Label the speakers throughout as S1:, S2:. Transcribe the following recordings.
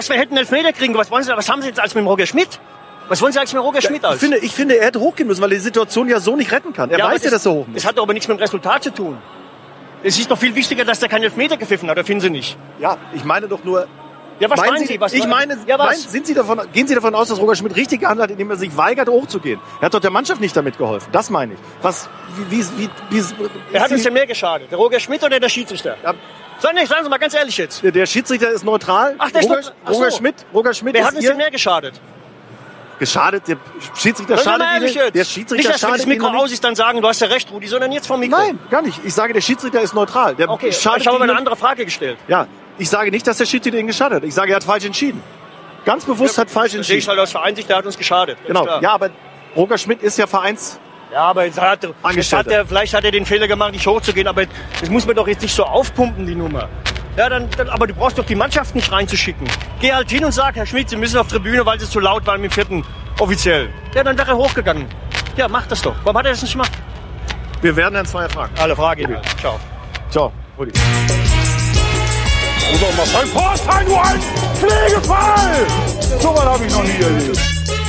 S1: dass wir hätten Elfmeter kriegen. Was wollen Sie, was haben Sie jetzt als mit dem Roger Schmidt? Was wollen Sie als mit Roger Schmidt
S2: Ich
S1: als?
S2: finde, ich finde, er hätte hochgehen müssen, weil er die Situation ja so nicht retten kann. Er
S1: aber
S2: weiß ja, dass er hoch muss.
S1: Das hat aber nichts mit dem Resultat zu tun. Es ist doch viel wichtiger, dass der keinen Elfmeter gepfiffen hat, oder finden Sie nicht?
S2: Ja, ich meine doch nur.
S1: Ja, was
S2: meinen
S1: meinen Sie? Was
S2: ich meine,
S1: ja, was?
S2: meinen- sind Sie davon, gehen Sie davon aus, dass Roger Schmidt richtig gehandelt hat, indem er sich weigert, hochzugehen? Er hat doch der Mannschaft nicht damit geholfen. Das meine ich. Was, wie, wie, wie, wie
S1: Wer hat uns denn mehr geschadet? Der Roger Schmidt oder der Schiedsrichter?
S2: Ja.
S1: Sagen, Sie- sagen Sie mal ganz ehrlich jetzt.
S2: der, der Schiedsrichter ist neutral.
S1: Ach, der ist
S2: Roger,
S1: neut- ach so.
S2: Roger Schmidt, Roger Schmidt
S1: Wer hat
S2: ist
S1: uns denn mehr geschadet?
S2: geschadet. Der Schiedsrichter schadet
S1: mal ehrlich
S2: Ihnen.
S1: jetzt.
S2: Der
S1: nicht,
S2: Schiedsrichter
S1: dass wenn
S2: schadet
S1: das Mikro
S2: nicht.
S1: aus ist, dann sagen, du hast ja recht, Rudi, sondern jetzt vom Mikro.
S2: Nein, gar nicht. Ich sage, der Schiedsrichter ist neutral. Der
S1: Okay, ich habe aber eine andere Frage gestellt.
S2: Ja, ich sage nicht, dass der Schiedsrichter ihn geschadet hat. Ich sage, er hat falsch entschieden. Ganz bewusst hat falsch
S1: sehe ich
S2: entschieden.
S1: halt aus Vereinsicht, der hat uns geschadet.
S2: Genau. Ja, aber Roger Schmidt ist ja Vereins.
S1: Ja, aber jetzt hat, jetzt hat er, vielleicht hat er den Fehler gemacht, nicht hochzugehen, aber das muss man doch jetzt nicht so aufpumpen, die Nummer. Ja, dann, dann, aber du brauchst doch die Mannschaft nicht reinzuschicken. Geh halt hin und sag, Herr Schmidt, Sie müssen auf Tribüne, weil Sie zu laut waren mit dem vierten offiziell. Ja, dann wäre er hochgegangen. Ja, mach das doch. Warum hat er das nicht gemacht?
S2: Wir werden Herrn Zweier fragen.
S1: Alle Frage. Ciao.
S2: Ciao, Rudi.
S3: Ein Vorteil, nur ein Pflegefall! So was habe ich noch nie erlebt.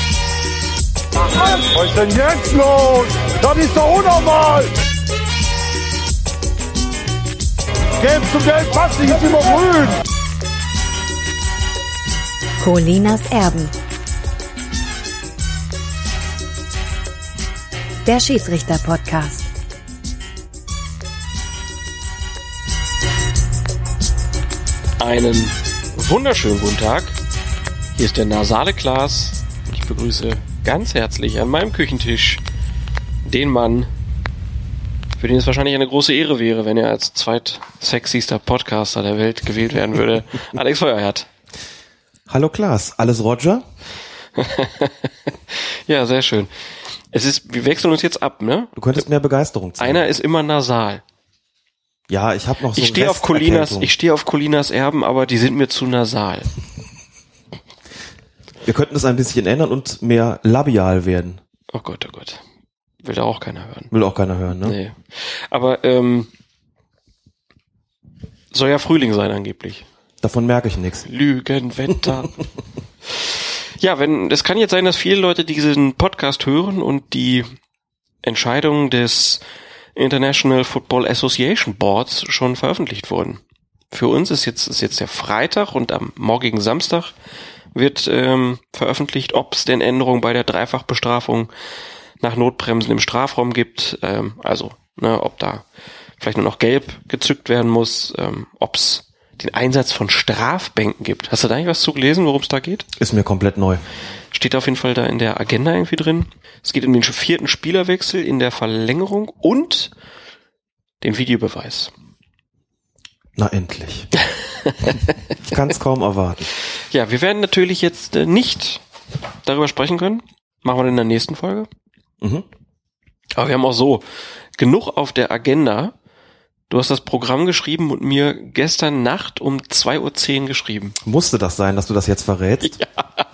S3: Was ist denn jetzt los? Das ist doch unnormal! Gelb zum Gelb passt nicht, ist immer grün!
S4: Colinas Erben. Der Schiedsrichter-Podcast.
S5: Einen wunderschönen guten Tag. Hier ist der nasale Klaas. Ich begrüße ganz herzlich an meinem Küchentisch den Mann, für den es wahrscheinlich eine große Ehre wäre, wenn er als zweitsexyster Podcaster der Welt gewählt werden würde. Alex Feuerherd.
S6: Hallo Klaas, alles Roger?
S5: Ja, sehr schön. Es ist, wir wechseln uns jetzt ab, ne?
S6: Du könntest mehr Begeisterung zeigen.
S5: Einer ist immer nasal.
S6: ja, ich habe noch so
S5: Ich stehe auf Colinas, ich stehe auf Colinas Erben, aber die sind mir zu nasal.
S6: Wir könnten es ein bisschen ändern und mehr labial werden.
S5: Oh Gott, oh Gott. Will da auch keiner hören.
S6: Will auch keiner hören, ne?
S5: Nee. Aber ähm, soll ja Frühling sein angeblich.
S6: Davon merke ich nichts.
S5: Lügenwetter. ja, wenn es kann jetzt sein, dass viele Leute diesen Podcast hören und die Entscheidungen des International Football Association Boards schon veröffentlicht wurden. Für uns ist jetzt ist jetzt der Freitag und am morgigen Samstag wird ähm, veröffentlicht, ob es denn Änderungen bei der Dreifachbestrafung nach Notbremsen im Strafraum gibt. Ähm, also, ne, ob da vielleicht nur noch gelb gezückt werden muss, ähm, ob es den Einsatz von Strafbänken gibt. Hast du da eigentlich was zu gelesen, worum es da geht?
S6: Ist mir komplett neu.
S5: Steht auf jeden Fall da in der Agenda irgendwie drin. Es geht um den vierten Spielerwechsel in der Verlängerung und den Videobeweis.
S6: Na endlich. ich kann es kaum erwarten.
S5: Ja, wir werden natürlich jetzt äh, nicht darüber sprechen können. Machen wir in der nächsten Folge.
S6: Mhm.
S5: Aber wir haben auch so genug auf der Agenda. Du hast das Programm geschrieben und mir gestern Nacht um 2.10 Uhr geschrieben.
S6: Musste das sein, dass du das jetzt verrätst? Ja.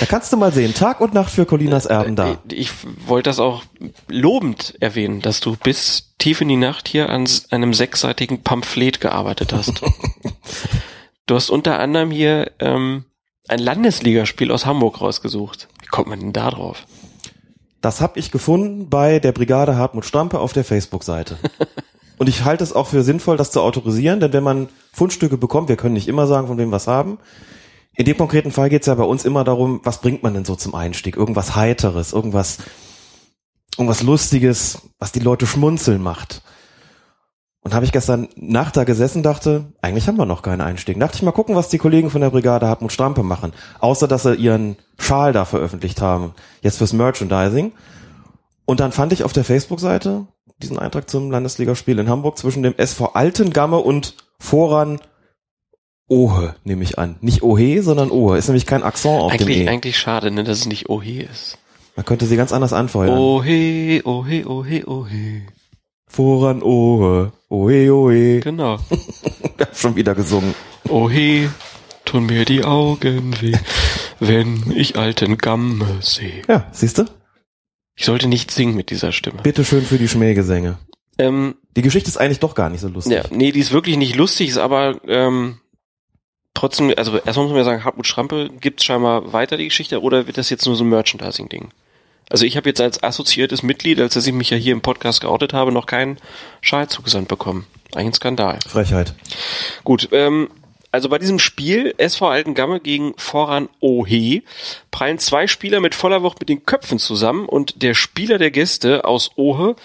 S6: Da kannst du mal sehen. Tag und Nacht für Colinas Erben da.
S5: Ich wollte das auch lobend erwähnen, dass du bis tief in die Nacht hier an einem sechsseitigen Pamphlet gearbeitet hast. du hast unter anderem hier ähm, ein Landesligaspiel aus Hamburg rausgesucht. Wie kommt man denn da drauf?
S6: Das habe ich gefunden bei der Brigade Hartmut Stampe auf der Facebook-Seite. Und ich halte es auch für sinnvoll, das zu autorisieren, denn wenn man Fundstücke bekommt, wir können nicht immer sagen, von wem wir was haben. In dem konkreten Fall geht es ja bei uns immer darum, was bringt man denn so zum Einstieg? Irgendwas Heiteres, irgendwas, irgendwas Lustiges, was die Leute schmunzeln macht. Und habe ich gestern Nacht da gesessen, dachte, eigentlich haben wir noch keinen Einstieg. Dachte ich mal gucken, was die Kollegen von der Brigade Hartmut Strampe machen. Außer, dass sie ihren Schal da veröffentlicht haben. Jetzt fürs Merchandising. Und dann fand ich auf der Facebook-Seite diesen Eintrag zum Landesligaspiel in Hamburg zwischen dem SV Altengamme und Voran Ohe, nehme ich an. Nicht Ohe, sondern Ohe. Ist nämlich kein Akzent auf
S5: Eigentlich,
S6: dem E.
S5: eigentlich schade, ne, dass es nicht Ohe ist.
S6: Man könnte sie ganz anders anfeuern.
S5: Ohe, Ohe, Ohe, Ohe.
S6: Voran Ohe. Ohe, Ohe.
S5: Genau.
S6: Ich hab schon wieder gesungen.
S5: Ohe, tun mir die Augen weh, wenn ich alten Gamme sehe.
S6: Ja, siehst du?
S5: Ich sollte nicht singen mit dieser Stimme.
S6: Bitteschön für die Schmähgesänge.
S5: Ähm,
S6: Die Geschichte ist eigentlich doch gar nicht so lustig.
S5: ja, nee, die ist wirklich nicht lustig, ist aber ähm, trotzdem, also erstmal muss man ja sagen, Hartmut Schrampe gibt's scheinbar weiter die Geschichte oder wird das jetzt nur so ein Merchandising-Ding? Also ich habe jetzt als assoziiertes Mitglied, als dass ich mich ja hier im Podcast geoutet habe, noch keinen Schal zugesandt bekommen. Eigentlich ein Skandal.
S6: Frechheit.
S5: Gut, ähm, also bei diesem Spiel SV Altengamme gegen Voran Ohe prallen zwei Spieler mit voller Wucht mit den Köpfen zusammen und der Spieler der Gäste aus Ohe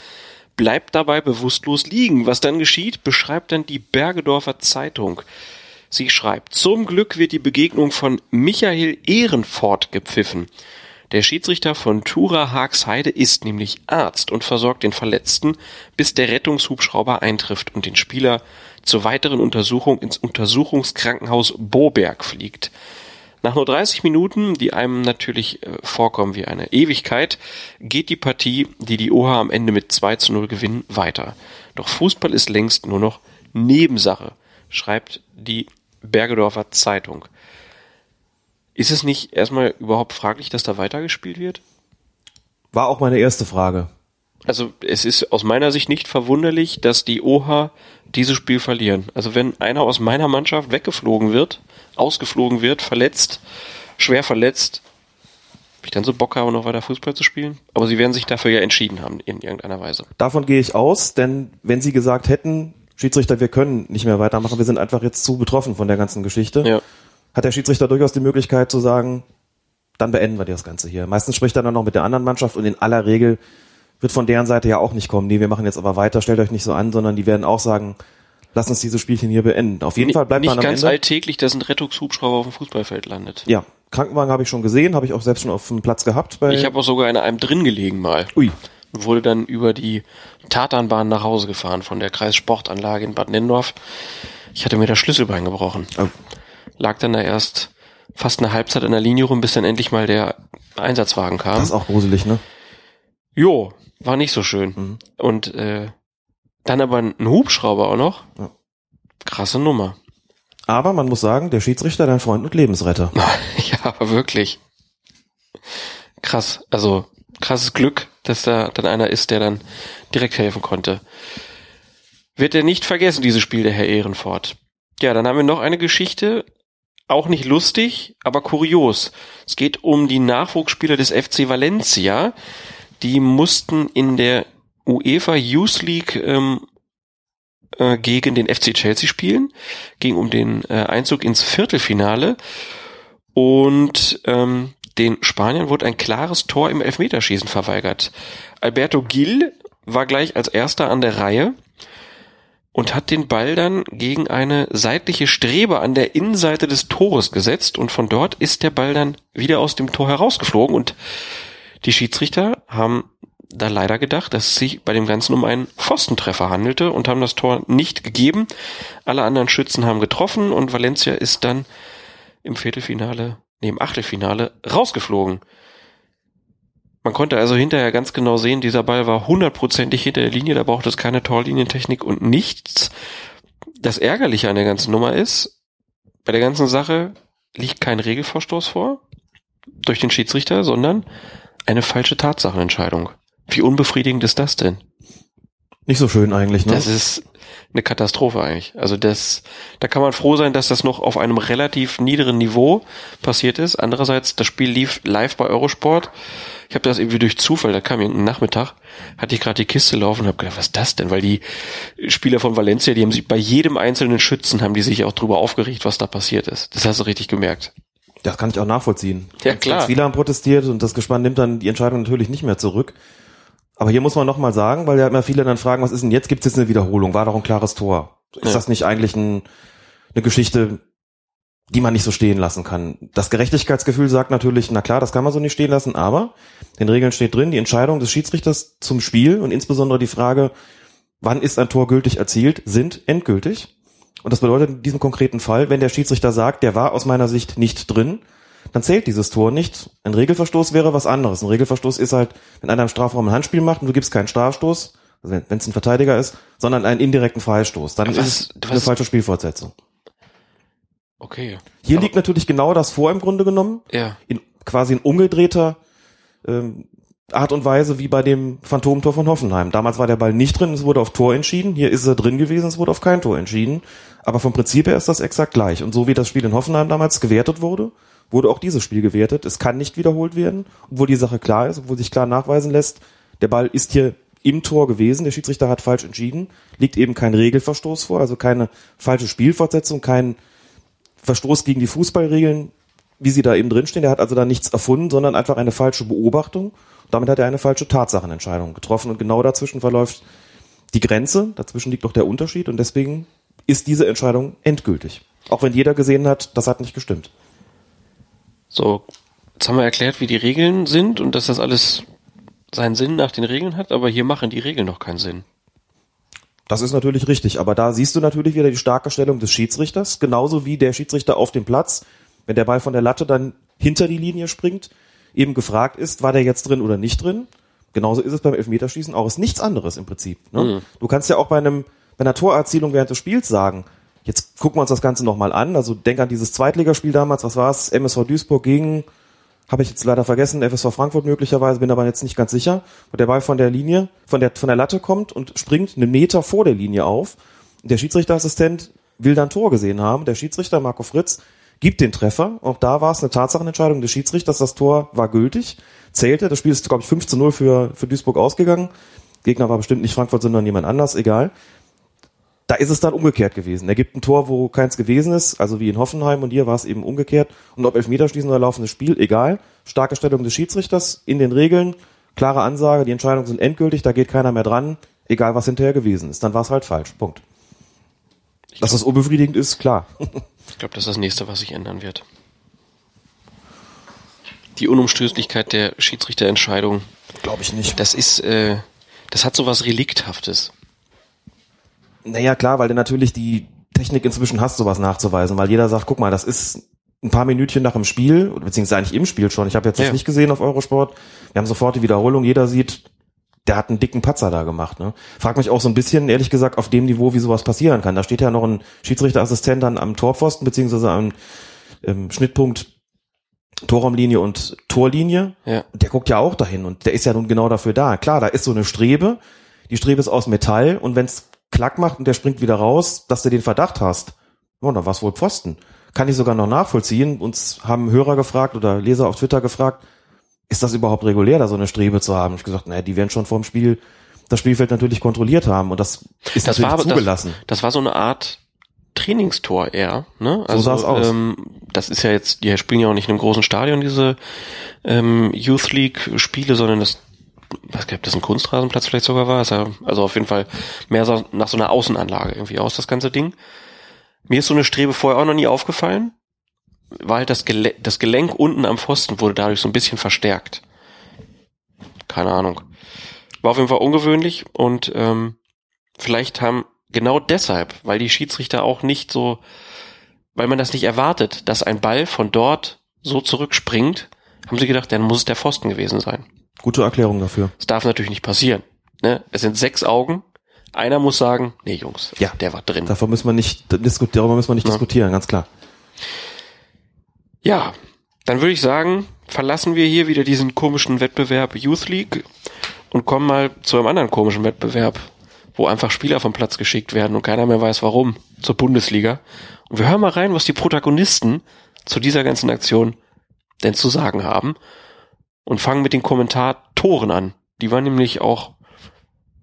S5: bleibt dabei bewusstlos liegen. Was dann geschieht, beschreibt dann die Bergedorfer Zeitung. Sie schreibt, zum Glück wird die Begegnung von Michael Ehrenfort gepfiffen. Der Schiedsrichter von Tura Haagsheide ist nämlich Arzt und versorgt den Verletzten, bis der Rettungshubschrauber eintrifft und den Spieler zur weiteren Untersuchung ins Untersuchungskrankenhaus Boberg fliegt. Nach nur 30 Minuten, die einem natürlich äh, vorkommen wie eine Ewigkeit, geht die Partie, die die OHA am Ende mit 2 zu 0 gewinnen, weiter. Doch Fußball ist längst nur noch Nebensache, schreibt die Bergedorfer Zeitung. Ist es nicht erstmal überhaupt fraglich, dass da weitergespielt wird?
S6: War auch meine erste Frage.
S5: Also es ist aus meiner Sicht nicht verwunderlich, dass die OHA dieses Spiel verlieren. Also wenn einer aus meiner Mannschaft weggeflogen wird, ausgeflogen wird, verletzt, schwer verletzt, ob ich dann so Bock habe, noch weiter Fußball zu spielen? Aber sie werden sich dafür ja entschieden haben, in irgendeiner Weise.
S6: Davon gehe ich aus, denn wenn sie gesagt hätten, Schiedsrichter, wir können nicht mehr weitermachen, wir sind einfach jetzt zu betroffen von der ganzen Geschichte,
S5: Ja.
S6: hat der Schiedsrichter durchaus die Möglichkeit zu sagen, dann beenden wir das Ganze hier. Meistens spricht er dann noch mit der anderen Mannschaft und in aller Regel wird von deren Seite ja auch nicht kommen, nee, wir machen jetzt aber weiter, stellt euch nicht so an, sondern die werden auch sagen, lass uns dieses Spielchen hier beenden. Auf jeden Fall bleibt
S5: nicht
S6: man am
S5: ganz
S6: Ende.
S5: alltäglich, dass ein Rettungshubschrauber auf dem Fußballfeld landet.
S6: Ja, Krankenwagen habe ich schon gesehen, habe ich auch selbst schon auf dem Platz gehabt. Bei
S5: Ich habe auch sogar in einem drin gelegen mal.
S6: Ui,
S5: wurde dann über die Tatanbahn nach Hause gefahren von der Kreissportanlage in Bad Nennendorf. Ich hatte mir das Schlüsselbein gebrochen.
S6: Oh.
S5: Lag dann da erst fast eine Halbzeit an der Linie rum, bis dann endlich mal der Einsatzwagen kam.
S6: das ist auch gruselig, ne?
S5: Jo, war nicht so schön.
S6: Mhm.
S5: Und äh, dann aber ein Hubschrauber auch noch.
S6: Ja.
S5: Krasse Nummer.
S6: Aber man muss sagen, der Schiedsrichter, dein Freund und Lebensretter.
S5: ja, aber wirklich. Krass. Also krasses Glück, dass da dann einer ist, der dann direkt helfen konnte. Wird er nicht vergessen, dieses Spiel, der Herr Ehrenfort. Ja, dann haben wir noch eine Geschichte, auch nicht lustig, aber kurios. Es geht um die Nachwuchsspieler des FC Valencia. Die mussten in der UEFA Youth League ähm, äh, gegen den FC Chelsea spielen. Ging um den äh, Einzug ins Viertelfinale. Und ähm, den Spaniern wurde ein klares Tor im Elfmeterschießen verweigert. Alberto Gil war gleich als erster an der Reihe und hat den Ball dann gegen eine seitliche Strebe an der Innenseite des Tores gesetzt und von dort ist der Ball dann wieder aus dem Tor herausgeflogen und die Schiedsrichter haben da leider gedacht, dass es sich bei dem Ganzen um einen Pfostentreffer handelte und haben das Tor nicht gegeben. Alle anderen Schützen haben getroffen und Valencia ist dann im Viertelfinale, nee, im Achtelfinale rausgeflogen. Man konnte also hinterher ganz genau sehen, dieser Ball war hundertprozentig hinter der Linie, da braucht es keine Torlinientechnik und nichts. Das Ärgerliche an der ganzen Nummer ist, bei der ganzen Sache liegt kein Regelverstoß vor durch den Schiedsrichter, sondern eine falsche Tatsachenentscheidung. Wie unbefriedigend ist das denn?
S6: Nicht so schön eigentlich, ne?
S5: Das ist eine Katastrophe eigentlich. Also das, da kann man froh sein, dass das noch auf einem relativ niederen Niveau passiert ist. Andererseits, das Spiel lief live bei Eurosport. Ich habe das irgendwie durch Zufall, da kam irgendein Nachmittag, hatte ich gerade die Kiste laufen und habe gedacht, was ist das denn? Weil die Spieler von Valencia, die haben sich bei jedem einzelnen Schützen haben die sich auch drüber aufgeregt, was da passiert ist. Das hast du richtig gemerkt.
S6: Das kann ich auch nachvollziehen.
S5: Ja, klar.
S6: Viele haben protestiert und das Gespann nimmt dann die Entscheidung natürlich nicht mehr zurück. Aber hier muss man nochmal sagen, weil ja immer viele dann fragen, was ist denn jetzt? Gibt es jetzt eine Wiederholung? War doch ein klares Tor. Ist
S5: Ja.
S6: das nicht eigentlich ein, eine Geschichte, die man nicht so stehen lassen kann? Das Gerechtigkeitsgefühl sagt natürlich, na klar, das kann man so nicht stehen lassen, aber in den Regeln steht drin, die Entscheidung des Schiedsrichters zum Spiel und insbesondere die Frage, wann ist ein Tor gültig erzielt, sind endgültig. Und das bedeutet in diesem konkreten Fall, wenn der Schiedsrichter sagt, der war aus meiner Sicht nicht drin, dann zählt dieses Tor nicht. Ein Regelverstoß wäre was anderes. Ein Regelverstoß ist halt, wenn einer im Strafraum ein Handspiel macht und du gibst keinen Strafstoß, also wenn es ein Verteidiger ist, sondern einen indirekten Freistoß. Dann
S5: Was-
S6: ist es eine falsche Spielfortsetzung.
S5: Okay.
S6: Hier
S5: Aber-
S6: liegt natürlich genau das vor im Grunde genommen,
S5: Ja.
S6: in quasi ein umgedrehter ähm, Art und Weise wie bei dem Phantomtor von Hoffenheim. Damals war der Ball nicht drin, es wurde auf Tor entschieden. Hier ist er drin gewesen, es wurde auf kein Tor entschieden. Aber vom Prinzip her ist das exakt gleich. Und so wie das Spiel in Hoffenheim damals gewertet wurde, wurde auch dieses Spiel gewertet. Es kann nicht wiederholt werden, obwohl die Sache klar ist, obwohl sich klar nachweisen lässt, der Ball ist hier im Tor gewesen, der Schiedsrichter hat falsch entschieden, liegt eben kein Regelverstoß vor, also keine falsche Spielfortsetzung, kein Verstoß gegen die Fußballregeln, wie sie da eben drinstehen. Der hat also da nichts erfunden, sondern einfach eine falsche Beobachtung. Damit hat er eine falsche Tatsachenentscheidung getroffen und genau dazwischen verläuft die Grenze, dazwischen liegt doch der Unterschied und deswegen ist diese Entscheidung endgültig. Auch wenn jeder gesehen hat, das hat nicht gestimmt.
S5: So, jetzt haben wir erklärt, wie die Regeln sind und dass das alles seinen Sinn nach den Regeln hat, aber hier machen die Regeln noch keinen Sinn.
S6: Das ist natürlich richtig, aber da siehst du natürlich wieder die starke Stellung des Schiedsrichters, genauso wie der Schiedsrichter auf dem Platz, wenn der Ball von der Latte dann hinter die Linie springt, eben gefragt ist, war der jetzt drin oder nicht drin. Genauso ist es beim Elfmeterschießen auch. Ist nichts anderes im Prinzip. Ne? Mhm. Du kannst ja auch bei einem bei einer Torerzielung während des Spiels sagen, jetzt gucken wir uns das Ganze nochmal an. Also denk an dieses Zweitligaspiel damals, was war es? MSV Duisburg gegen habe ich jetzt leider vergessen, FSV Frankfurt möglicherweise, bin aber jetzt nicht ganz sicher, wo der Ball von der Linie, von der, von der Latte kommt und springt einen Meter vor der Linie auf. Der Schiedsrichterassistent will dann Tor gesehen haben. Der Schiedsrichter Marco Fritz gibt den Treffer. Auch da war es eine Tatsachenentscheidung des Schiedsrichters. Das Tor war gültig, zählte. Das Spiel ist, glaube ich, 5 zu 0 für, für Duisburg ausgegangen. Gegner war bestimmt nicht Frankfurt, sondern jemand anders, egal da ist es dann umgekehrt gewesen. Er gibt ein Tor, wo keins gewesen ist, also wie in Hoffenheim und hier war es eben umgekehrt. Und ob Elfmeterschießen oder laufendes Spiel, egal. Starke Stellung des Schiedsrichters in den Regeln, klare Ansage, die Entscheidungen sind endgültig, da geht keiner mehr dran, egal was hinterher gewesen ist. Dann war es halt falsch. Punkt. Dass das unbefriedigend ist, klar.
S5: ich glaube, das ist das nächste, was sich ändern wird. Die Unumstößlichkeit der Schiedsrichterentscheidung.
S6: Glaube ich nicht.
S5: Das ist, äh, das hat so was Relikthaftes.
S6: Naja, klar, weil du natürlich die Technik inzwischen hast, sowas nachzuweisen, weil jeder sagt, guck mal, das ist ein paar Minütchen nach dem Spiel, beziehungsweise eigentlich im Spiel schon. Ich habe jetzt ja. das nicht gesehen auf Eurosport. Wir haben sofort die Wiederholung. Jeder sieht, der hat einen dicken Patzer da gemacht. Ne? Frag mich auch so ein bisschen, ehrlich gesagt, auf dem Niveau, wie sowas passieren kann. Da steht ja noch ein Schiedsrichterassistent dann am Torpfosten, beziehungsweise am ähm, Schnittpunkt Torraumlinie und Torlinie. Ja. Der guckt ja auch dahin und der ist ja nun genau dafür da. Klar, da ist so eine Strebe. Die Strebe ist aus Metall und wenn's Klack macht und der springt wieder raus, dass du den Verdacht hast. Oh, da war es wohl Pfosten. Kann ich sogar noch nachvollziehen. Uns haben Hörer gefragt oder Leser auf Twitter gefragt, ist das überhaupt regulär, da so eine Strebe zu haben? Ich gesagt, naja, die werden schon vorm Spiel das Spielfeld natürlich kontrolliert haben und das ist das natürlich war, zugelassen.
S5: Das, das war so eine Art Trainingstor eher. Ne?
S6: Also, so sah es aus.
S5: Ähm, das ist ja jetzt, die spielen ja auch nicht in einem großen Stadion, diese ähm, Youth League Spiele, sondern das was ob das ein Kunstrasenplatz vielleicht sogar war. Also auf jeden Fall mehr so nach so einer Außenanlage irgendwie aus, das ganze Ding. Mir ist so eine Strebe vorher auch noch nie aufgefallen. Halt das, Gele das Gelenk unten am Pfosten wurde dadurch so ein bisschen verstärkt. Keine Ahnung. War auf jeden Fall ungewöhnlich und ähm, vielleicht haben genau deshalb, weil die Schiedsrichter auch nicht so, weil man das nicht erwartet, dass ein Ball von dort so zurückspringt, haben sie gedacht, dann muss es der Pfosten gewesen sein.
S6: Gute Erklärung dafür.
S5: Das darf natürlich nicht passieren. Ne? Es sind sechs Augen. Einer muss sagen, nee Jungs,
S6: ja, der war drin. Davon müssen wir nicht, darüber müssen wir nicht ja. diskutieren, ganz klar.
S5: Ja, dann würde ich sagen, verlassen wir hier wieder diesen komischen Wettbewerb Youth League und kommen mal zu einem anderen komischen Wettbewerb, wo einfach Spieler vom Platz geschickt werden und keiner mehr weiß warum, zur Bundesliga. Und wir hören mal rein, was die Protagonisten zu dieser ganzen Aktion denn zu sagen haben und fangen mit den Kommentatoren an. Die waren nämlich auch,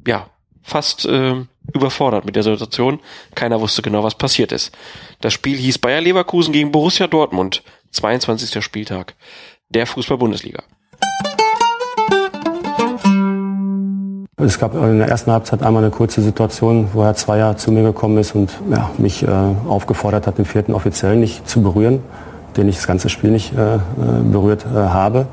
S5: ja, fast äh, überfordert mit der Situation. Keiner wusste genau, was passiert ist. Das Spiel hieß Bayer Leverkusen gegen Borussia Dortmund, 22. Spieltag der Fußball-Bundesliga.
S7: Es gab in der ersten Halbzeit einmal eine kurze Situation, wo Herr Zweier zu mir gekommen ist und ja, mich äh, aufgefordert hat, den vierten Offiziellen nicht zu berühren den ich das ganze Spiel nicht äh, äh, berührt äh, habe.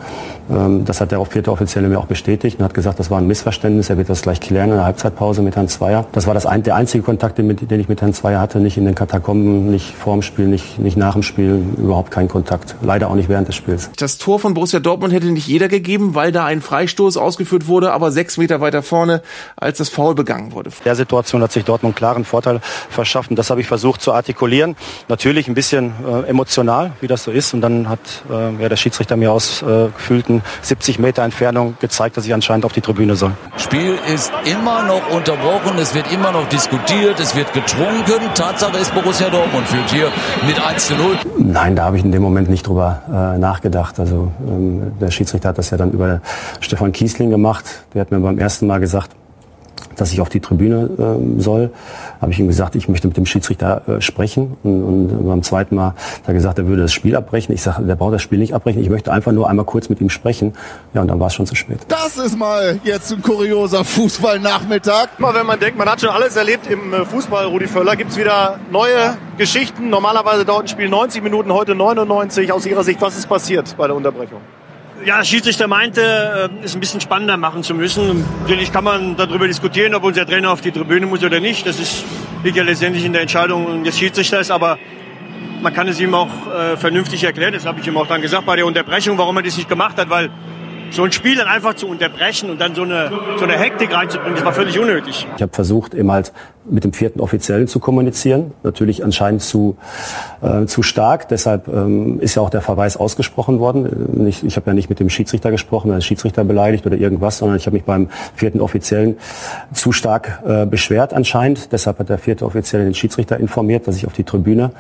S7: Ähm, das hat der vierte Offizielle mir auch bestätigt und hat gesagt, das war ein Missverständnis. Er wird das gleich klären in der Halbzeitpause mit Herrn Zweier. Das war das ein, der einzige Kontakt, den, den, ich mit Herrn Zweier hatte. Nicht in den Katakomben, nicht vor dem Spiel, nicht, nicht nach dem Spiel. Überhaupt kein Kontakt. Leider auch nicht während des Spiels.
S8: Das Tor von Borussia Dortmund hätte nicht jeder gegeben, weil da ein Freistoß ausgeführt wurde, aber sechs Meter weiter vorne, als das Foul begangen wurde.
S7: In der Situation hat sich Dortmund klaren Vorteil verschafft und das habe ich versucht zu artikulieren. Natürlich ein bisschen äh, emotional, wie wie das so ist. Und dann hat äh, ja, der Schiedsrichter mir aus äh, gefühlten 70 Meter Entfernung gezeigt, dass ich anscheinend auf die Tribüne soll.
S9: Spiel ist immer noch unterbrochen, es wird immer noch diskutiert, es wird getrunken. Tatsache ist, Borussia Dortmund führt hier mit 1 zu 0.
S7: Nein, da habe ich in dem Moment nicht drüber äh, nachgedacht. Also ähm, der Schiedsrichter hat das ja dann über Stefan Kiesling gemacht. Der hat mir beim ersten Mal gesagt, dass ich auf die Tribüne ähm, soll, habe ich ihm gesagt, ich möchte mit dem Schiedsrichter äh, sprechen. Und, und beim zweiten Mal hat er gesagt, er würde das Spiel abbrechen. Ich sage, der braucht das Spiel nicht abbrechen. Ich möchte einfach nur einmal kurz mit ihm sprechen. Ja, und dann war es schon zu spät.
S10: Das ist mal jetzt ein kurioser Fußballnachmittag.
S2: Mal, wenn man denkt, man hat schon alles erlebt im äh, Fußball, Rudi Völler, gibt's wieder neue Geschichten. Normalerweise dauert ein Spiel 90 Minuten, heute 99. Aus Ihrer Sicht, was ist passiert bei der Unterbrechung?
S1: Ja, Schiedsrichter meinte, äh, es ein bisschen spannender machen zu müssen. Natürlich kann man darüber diskutieren, ob unser Trainer auf die Tribüne muss oder nicht. Das ist, liegt ja letztendlich in der Entscheidung des Schiedsrichters. Aber man kann es ihm auch äh, vernünftig erklären. Das habe ich ihm auch dann gesagt bei der Unterbrechung, warum er das nicht gemacht hat. Weil so ein Spiel dann einfach zu unterbrechen und dann so eine, so eine Hektik reinzubringen, das war völlig unnötig.
S7: Ich habe versucht, eben halt mit dem vierten Offiziellen zu kommunizieren. Natürlich anscheinend zu, äh, zu stark. Deshalb ähm, ist ja auch der Verweis ausgesprochen worden. Ich, ich habe ja nicht mit dem Schiedsrichter gesprochen, den Schiedsrichter beleidigt oder irgendwas, sondern ich habe mich beim vierten Offiziellen zu stark äh, beschwert anscheinend. Deshalb hat der vierte Offizielle den Schiedsrichter informiert, dass ich auf die Tribüne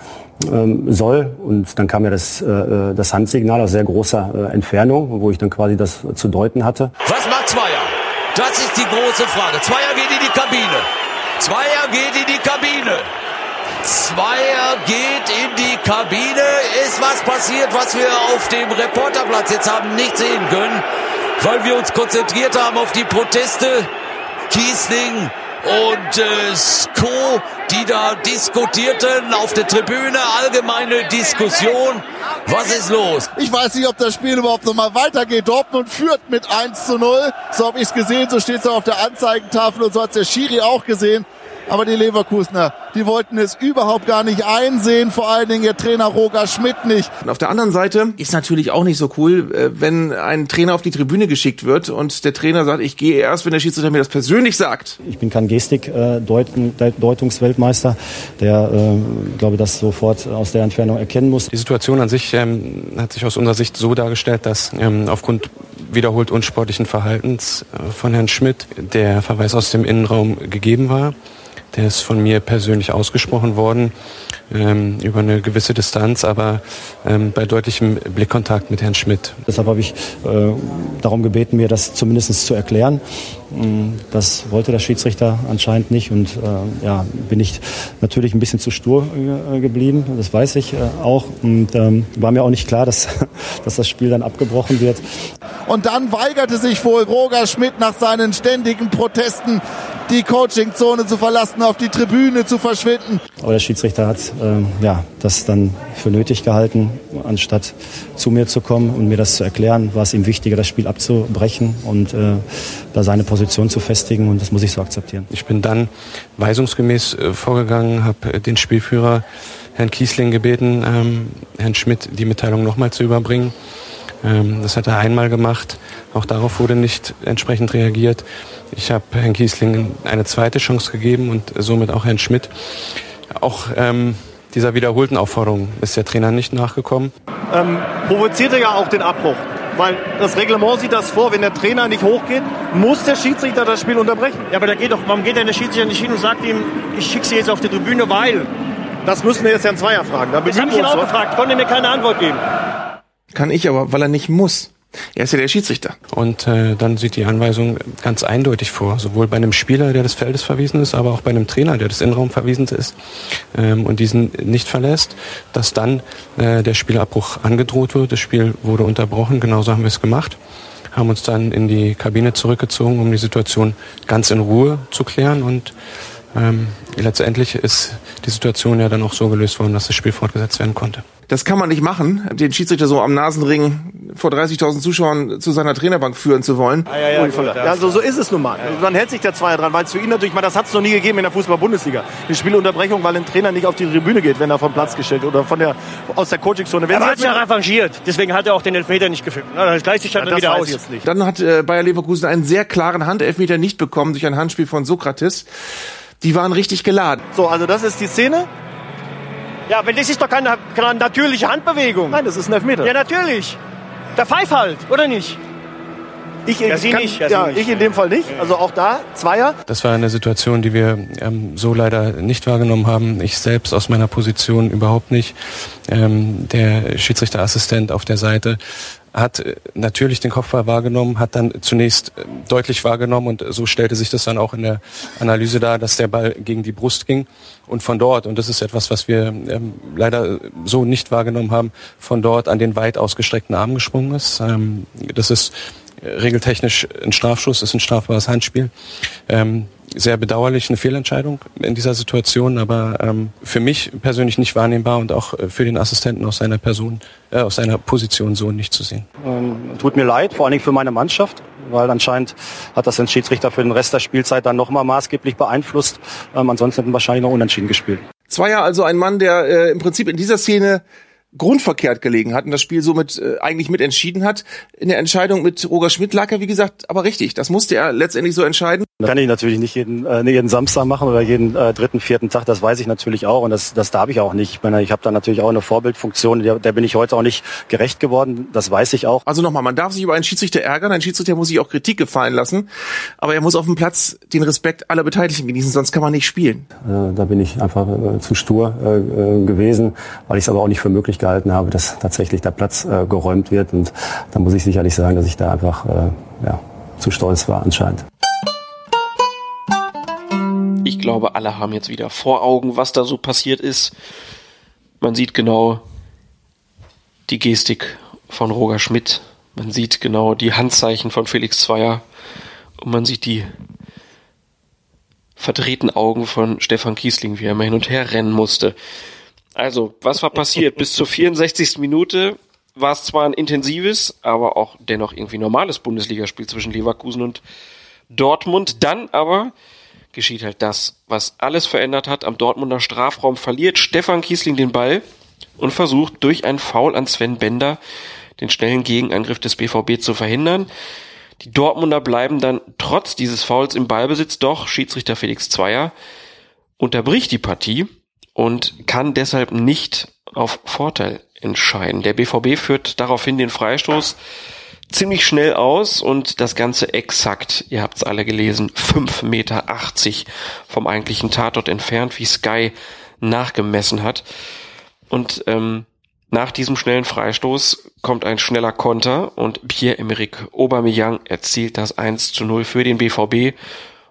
S7: ähm, soll. Und dann kam ja das, äh, das Handsignal aus sehr großer äh, Entfernung, wo ich dann quasi das zu deuten hatte.
S9: Was macht Zweier? Das ist die große Frage. Zweier geht in die Kabine. Zweier geht in die Kabine. Zweier geht in die Kabine. Ist was passiert, was wir auf dem Reporterplatz jetzt haben nicht sehen können, weil wir uns konzentriert haben auf die Proteste. Kiesling und äh, Sko, die da diskutierten auf der Tribüne, allgemeine Diskussion. Was ist los?
S10: Ich weiß nicht, ob das Spiel überhaupt noch mal weitergeht. Dortmund führt mit 1 zu 0. So habe ich es gesehen, so steht es auf der Anzeigentafel und so hat der Schiri auch gesehen. Aber die Leverkusener, die wollten es überhaupt gar nicht einsehen, vor allen Dingen ihr Trainer Roger Schmidt nicht.
S8: Und auf der anderen Seite ist natürlich auch nicht so cool, äh, wenn ein Trainer auf die Tribüne geschickt wird und der Trainer sagt, ich gehe erst, wenn der Schiedsrichter mir das persönlich sagt.
S7: Ich bin kein Gestik-Deutungsweltmeister, der, äh, glaube das sofort aus der Entfernung erkennen muss.
S11: Die Situation an sich ähm, hat sich aus unserer Sicht so dargestellt, dass ähm, aufgrund wiederholt unsportlichen Verhaltens äh, von Herrn Schmidt der Verweis aus dem Innenraum gegeben war. Der ist von mir persönlich ausgesprochen worden ähm, über eine gewisse Distanz, aber ähm, bei deutlichem Blickkontakt mit Herrn Schmidt.
S7: Deshalb habe ich äh, darum gebeten, mir das zumindest zu erklären. Das wollte der Schiedsrichter anscheinend nicht und äh, ja, bin ich natürlich ein bisschen zu stur äh, geblieben, das weiß ich äh, auch und ähm, war mir auch nicht klar, dass, dass das Spiel dann abgebrochen wird.
S10: Und dann weigerte sich wohl Roger Schmidt nach seinen ständigen Protesten die Coachingzone zu verlassen, auf die Tribüne zu verschwinden.
S7: Aber der Schiedsrichter hat ähm, ja, das dann für nötig gehalten, anstatt zu mir zu kommen und mir das zu erklären, war es ihm wichtiger, das Spiel abzubrechen und äh, da seine Position zu festigen und das muss ich so akzeptieren.
S11: Ich bin dann weisungsgemäß äh, vorgegangen, habe äh, den Spielführer Herrn Kiesling gebeten, ähm, Herrn Schmidt die Mitteilung nochmal zu überbringen. Ähm, das hat er einmal gemacht. Auch darauf wurde nicht entsprechend reagiert. Ich habe Herrn Kiesling eine zweite Chance gegeben und somit auch Herrn Schmidt. Auch ähm, dieser wiederholten Aufforderung ist der Trainer nicht nachgekommen.
S2: Ähm, provoziert er ja auch den Abbruch. Weil das Reglement sieht das vor, wenn der Trainer nicht hochgeht, muss der Schiedsrichter das Spiel unterbrechen.
S1: Ja, aber da geht doch, warum geht denn der Schiedsrichter nicht hin und sagt ihm, ich schicke sie jetzt auf die Tribüne, weil.
S2: Das müssen wir jetzt Herrn Zweier fragen. Da
S1: Das habe ich ihn auch gefragt, konnte mir keine Antwort geben.
S8: Kann ich aber, weil er nicht muss. Er ist ja der Schiedsrichter.
S11: Und äh, dann sieht die Anweisung ganz eindeutig vor, sowohl bei einem Spieler, der des Feldes verwiesen ist, aber auch bei einem Trainer, der des Innenraums verwiesen ist ähm, und diesen nicht verlässt, dass dann äh, der Spielabbruch angedroht wird. Das Spiel wurde unterbrochen, genauso haben wir es gemacht, haben uns dann in die Kabine zurückgezogen, um die Situation ganz in Ruhe zu klären und ähm, letztendlich ist die Situation ja dann auch so gelöst worden, dass das Spiel fortgesetzt werden konnte.
S8: Das kann man nicht machen, den Schiedsrichter so am Nasenring vor 30.000 Zuschauern zu seiner Trainerbank führen zu wollen.
S2: Ja, ja, ja, ja so, so ist es nun mal. Dann hält sich der Zweier dran, weil es für ihn natürlich, mal, das hat es noch nie gegeben in der Fußball-Bundesliga. Eine Spielunterbrechung, weil ein Trainer nicht auf die Tribüne geht, wenn er vom Platz gestellt oder von der, aus der Coachingzone.
S1: Er hat sich ja revanchiert, deswegen hat er auch den Elfmeter nicht gefilmt. Das gleicht sich dann
S2: Ja,
S1: wieder aus.
S2: ich jetzt nicht.
S8: Dann hat äh, Bayer Leverkusen einen sehr klaren Handelfmeter nicht bekommen durch ein Handspiel von Sokrates. Die waren richtig geladen.
S2: So, also das ist die Szene.
S1: Ja, weil das ist doch keine, keine natürliche Handbewegung.
S2: Nein, das ist ein Elfmeter.
S1: Ja, natürlich. Der Pfeif halt, oder nicht?
S2: Ich,
S1: Ja, Sie
S2: kann,
S1: nicht, ja,
S2: ja, ich in dem Fall nicht. Also auch da Zweier.
S11: Das war eine Situation, die wir ähm, so leider nicht wahrgenommen haben. Ich selbst aus meiner Position überhaupt nicht. Ähm, der Schiedsrichterassistent auf der Seite hat äh, natürlich den Kopfball wahrgenommen, hat dann zunächst äh, deutlich wahrgenommen und so stellte sich das dann auch in der Analyse dar, dass der Ball gegen die Brust ging und von dort, und das ist etwas, was wir ähm, leider so nicht wahrgenommen haben, von dort an den weit ausgestreckten Arm gesprungen ist. Ähm, das ist äh, regeltechnisch ein Strafschuss, ist ein strafbares Handspiel. Ähm, sehr bedauerlich, eine Fehlentscheidung in dieser Situation, aber ähm, für mich persönlich nicht wahrnehmbar und auch äh, für den Assistenten aus seiner Person, äh, aus seiner Position so nicht zu sehen.
S12: Ähm, tut mir leid, vor allen Dingen für meine Mannschaft, weil anscheinend hat das den Schiedsrichter für den Rest der Spielzeit dann nochmal maßgeblich beeinflusst. Ähm, ansonsten hätten wir wahrscheinlich noch unentschieden gespielt.
S8: Zweier also ein Mann, der äh, im Prinzip in dieser Szene grundverkehrt gelegen hat und das Spiel somit äh, eigentlich mit entschieden hat. In der Entscheidung mit Roger Schmidt lag er, wie gesagt, aber richtig. Das musste er letztendlich so entscheiden.
S12: Das kann ich natürlich nicht jeden, äh, jeden Samstag machen oder jeden äh, dritten, vierten Tag. Das weiß ich natürlich auch und das, das darf ich auch nicht. Ich, meine, ich habe da natürlich auch eine Vorbildfunktion, der, der bin ich heute auch nicht gerecht geworden. Das weiß ich auch.
S8: Also nochmal, man darf sich über einen Schiedsrichter ärgern. Ein Schiedsrichter muss sich auch Kritik gefallen lassen. Aber er muss auf dem Platz den Respekt aller Beteiligten genießen, sonst kann man nicht spielen.
S7: Äh, da bin ich einfach äh, zu stur äh, äh, gewesen, weil ich es aber auch nicht für möglich gehalten habe, dass tatsächlich der Platz äh, geräumt wird. Und da muss ich sicherlich sagen, dass ich da einfach äh, ja, zu stolz war anscheinend.
S5: Ich glaube, alle haben jetzt wieder vor Augen, was da so passiert ist. Man sieht genau die Gestik von Roger Schmidt. Man sieht genau die Handzeichen von Felix Zweier. Und man sieht die verdrehten Augen von Stefan Kiesling, wie er immer hin und her rennen musste. Also, was war passiert? Bis zur 64. Minute war es zwar ein intensives, aber auch dennoch irgendwie normales Bundesligaspiel zwischen Leverkusen und Dortmund. Dann aber geschieht halt das, was alles verändert hat. Am Dortmunder Strafraum verliert Stefan Kiesling den Ball und versucht durch einen Foul an Sven Bender den schnellen Gegenangriff des BVB zu verhindern. Die Dortmunder bleiben dann trotz dieses Fouls im Ballbesitz, doch Schiedsrichter Felix Zweier unterbricht die Partie und kann deshalb nicht auf Vorteil entscheiden. Der BVB führt daraufhin den Freistoß ziemlich schnell aus und das Ganze exakt, ihr habt es alle gelesen, 5,80 Meter vom eigentlichen Tatort entfernt, wie Sky nachgemessen hat. Und ähm, nach diesem schnellen Freistoß kommt ein schneller Konter und Pierre-Emerick Aubameyang erzielt das 1 zu 0 für den BVB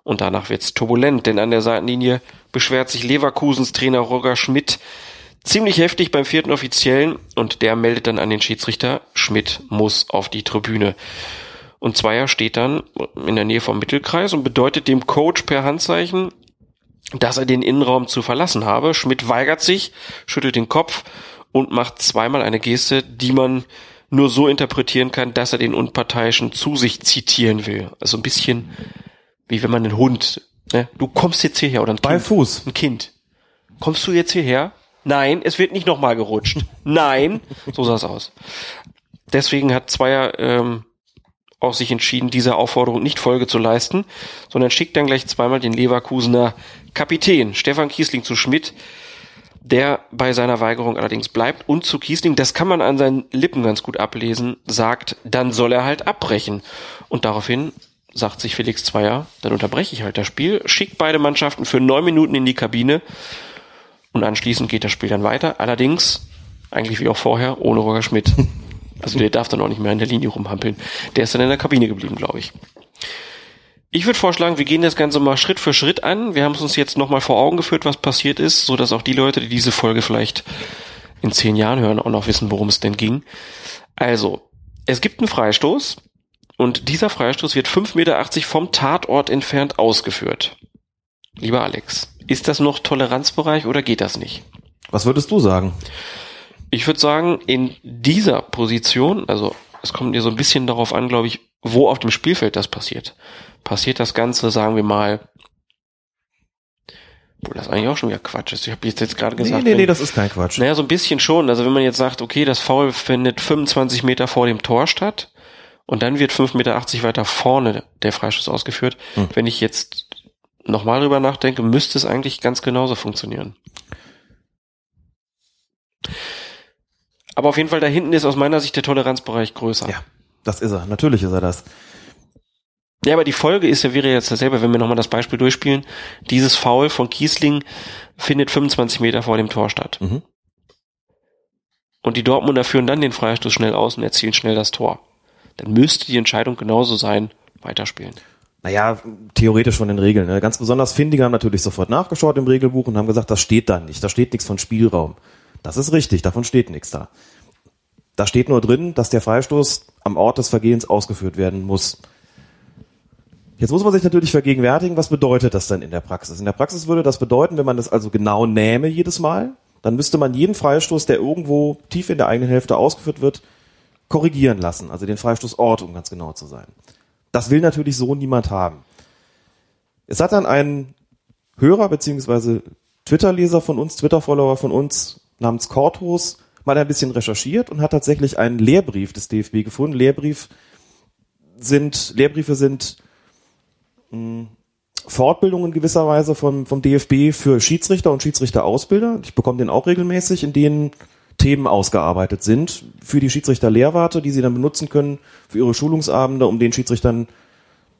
S5: und danach wird's turbulent, denn an der Seitenlinie beschwert sich Leverkusens Trainer Roger Schmidt ziemlich heftig beim vierten Offiziellen und der meldet dann an den Schiedsrichter, Schmidt muss auf die Tribüne. Und Zweier steht dann in der Nähe vom Mittelkreis und bedeutet dem Coach per Handzeichen, dass er den Innenraum zu verlassen habe. Schmidt weigert sich, schüttelt den Kopf und macht zweimal eine Geste, die man nur so interpretieren kann, dass er den Unparteiischen zu sich zitieren will. Also ein bisschen wie wenn man einen Hund, ne? du kommst jetzt hierher oder ein
S6: Bei
S5: Kind,
S6: Fuß.
S5: ein Kind. Kommst du jetzt hierher? Nein, es wird nicht nochmal gerutscht. Nein, so sah es aus. Deswegen hat Zweier ähm, auch sich entschieden, dieser Aufforderung nicht Folge zu leisten, sondern schickt dann gleich zweimal den Leverkusener Kapitän Stefan Kiesling zu Schmidt, der bei seiner Weigerung allerdings bleibt und zu Kiesling, das kann man an seinen Lippen ganz gut ablesen, sagt, dann soll er halt abbrechen. Und daraufhin sagt sich Felix Zweier, dann unterbreche ich halt das Spiel, schickt beide Mannschaften für neun Minuten in die Kabine und anschließend geht das Spiel dann weiter. Allerdings, eigentlich wie auch vorher, ohne Roger Schmidt. Also der darf dann auch nicht mehr in der Linie rumhampeln. Der ist dann in der Kabine geblieben, glaube ich. Ich würde vorschlagen, wir gehen das Ganze mal Schritt für Schritt an. Wir haben es uns jetzt nochmal vor Augen geführt, was passiert ist, so dass auch die Leute, die diese Folge vielleicht in zehn Jahren hören, auch noch wissen, worum es denn ging. Also, es gibt einen Freistoß und dieser Freistoß wird 5,80 Meter vom Tatort entfernt ausgeführt. Lieber Alex, ist das noch Toleranzbereich oder geht das nicht?
S6: Was würdest du sagen?
S5: Ich würde sagen, in dieser Position, also es kommt dir so ein bisschen darauf an, glaube ich, wo auf dem Spielfeld das passiert. Passiert das Ganze, sagen wir mal, wo das eigentlich auch schon wieder Quatsch ist. Ich habe jetzt, jetzt gerade gesagt.
S6: nee, nee,
S5: wenn-
S6: das ist kein Quatsch.
S5: Naja, so ein bisschen schon. Also wenn man jetzt sagt, okay, das Foul findet 25 Meter vor dem Tor statt und dann wird 5,80 Meter weiter vorne der Freistoß ausgeführt.
S6: Hm.
S5: Wenn ich jetzt nochmal drüber nachdenke, müsste es eigentlich ganz genauso funktionieren. Aber auf jeden Fall da hinten ist aus meiner Sicht der Toleranzbereich größer.
S6: Ja, das ist er. Natürlich ist er das.
S5: Ja, aber die Folge ist ja, wäre jetzt dasselbe, wenn wir nochmal das Beispiel durchspielen. Dieses Foul von Kiesling findet 25 Meter vor dem Tor statt.
S6: Mhm.
S5: Und die Dortmunder führen dann den Freistoß schnell aus und erzielen schnell das Tor. Dann müsste die Entscheidung genauso sein, weiterspielen.
S6: Naja, theoretisch von den Regeln. Ne? Ganz besonders Findige haben natürlich sofort nachgeschaut im Regelbuch und haben gesagt, das steht da nicht. Da steht nichts von Spielraum. Das ist richtig, davon steht nichts da. Da steht nur drin, dass der Freistoß am Ort des Vergehens ausgeführt werden muss. Jetzt muss man sich natürlich vergegenwärtigen, was bedeutet das denn in der Praxis? In der Praxis würde das bedeuten, wenn man das also genau nähme jedes Mal, dann müsste man jeden Freistoß, der irgendwo tief in der eigenen Hälfte ausgeführt wird, korrigieren lassen, also den Freistoßort, um ganz genau zu sein. Das will natürlich so niemand haben. Es hat dann ein Hörer beziehungsweise Twitter-Leser von uns, Twitter-Follower von uns namens Kortos mal ein bisschen recherchiert und hat tatsächlich einen Lehrbrief des DFB gefunden. Lehrbrief sind, Lehrbriefe sind mh, Fortbildungen gewisser Weise vom, vom DFB für Schiedsrichter und Schiedsrichterausbilder. Ich bekomme den auch regelmäßig, in denen Themen ausgearbeitet sind für die Schiedsrichter-Lehrwarte, die sie dann benutzen können für ihre Schulungsabende, um den Schiedsrichtern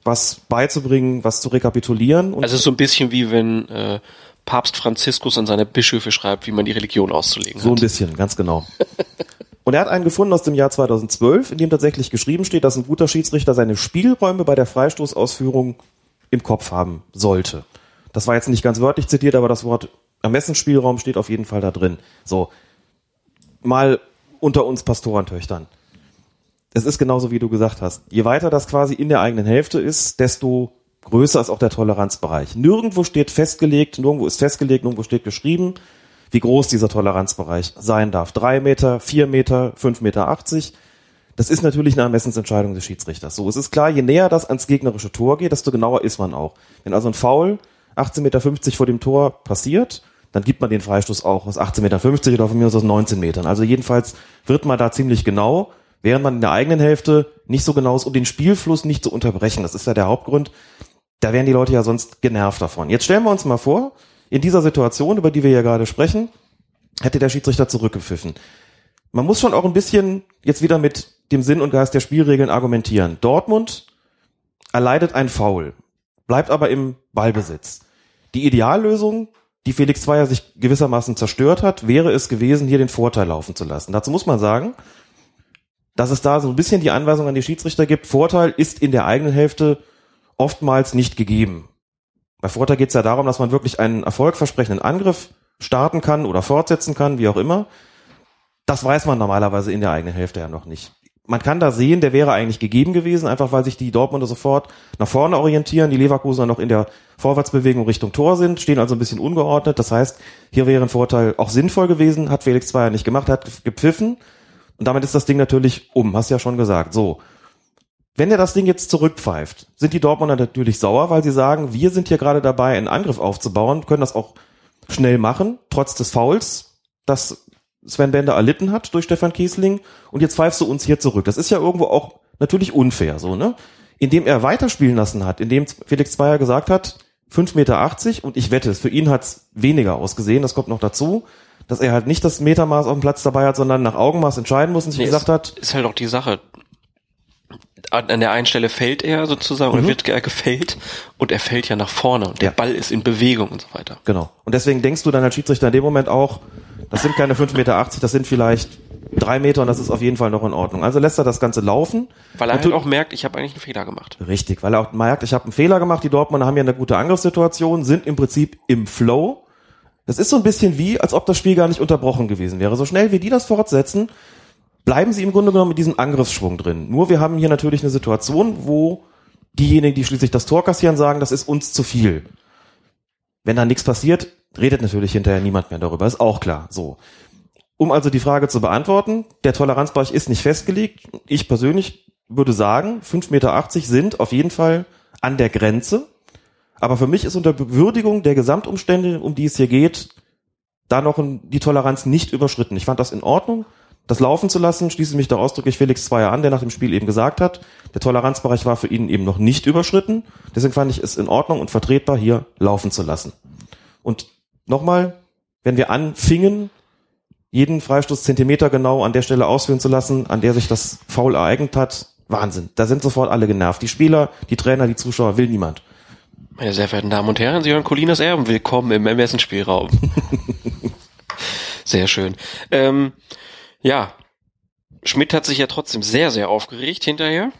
S6: was beizubringen, was zu rekapitulieren.
S5: Und also so ein bisschen wie wenn äh, Papst Franziskus an seine Bischöfe schreibt, wie man die Religion auszulegen
S6: so
S5: hat.
S6: ein bisschen, ganz genau. Und er hat einen gefunden aus dem Jahr 2012, in dem tatsächlich geschrieben steht, dass ein guter Schiedsrichter seine Spielräume bei der Freistoßausführung im Kopf haben sollte. Das war jetzt nicht ganz wörtlich zitiert, aber das Wort Ermessensspielraum steht auf jeden Fall da drin. So, mal unter uns Pastorentöchtern. Es ist genauso, wie du gesagt hast. Je weiter das quasi in der eigenen Hälfte ist, desto größer ist auch der Toleranzbereich. Nirgendwo steht festgelegt, nirgendwo ist festgelegt, nirgendwo steht geschrieben, wie groß dieser Toleranzbereich sein darf. Drei Meter, vier Meter, fünf Meter achtzig. Das ist natürlich eine Ermessensentscheidung des Schiedsrichters. So, es ist klar, je näher das ans gegnerische Tor geht, desto genauer ist man auch. Wenn also ein Foul 18,50 Meter vor dem Tor passiert, dann gibt man den Freistoß auch aus 18,50 Meter oder von mir aus aus 19 Metern. Also jedenfalls wird man da ziemlich genau, während man in der eigenen Hälfte nicht so genau ist, um den Spielfluss nicht zu unterbrechen. Das ist ja der Hauptgrund. Da wären die Leute ja sonst genervt davon. Jetzt stellen wir uns mal vor, in dieser Situation, über die wir ja gerade sprechen, hätte der Schiedsrichter zurückgepfiffen. Man muss schon auch ein bisschen jetzt wieder mit dem Sinn und Geist der Spielregeln argumentieren. Dortmund erleidet ein Foul, bleibt aber im Ballbesitz. Die Ideallösung, die Felix Zweier sich gewissermaßen zerstört hat, wäre es gewesen, hier den Vorteil laufen zu lassen. Dazu muss man sagen, dass es da so ein bisschen die Anweisung an die Schiedsrichter gibt, Vorteil ist in der eigenen Hälfte oftmals nicht gegeben. Bei Vorteil geht es ja darum, dass man wirklich einen erfolgversprechenden Angriff starten kann oder fortsetzen kann, wie auch immer. Das weiß man normalerweise in der eigenen Hälfte ja noch nicht. Man kann da sehen, der wäre eigentlich gegeben gewesen, einfach weil sich die Dortmunder sofort nach vorne orientieren, die Leverkusener noch in der Vorwärtsbewegung Richtung Tor sind, stehen also ein bisschen ungeordnet. Das heißt, hier wäre ein Vorteil auch sinnvoll gewesen, hat Felix zwar nicht gemacht, hat gepfiffen und damit ist das Ding natürlich um, hast ja schon gesagt. So. Wenn er das Ding jetzt zurückpfeift, sind die Dortmunder natürlich sauer, weil sie sagen, wir sind hier gerade dabei, einen Angriff aufzubauen, können das auch schnell machen, trotz des Fouls, das Sven Bender erlitten hat durch Stefan Kiesling und jetzt pfeifst du uns hier zurück. Das ist ja irgendwo auch natürlich unfair, so, ne? Indem er weiterspielen lassen hat, indem Felix Zweier gesagt hat, 5,80 Meter und ich wette, für ihn hat's weniger ausgesehen, das kommt noch dazu, dass er halt nicht das Metermaß auf dem Platz dabei hat, sondern nach Augenmaß entscheiden muss und sich
S5: Nee,
S6: gesagt
S5: ist,
S6: hat,
S5: Ist halt auch die Sache. An der einen Stelle fällt er sozusagen
S6: Mhm.
S5: oder wird er gefällt und er fällt ja nach vorne und der Ball ist in Bewegung und so weiter.
S6: Genau. Und deswegen denkst du dann als Schiedsrichter in dem Moment auch, das sind keine 5,80 Meter, das sind vielleicht drei Meter und das ist auf jeden Fall noch in Ordnung. Also lässt er das Ganze laufen.
S5: Weil er halt auch merkt, ich habe eigentlich einen Fehler gemacht.
S6: Richtig, weil er auch merkt, ich habe einen Fehler gemacht, die Dortmunder haben ja eine gute Angriffssituation, sind im Prinzip im Flow. Das ist so ein bisschen wie, als ob das Spiel gar nicht unterbrochen gewesen wäre. So schnell wie die das fortsetzen, bleiben sie im Grunde genommen mit diesem Angriffsschwung drin. Nur wir haben hier natürlich eine Situation, wo diejenigen, die schließlich das Tor kassieren, sagen, das ist uns zu viel. Wenn da nichts passiert, redet natürlich hinterher niemand mehr darüber, ist auch klar. So. Um also die Frage zu beantworten, der Toleranzbereich ist nicht festgelegt. Ich persönlich würde sagen, 5,80 Meter sind auf jeden Fall an der Grenze. Aber für mich ist unter Bewürdigung der Gesamtumstände, um die es hier geht, da noch die Toleranz nicht überschritten. Ich fand das in Ordnung, das laufen zu lassen, schließe mich da ausdrücklich Felix Zweier an, der nach dem Spiel eben gesagt hat, der Toleranzbereich war für ihn eben noch nicht überschritten. Deswegen fand ich es in Ordnung und vertretbar, hier laufen zu lassen. Und nochmal, wenn wir anfingen, jeden Freistoß Zentimeter genau an der Stelle ausführen zu lassen, an der sich das Foul ereignet hat. Wahnsinn. Da sind sofort alle genervt. Die Spieler, die Trainer, die Zuschauer, will niemand.
S5: Meine sehr verehrten Damen und Herren, Sie hören Colinas Erben. Willkommen im Ermessensspielraum. sehr schön. Ähm, ja, Schmidt hat sich ja trotzdem sehr, sehr aufgeregt hinterher.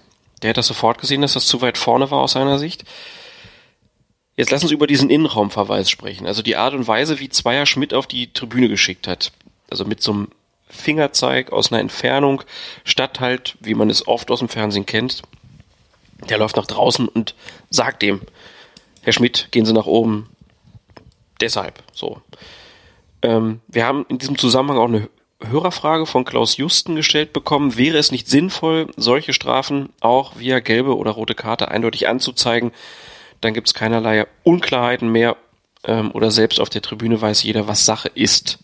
S5: Der hat das sofort gesehen, dass das zu weit vorne war aus seiner Sicht. Jetzt lass uns über diesen Innenraumverweis sprechen. Also die Art und Weise, wie Zweier Schmidt auf die Tribüne geschickt hat. Also mit so einem Fingerzeig aus einer Entfernung, statt halt, wie man es oft aus dem Fernsehen kennt, der läuft nach draußen und sagt dem, Herr Schmidt, gehen Sie nach oben. Deshalb, so. Ähm, wir haben in diesem Zusammenhang auch eine Hörerfrage von Klaus Justen gestellt bekommen. Wäre es nicht sinnvoll, solche Strafen auch via gelbe oder rote Karte eindeutig anzuzeigen? Dann gibt es keinerlei Unklarheiten mehr ähm, oder selbst auf der Tribüne weiß jeder, was Sache ist.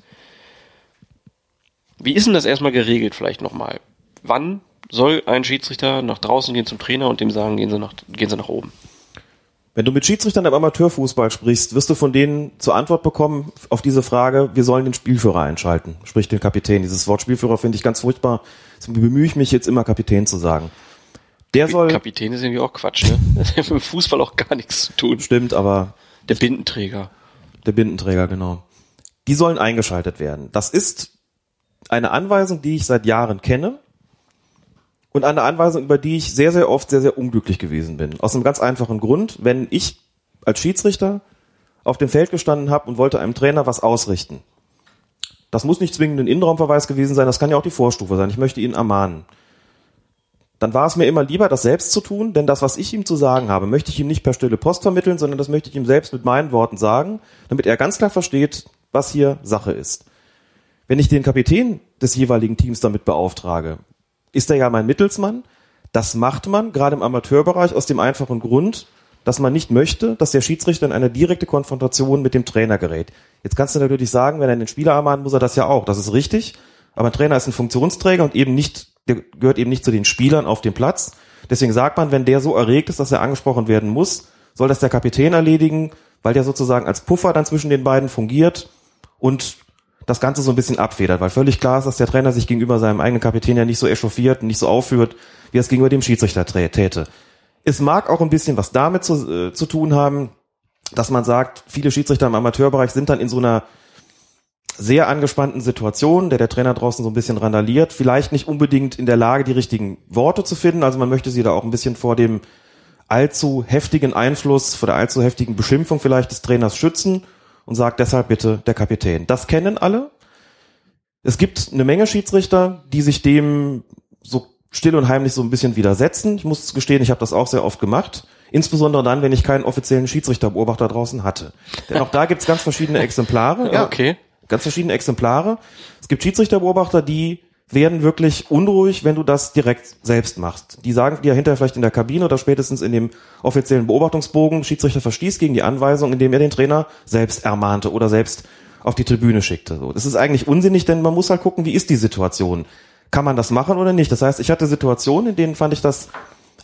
S5: Wie ist denn das erstmal geregelt vielleicht nochmal? Wann soll ein Schiedsrichter nach draußen gehen zum Trainer und dem sagen, gehen Sie nach, gehen Sie nach oben?
S6: Wenn du mit Schiedsrichtern im Amateurfußball sprichst, wirst du von denen zur Antwort bekommen auf diese Frage, wir sollen den Spielführer einschalten, sprich den Kapitän. Dieses Wort Spielführer finde ich ganz furchtbar. Deswegen bemühe ich mich jetzt immer Kapitän zu sagen. Der soll.
S5: Kapitän ist irgendwie auch Quatsch, ne? Das hat mit Fußball auch gar nichts zu tun.
S6: Stimmt, aber.
S5: Der Bindenträger.
S6: Der Bindenträger, genau. Die sollen eingeschaltet werden. Das ist eine Anweisung, die ich seit Jahren kenne und eine Anweisung, über die ich sehr, sehr oft sehr, sehr unglücklich gewesen bin. Aus einem ganz einfachen Grund, wenn ich als Schiedsrichter auf dem Feld gestanden habe und wollte einem Trainer was ausrichten. Das muss nicht zwingend ein Innenraumverweis gewesen sein, das kann ja auch die Vorstufe sein. Ich möchte ihn ermahnen. Dann war es mir immer lieber, das selbst zu tun, denn das, was ich ihm zu sagen habe, möchte ich ihm nicht per stille Post vermitteln, sondern das möchte ich ihm selbst mit meinen Worten sagen, damit er ganz klar versteht, was hier Sache ist. Wenn ich den Kapitän des jeweiligen Teams damit beauftrage, ist er ja mein Mittelsmann. Das macht man gerade im Amateurbereich aus dem einfachen Grund, dass man nicht möchte, dass der Schiedsrichter in eine direkte Konfrontation mit dem Trainer gerät. Jetzt kannst du natürlich sagen, wenn er den Spieler ermahnt, muss er das ja auch. Das ist richtig. Aber ein Trainer ist ein Funktionsträger und eben nicht, der gehört eben nicht zu den Spielern auf dem Platz. Deswegen sagt man, wenn der so erregt ist, dass er angesprochen werden muss, soll das der Kapitän erledigen, weil der sozusagen als Puffer dann zwischen den beiden fungiert und das Ganze so ein bisschen abfedert, weil völlig klar ist, dass der Trainer sich gegenüber seinem eigenen Kapitän ja nicht so echauffiert und nicht so aufführt, wie er es gegenüber dem Schiedsrichter täte. Es mag auch ein bisschen was damit zu, äh, zu tun haben, dass man sagt, viele Schiedsrichter im Amateurbereich sind dann in so einer sehr angespannten Situation, der der Trainer draußen so ein bisschen randaliert, vielleicht nicht unbedingt in der Lage, die richtigen Worte zu finden. Also man möchte sie da auch ein bisschen vor dem allzu heftigen Einfluss, vor der allzu heftigen Beschimpfung vielleicht des Trainers schützen und sagt deshalb bitte der Kapitän. Das kennen alle. Es gibt eine Menge Schiedsrichter, die sich dem so still und heimlich so ein bisschen widersetzen. Ich muss gestehen, ich habe das auch sehr oft gemacht. Insbesondere dann, wenn ich keinen offiziellen Schiedsrichterbeobachter draußen hatte. Denn auch da gibt's ganz verschiedene Exemplare.
S5: Ja, okay.
S6: Ganz verschiedene Exemplare. Es gibt Schiedsrichterbeobachter, die werden wirklich unruhig, wenn du das direkt selbst machst. Die sagen dir hinterher vielleicht in der Kabine oder spätestens in dem offiziellen Beobachtungsbogen, Schiedsrichter verstieß gegen die Anweisung, indem er den Trainer selbst ermahnte oder selbst auf die Tribüne schickte. So, das ist eigentlich unsinnig, denn man muss halt gucken, wie ist die Situation. Kann man das machen oder nicht? Das heißt, ich hatte Situationen, in denen fand ich das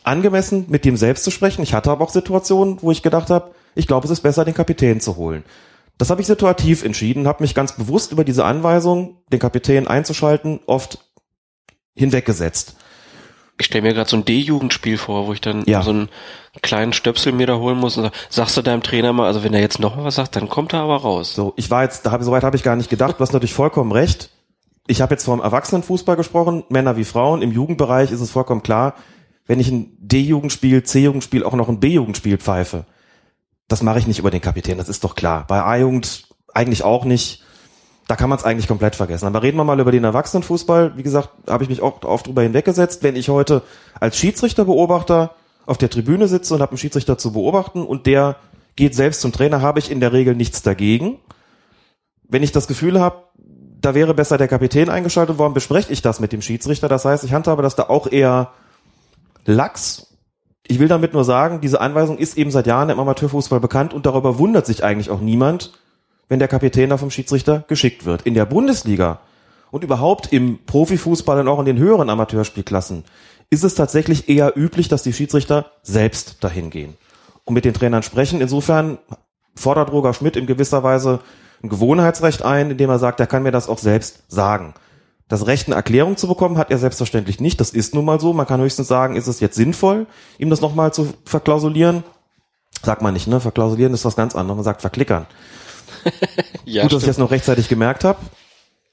S6: angemessen, mit dem selbst zu sprechen. Ich hatte aber auch Situationen, wo ich gedacht habe, ich glaube, es ist besser, den Kapitän zu holen. Das habe ich situativ entschieden, habe mich ganz bewusst über diese Anweisung, den Kapitän einzuschalten, oft hinweggesetzt.
S5: Ich stelle mir gerade so ein D-Jugendspiel vor, wo ich dann ja. so einen kleinen Stöpsel mir da holen muss und sag, sagst du deinem Trainer mal, also wenn er jetzt noch mal was sagt, dann kommt er aber raus.
S6: So, ich war jetzt, da hab, soweit habe ich gar nicht gedacht, du hast natürlich vollkommen recht. Ich habe jetzt vom Erwachsenenfußball gesprochen, Männer wie Frauen. Im Jugendbereich ist es vollkommen klar, wenn ich ein D-Jugendspiel, C-Jugendspiel, auch noch ein B-Jugendspiel pfeife, das mache ich nicht über den Kapitän, das ist doch klar. Bei A-Jugend eigentlich auch nicht. Da kann man es eigentlich komplett vergessen. Aber reden wir mal über den Erwachsenenfußball. Wie gesagt, habe ich mich auch oft drüber hinweggesetzt. Wenn ich heute als Schiedsrichterbeobachter auf der Tribüne sitze und habe einen Schiedsrichter zu beobachten und der geht selbst zum Trainer, habe ich in der Regel nichts dagegen. Wenn ich das Gefühl habe, da wäre besser der Kapitän eingeschaltet worden, bespreche ich das mit dem Schiedsrichter. Das heißt, ich handhabe das da auch eher lax ich will damit nur sagen, diese Anweisung ist eben seit Jahren im Amateurfußball bekannt und darüber wundert sich eigentlich auch niemand, wenn der Kapitän da vom Schiedsrichter geschickt wird. In der Bundesliga und überhaupt im Profifußball und auch in den höheren Amateurspielklassen ist es tatsächlich eher üblich, dass die Schiedsrichter selbst dahin gehen und mit den Trainern sprechen. Insofern fordert Roger Schmidt in gewisser Weise ein Gewohnheitsrecht ein, indem er sagt, er kann mir das auch selbst sagen. Das Recht, eine Erklärung zu bekommen, hat er selbstverständlich nicht. Das ist nun mal so. Man kann höchstens sagen, ist es jetzt sinnvoll, ihm das nochmal zu verklausulieren? Sagt man nicht, ne? Verklausulieren ist was ganz anderes. Man sagt verklickern.
S5: Ja,
S6: Gut, dass ich das noch rechtzeitig gemerkt habe.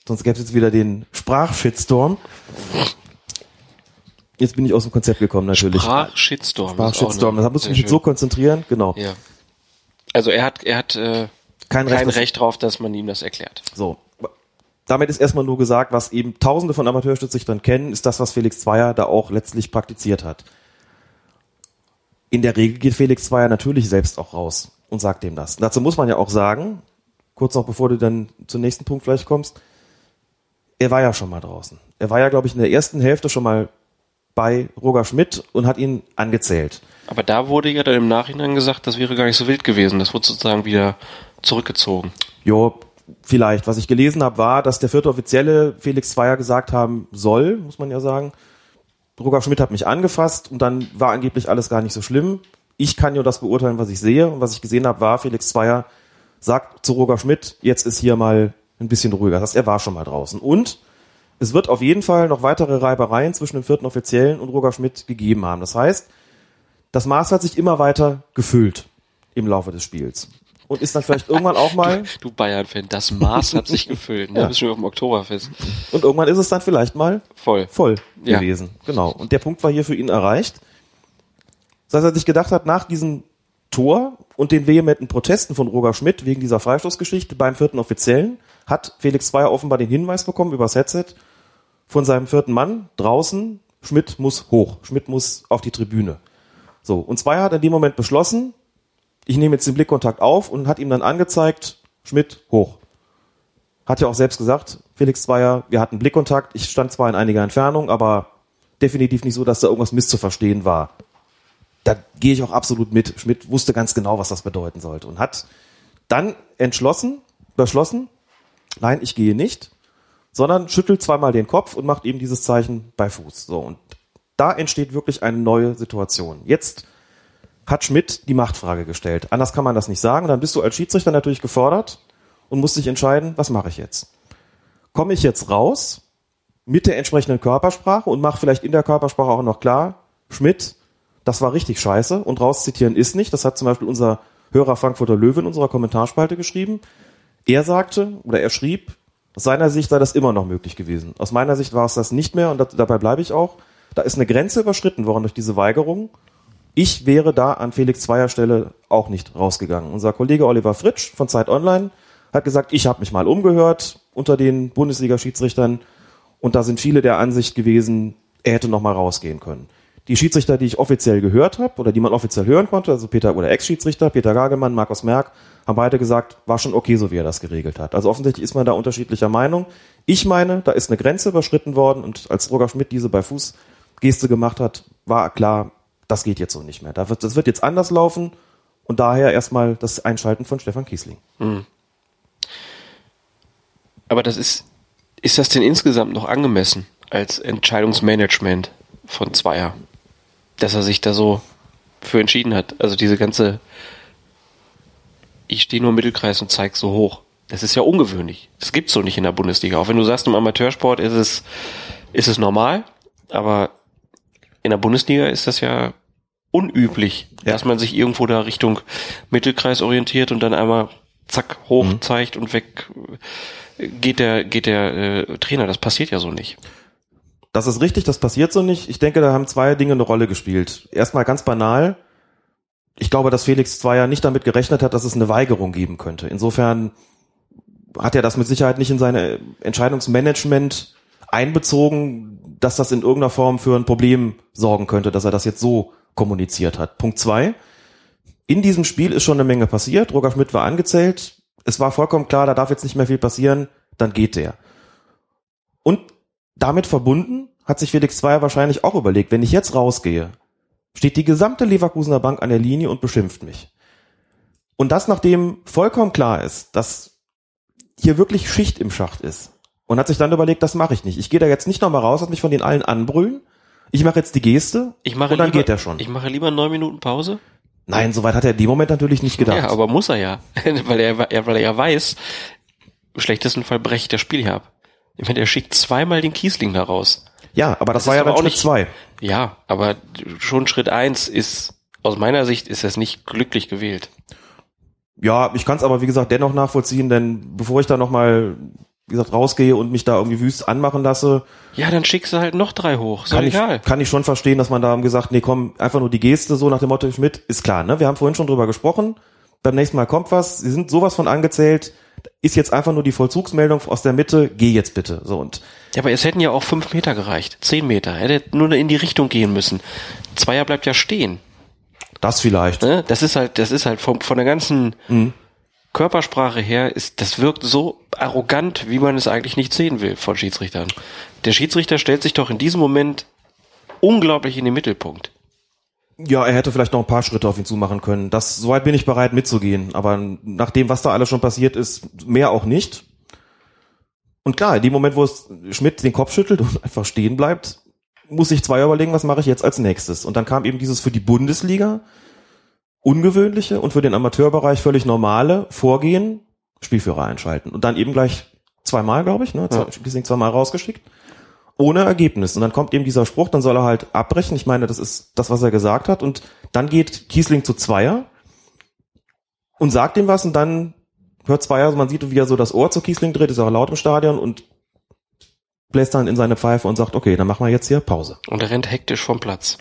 S6: Sonst gäbe es jetzt wieder den Sprachshitstorm. Jetzt bin ich aus dem Konzept gekommen, natürlich.
S5: Sprachshitstorm.
S6: Sprachshitstorm. Da muss ich mich so konzentrieren. Genau.
S5: Ja. Also er hat, er hat äh,
S6: Kein
S5: kein,
S6: Recht,
S5: Recht, drauf, dass man ihm das erklärt.
S6: So. Damit ist erstmal nur gesagt, was eben tausende von Amateurschiedsrichtern kennen, ist das, was Felix Zweier da auch letztlich praktiziert hat. In der Regel geht Felix Zweier natürlich selbst auch raus und sagt dem das. Dazu muss man ja auch sagen, kurz noch bevor du dann zum nächsten Punkt vielleicht kommst, er war ja schon mal draußen. Er war ja, glaube ich, in der ersten Hälfte schon mal bei Roger Schmidt und hat ihn angezählt.
S5: Aber da wurde ja dann im Nachhinein gesagt, das wäre gar nicht so wild gewesen. Das wurde sozusagen wieder zurückgezogen.
S6: Jo, vielleicht. Was ich gelesen habe, war, dass der vierte Offizielle Felix Zweier gesagt haben soll, muss man ja sagen. Roger Schmidt hat mich angefasst und dann war angeblich alles gar nicht so schlimm. Ich kann ja das beurteilen, was ich sehe. Und was ich gesehen habe, war, Felix Zweier sagt zu Roger Schmidt, jetzt ist hier mal ein bisschen ruhiger. Das heißt, er war schon mal draußen. Und es wird auf jeden Fall noch weitere Reibereien zwischen dem vierten Offiziellen und Roger Schmidt gegeben haben. Das heißt, das Maß hat sich immer weiter gefüllt im Laufe des Spiels. Und ist dann vielleicht irgendwann auch mal
S5: Du Bayern-Fan, das Maß hat sich gefüllt. Ne?
S6: Ja.
S5: Bist schon auf dem Oktoberfest.
S6: Und irgendwann ist es dann vielleicht mal
S5: Voll.
S6: voll
S5: Ja.
S6: gewesen. Genau. Und der Punkt war hier für ihn erreicht. Das heißt, er sich gedacht hat, nach diesem Tor und den vehementen Protesten von Roger Schmidt wegen dieser Freistoßgeschichte beim vierten Offiziellen hat Felix Zweier offenbar den Hinweis bekommen übers Headset von seinem vierten Mann draußen, Schmidt muss hoch, Schmidt muss auf die Tribüne. So, und Zweier hat in dem Moment beschlossen, ich nehme jetzt den Blickkontakt auf und hat ihm dann angezeigt, Schmidt hoch. Hat ja auch selbst gesagt, Felix Zweier, wir hatten Blickkontakt, ich stand zwar in einiger Entfernung, aber definitiv nicht so, dass da irgendwas misszuverstehen war. Da gehe ich auch absolut mit. Schmidt wusste ganz genau, was das bedeuten sollte und hat dann entschlossen, beschlossen, nein, ich gehe nicht, sondern schüttelt zweimal den Kopf und macht eben dieses Zeichen bei Fuß. So, und da entsteht wirklich eine neue Situation. Jetzt hat Schmidt die Machtfrage gestellt. Anders kann man das nicht sagen. Dann bist du als Schiedsrichter natürlich gefordert und musst dich entscheiden, was mache ich jetzt? Komme ich jetzt raus mit der entsprechenden Körpersprache und mache vielleicht in der Körpersprache auch noch klar, Schmidt, das war richtig scheiße und rauszitieren ist nicht. Das hat zum Beispiel unser Hörer Frankfurter Löwe in unserer Kommentarspalte geschrieben. Er sagte oder er schrieb, aus seiner Sicht sei das immer noch möglich gewesen. Aus meiner Sicht war es das nicht mehr und da, dabei bleibe ich auch. Da ist eine Grenze überschritten worden durch diese Weigerung. Ich wäre da an Felix Zweier Stelle auch nicht rausgegangen. Unser Kollege Oliver Fritsch von Zeit Online hat gesagt, ich habe mich mal umgehört unter den Bundesliga-Schiedsrichtern und da sind viele der Ansicht gewesen, er hätte noch mal rausgehen können. Die Schiedsrichter, die ich offiziell gehört habe oder die man offiziell hören konnte, also Peter oder Ex-Schiedsrichter, Peter Gagemann, Markus Merck, haben beide gesagt, war schon okay, so wie er das geregelt hat. Also offensichtlich ist man da unterschiedlicher Meinung. Ich meine, da ist eine Grenze überschritten worden und als Roger Schmidt diese bei Fuß Geste gemacht hat, war klar, das geht jetzt so nicht mehr. Das wird jetzt anders laufen und daher erstmal das Einschalten von Stefan Kiesling.
S5: Hm. Aber das ist, ist das denn insgesamt noch angemessen als Entscheidungsmanagement von Zweier? Dass er sich da so für entschieden hat. Also diese ganze, ich stehe nur im Mittelkreis und zeig so hoch. Das ist ja ungewöhnlich. Das gibt's so nicht in der Bundesliga. Auch wenn du sagst, im Amateursport ist es, ist es normal, aber in der Bundesliga ist das ja unüblich, dass man sich irgendwo da Richtung Mittelkreis orientiert und dann einmal zack hoch zeigt und weg äh, geht der geht der äh, Trainer. Das passiert ja so nicht.
S6: Das ist richtig, das passiert so nicht. Ich denke, da haben zwei Dinge eine Rolle gespielt. Erstmal ganz banal. Ich glaube, dass Felix Zweier nicht damit gerechnet hat, dass es eine Weigerung geben könnte. Insofern hat er das mit Sicherheit nicht in seine Entscheidungsmanagement einbezogen, dass das in irgendeiner Form für ein Problem sorgen könnte, dass er das jetzt so kommuniziert hat. Punkt zwei. In diesem Spiel ist schon eine Menge passiert. Roger Schmidt war angezählt. Es war vollkommen klar, da darf jetzt nicht mehr viel passieren. Dann geht der. Und damit verbunden hat sich Felix Zweier wahrscheinlich auch überlegt, wenn ich jetzt rausgehe, steht die gesamte Leverkusener Bank an der Linie und beschimpft mich. Und das, nachdem vollkommen klar ist, dass hier wirklich Schicht im Schacht ist. Und hat sich dann überlegt, das mache ich nicht. Ich gehe da jetzt nicht nochmal raus, lass mich von den allen anbrüllen. Ich mache jetzt die Geste
S5: Ich mache
S6: und dann
S5: lieber,
S6: geht der schon.
S5: Ich mache lieber neun Minuten Pause.
S6: Nein, soweit hat er in dem Moment natürlich nicht gedacht.
S5: Ja, aber muss er ja. weil, er, weil er ja weiß, im schlechtesten Fall brecht das Spiel hier ab. Ich meine, er schickt zweimal den Kiesling da raus.
S6: Ja, aber das,
S5: Das
S6: war ja
S5: aber
S6: dann
S5: auch
S6: Schritt
S5: nicht-
S6: zwei.
S5: Ja, aber schon Schritt eins ist, aus meiner Sicht ist das nicht glücklich gewählt.
S6: Ja, ich kann es aber wie gesagt dennoch nachvollziehen, denn bevor ich da nochmal, wie gesagt, rausgehe und mich da irgendwie wüst anmachen lasse,
S5: Ja, dann schickst du halt noch drei hoch. Doch
S6: kann ich,
S5: egal.
S6: kann ich schon verstehen, dass man da gesagt, nee, komm, einfach nur die Geste, so nach dem Motto Schmidt, ist klar, ne? Wir haben vorhin schon drüber gesprochen. Beim nächsten Mal kommt was, sie sind sowas von angezählt, ist jetzt einfach nur die Vollzugsmeldung aus der Mitte, geh jetzt bitte. So und
S5: Ja, aber es hätten ja auch fünf Meter gereicht. Zehn Meter. Er hätte nur in die Richtung gehen müssen. Zweier bleibt ja stehen.
S6: das vielleicht.
S5: Ne? Das ist halt, das ist halt vom, von der ganzen
S6: Mhm.
S5: Körpersprache her, ist, das wirkt so arrogant, wie man es eigentlich nicht sehen will von Schiedsrichtern. Der Schiedsrichter stellt sich doch in diesem Moment unglaublich in den Mittelpunkt.
S6: Ja, er hätte vielleicht noch ein paar Schritte auf ihn zumachen können. Das, soweit bin ich bereit mitzugehen. Aber nach dem, was da alles schon passiert ist, mehr auch nicht. Und klar, in dem Moment, wo es Schmidt den Kopf schüttelt und einfach stehen bleibt, muss sich zwei überlegen, was mache ich jetzt als nächstes. Und dann kam eben dieses für die Bundesliga ungewöhnliche und für den Amateurbereich völlig normale Vorgehen, Spielführer einschalten. Und dann eben gleich zweimal, glaube ich, ne? Zwei, Schließlich zweimal rausgeschickt. Ohne Ergebnis. Und dann kommt eben dieser Spruch, dann soll er halt abbrechen. Ich meine, das ist das, was er gesagt hat. Und dann geht Kiesling zu Zweier und sagt ihm was und dann hört Zweier, man sieht, wie er so das Ohr zu Kiesling dreht, ist auch laut im Stadion und bläst dann in seine Pfeife und sagt, okay, dann machen wir jetzt hier Pause.
S5: Und er rennt hektisch vom Platz.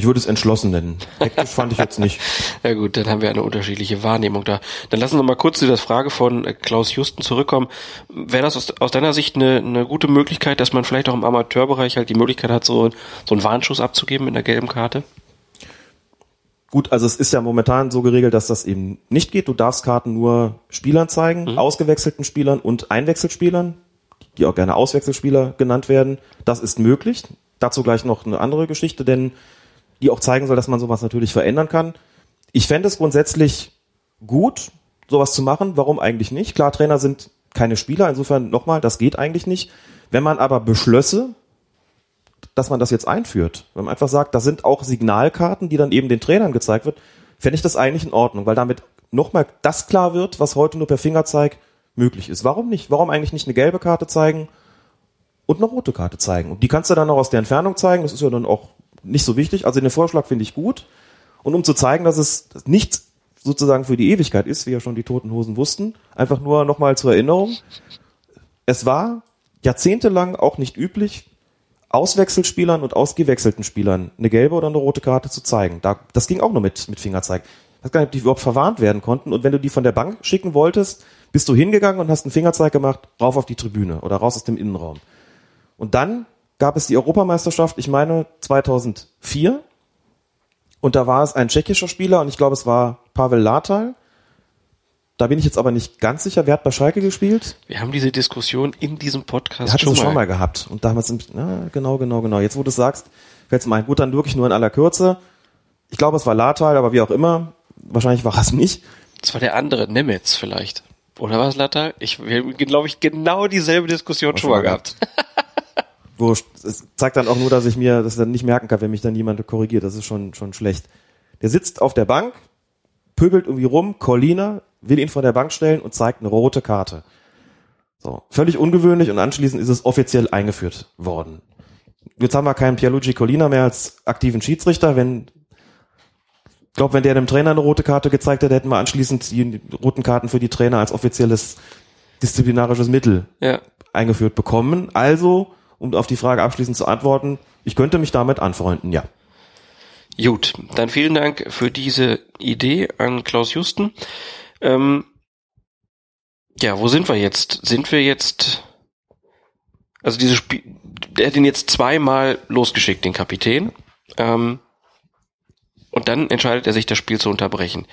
S6: Ich würde es entschlossen nennen. Hektisch fand ich jetzt nicht.
S5: Ja gut, dann haben wir eine unterschiedliche Wahrnehmung da. Dann lassen wir mal kurz zu der Frage von äh, Klaus Justen zurückkommen. Wäre das aus, aus deiner Sicht eine, eine gute Möglichkeit, dass man vielleicht auch im Amateurbereich halt die Möglichkeit hat, so, so einen Warnschuss abzugeben mit einer gelben Karte?
S6: Gut, also es ist ja momentan so geregelt, dass das eben nicht geht. Du darfst Karten nur Spielern zeigen, ausgewechselten Spielern und Einwechselspielern, die auch gerne Auswechselspieler genannt werden. Das ist möglich. Dazu gleich noch eine andere Geschichte, denn die auch zeigen soll, dass man sowas natürlich verändern kann. Ich fände es grundsätzlich gut, sowas zu machen. Warum eigentlich nicht? Klar, Trainer sind keine Spieler. Insofern nochmal, das geht eigentlich nicht. Wenn man aber beschlösse, dass man das jetzt einführt. Wenn man einfach sagt, das sind auch Signalkarten, die dann eben den Trainern gezeigt wird, fände ich das eigentlich in Ordnung, weil damit nochmal das klar wird, was heute nur per Fingerzeig möglich ist. Warum nicht? Warum eigentlich nicht eine gelbe Karte zeigen und eine rote Karte zeigen? Und die kannst du dann auch aus der Entfernung zeigen, das ist ja dann auch nicht so wichtig. Also den Vorschlag finde ich gut. Und um zu zeigen, dass es nichts sozusagen für die Ewigkeit ist, wie ja schon die Toten Hosen wussten, einfach nur nochmal zur Erinnerung. Es war jahrzehntelang auch nicht üblich, Auswechselspielern und ausgewechselten Spielern eine gelbe oder eine rote Karte zu zeigen. Da, das ging auch nur mit, mit Fingerzeig. Ich weiß gar nicht, ob die überhaupt verwarnt werden konnten. Und wenn du die von der Bank schicken wolltest, bist du hingegangen und hast einen Fingerzeig gemacht, rauf auf die Tribüne oder raus aus dem Innenraum. Und dann gab es die Europameisterschaft, ich meine 2004. Und da war es ein tschechischer Spieler und ich glaube, es war Pavel Latal. Da bin ich jetzt aber nicht ganz sicher, wer hat bei Schalke gespielt?
S5: Wir haben diese Diskussion in diesem Podcast
S6: hat
S5: schon
S6: es
S5: mal.
S6: schon mal gehabt. Und damals na, genau, genau, genau. Jetzt, wo du es sagst, fällt es mir ein. Gut, dann wirklich nur in aller Kürze. Ich glaube, es war Latal, aber wie auch immer. Wahrscheinlich war es nicht.
S5: Das war der andere, Nemetz vielleicht. Oder was, Latta? Ich, wir haben, glaube ich, genau dieselbe Diskussion schon mal gehabt.
S6: Wurscht. Es zeigt dann auch nur, dass ich mir das dann nicht merken kann, wenn mich dann jemand korrigiert. Das ist schon, schon schlecht. Der sitzt auf der Bank, pöbelt irgendwie rum, Colina will ihn von der Bank stellen und zeigt eine rote Karte. So. Völlig ungewöhnlich und anschließend ist es offiziell eingeführt worden. Jetzt haben wir keinen Pierluigi Colina mehr als aktiven Schiedsrichter. Wenn, ich glaube, wenn der dem Trainer eine rote Karte gezeigt hätte, hätten wir anschließend die roten Karten für die Trainer als offizielles disziplinarisches Mittel
S5: Ja.
S6: eingeführt bekommen. Also, um auf die Frage abschließend zu antworten, ich könnte mich damit anfreunden, ja.
S5: Gut, dann vielen Dank für diese Idee an Klaus Justen. Ähm, ja, wo sind wir jetzt? Sind wir jetzt, also dieses Spiel, der hat ihn jetzt zweimal losgeschickt, den Kapitän. Ähm, und dann entscheidet er sich, das Spiel zu unterbrechen.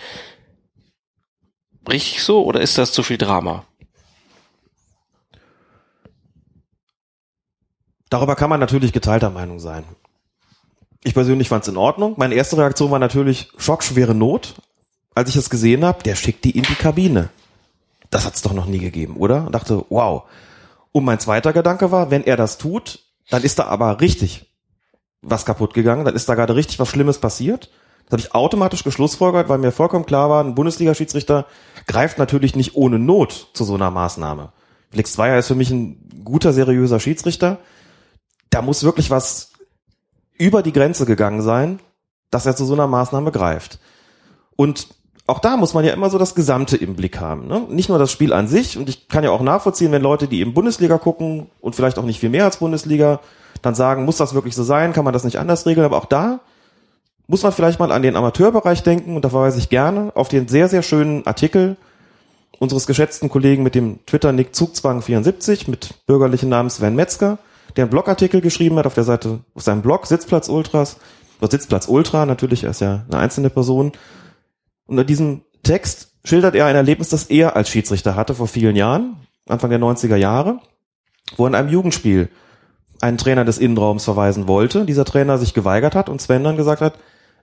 S5: Richtig so oder ist das zu viel Drama?
S6: Darüber kann man natürlich geteilter Meinung sein. Ich persönlich fand es in Ordnung. Meine erste Reaktion war natürlich schockschwere Not. Als ich es gesehen habe, der schickt die in die Kabine. Das hat es doch noch nie gegeben, oder? Und dachte, wow. Und mein zweiter Gedanke war, wenn er das tut, dann ist da aber richtig was kaputt gegangen, dann ist da gerade richtig was Schlimmes passiert. Das habe ich automatisch geschlussfolgert, weil mir vollkommen klar war, ein Bundesliga-Schiedsrichter greift natürlich nicht ohne Not zu so einer Maßnahme. Felix Zweier ist für mich ein guter, seriöser Schiedsrichter. Da muss wirklich was über die Grenze gegangen sein, dass er zu so einer Maßnahme greift. Und auch da muss man ja immer so das Gesamte im Blick haben. Ne? Nicht nur das Spiel an sich. Und ich kann ja auch nachvollziehen, wenn Leute, die eben Bundesliga gucken und vielleicht auch nicht viel mehr als Bundesliga, dann sagen, muss das wirklich so sein? Kann man das nicht anders regeln? Aber auch da muss man vielleicht mal an den Amateurbereich denken. Und da verweise ich gerne auf den sehr, sehr schönen Artikel unseres geschätzten Kollegen mit dem Twitter-Nick Zugzwang74 mit bürgerlichen Namen Sven Metzger, der einen Blogartikel geschrieben hat auf der Seite, auf seinem Blog Sitzplatz Ultras, oder Sitzplatz Ultra, natürlich, er ist ja eine einzelne Person. Unter diesem Text schildert er ein Erlebnis, das er als Schiedsrichter hatte vor vielen Jahren, Anfang der 90er Jahre, wo in einem Jugendspiel einen Trainer des Innenraums verweisen wollte, dieser Trainer sich geweigert hat und Sven dann gesagt hat,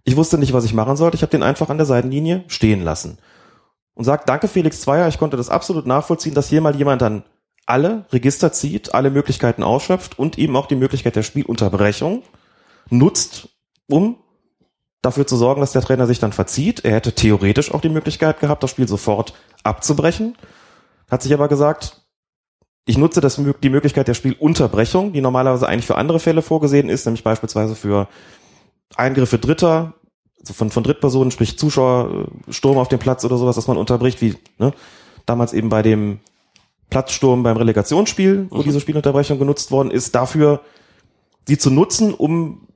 S6: ich wusste nicht, was ich machen sollte, ich habe den einfach an der Seitenlinie stehen lassen. Und sagt, danke Felix Zweier, ich konnte das absolut nachvollziehen, dass hier mal jemand dann alle Register zieht, alle Möglichkeiten ausschöpft und eben auch die Möglichkeit der Spielunterbrechung nutzt, um dafür zu sorgen, dass der Trainer sich dann verzieht. Er hätte theoretisch auch die Möglichkeit gehabt, das Spiel sofort abzubrechen, hat sich aber gesagt, ich nutze das, die Möglichkeit der Spielunterbrechung, die normalerweise eigentlich für andere Fälle vorgesehen ist, nämlich beispielsweise für Eingriffe Dritter, also von, von Drittpersonen, sprich Zuschauersturm auf dem Platz oder sowas, dass man unterbricht, wie ne, damals eben bei dem Platzsturm beim Relegationsspiel, wo mhm. diese Spielunterbrechung genutzt worden ist, dafür sie zu nutzen, um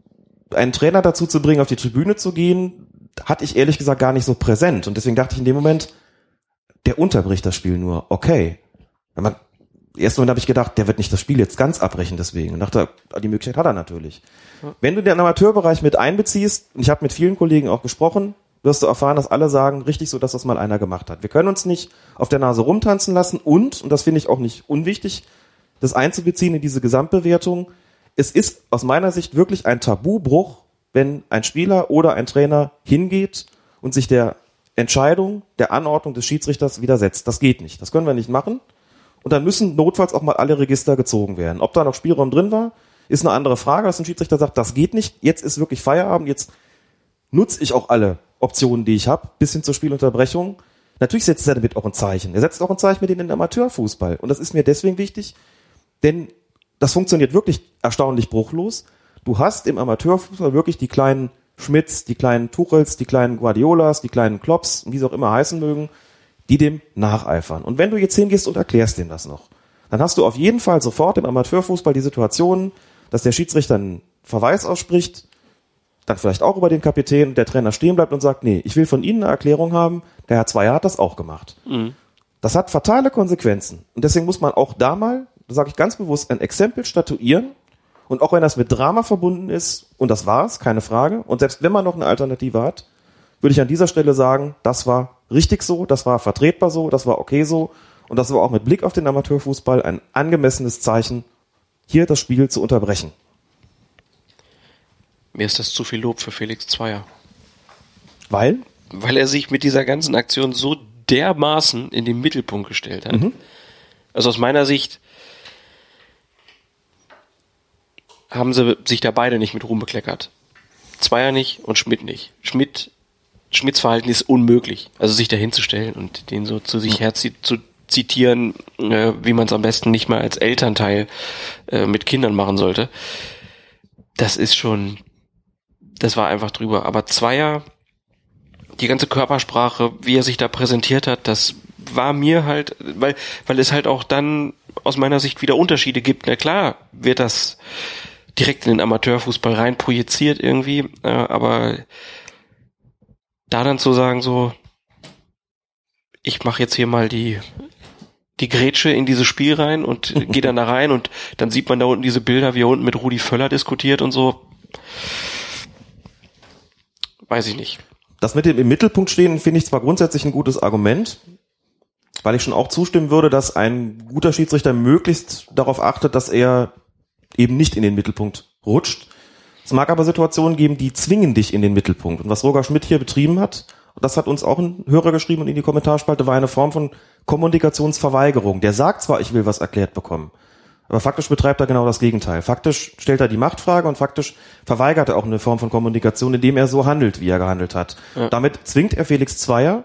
S6: einen Trainer dazu zu bringen, auf die Tribüne zu gehen, hatte ich ehrlich gesagt gar nicht so präsent. Und deswegen dachte ich in dem Moment, der unterbricht das Spiel nur. Okay. Man, erst Moment habe ich gedacht, der wird nicht das Spiel jetzt ganz abbrechen deswegen. Und dachte, die Möglichkeit hat er natürlich. Wenn du den Amateurbereich mit einbeziehst, und ich habe mit vielen Kollegen auch gesprochen, wirst du erfahren, dass alle sagen, richtig so, dass das mal einer gemacht hat. Wir können uns nicht auf der Nase rumtanzen lassen und, und das finde ich auch nicht unwichtig, das einzubeziehen in diese Gesamtbewertung, es ist aus meiner Sicht wirklich ein Tabubruch, wenn ein Spieler oder ein Trainer hingeht und sich der Entscheidung, der Anordnung des Schiedsrichters widersetzt. Das geht nicht. Das können wir nicht machen. Und dann müssen notfalls auch mal alle Register gezogen werden. Ob da noch Spielraum drin war, ist eine andere Frage, dass ein Schiedsrichter sagt, das geht nicht, jetzt ist wirklich Feierabend, jetzt nutze ich auch alle Optionen, die ich habe, bis hin zur Spielunterbrechung. Natürlich setzt er damit auch ein Zeichen. Er setzt auch ein Zeichen mit in den Amateurfußball. Und das ist mir deswegen wichtig, denn das funktioniert wirklich erstaunlich bruchlos. Du hast im Amateurfußball wirklich die kleinen Schmitz, die kleinen Tuchels, die kleinen Guardiolas, die kleinen Klops, wie sie auch immer heißen mögen, die dem nacheifern. Und wenn du jetzt hingehst und erklärst denen das noch, dann hast du auf jeden Fall sofort im Amateurfußball die Situation, dass der Schiedsrichter einen Verweis ausspricht, dann vielleicht auch über den Kapitän, der Trainer stehen bleibt und sagt, nee, ich will von Ihnen eine Erklärung haben, der Herr Zweier hat das auch gemacht. Mhm. Das hat fatale Konsequenzen. Und deswegen muss man auch da mal da sage ich ganz bewusst, ein Exempel statuieren. Und auch wenn das mit Drama verbunden ist, und das war's, keine Frage, und selbst wenn man noch eine Alternative hat, würde ich an dieser Stelle sagen, das war richtig so, das war vertretbar so, das war okay so, und das war auch mit Blick auf den Amateurfußball ein angemessenes Zeichen, hier das Spiel zu unterbrechen.
S5: Mir ist das zu viel Lob für Felix Zweier.
S6: Weil?
S5: Weil er sich mit dieser ganzen Aktion so dermaßen in den Mittelpunkt gestellt hat. Mhm. Also aus meiner Sicht haben sie sich da beide nicht mit Ruhm bekleckert. Zweier nicht und Schmidt nicht. Schmidt, Schmidts Verhalten ist unmöglich. Also sich dahinzustellen und den so zu sich her zu zitieren, äh, wie man es am besten nicht mal als Elternteil äh, mit Kindern machen sollte. Das ist schon, das war einfach drüber. Aber Zweier, die ganze Körpersprache, wie er sich da präsentiert hat, das war mir halt, weil, weil es halt auch dann aus meiner Sicht wieder Unterschiede gibt. Na klar, wird das direkt in den Amateurfußball rein projiziert irgendwie, äh, aber da dann zu sagen so, ich mache jetzt hier mal die die Grätsche in dieses Spiel rein und gehe dann da rein und dann sieht man da unten diese Bilder, wie er unten mit Rudi Völler diskutiert und so. Weiß ich nicht.
S6: Das mit dem im Mittelpunkt stehen finde ich zwar grundsätzlich ein gutes Argument, weil ich schon auch zustimmen würde, dass ein guter Schiedsrichter möglichst darauf achtet, dass er eben nicht in den Mittelpunkt rutscht. Es mag aber Situationen geben, die zwingen dich in den Mittelpunkt. Und was Roger Schmidt hier betrieben hat, das hat uns auch ein Hörer geschrieben und in die Kommentarspalte, war eine Form von Kommunikationsverweigerung. Der sagt zwar, ich will was erklärt bekommen, Aber faktisch betreibt er genau das Gegenteil. Faktisch stellt er die Machtfrage und faktisch verweigert er auch eine Form von Kommunikation, indem er so handelt, wie er gehandelt hat.
S5: Ja.
S6: Damit zwingt er Felix Zweier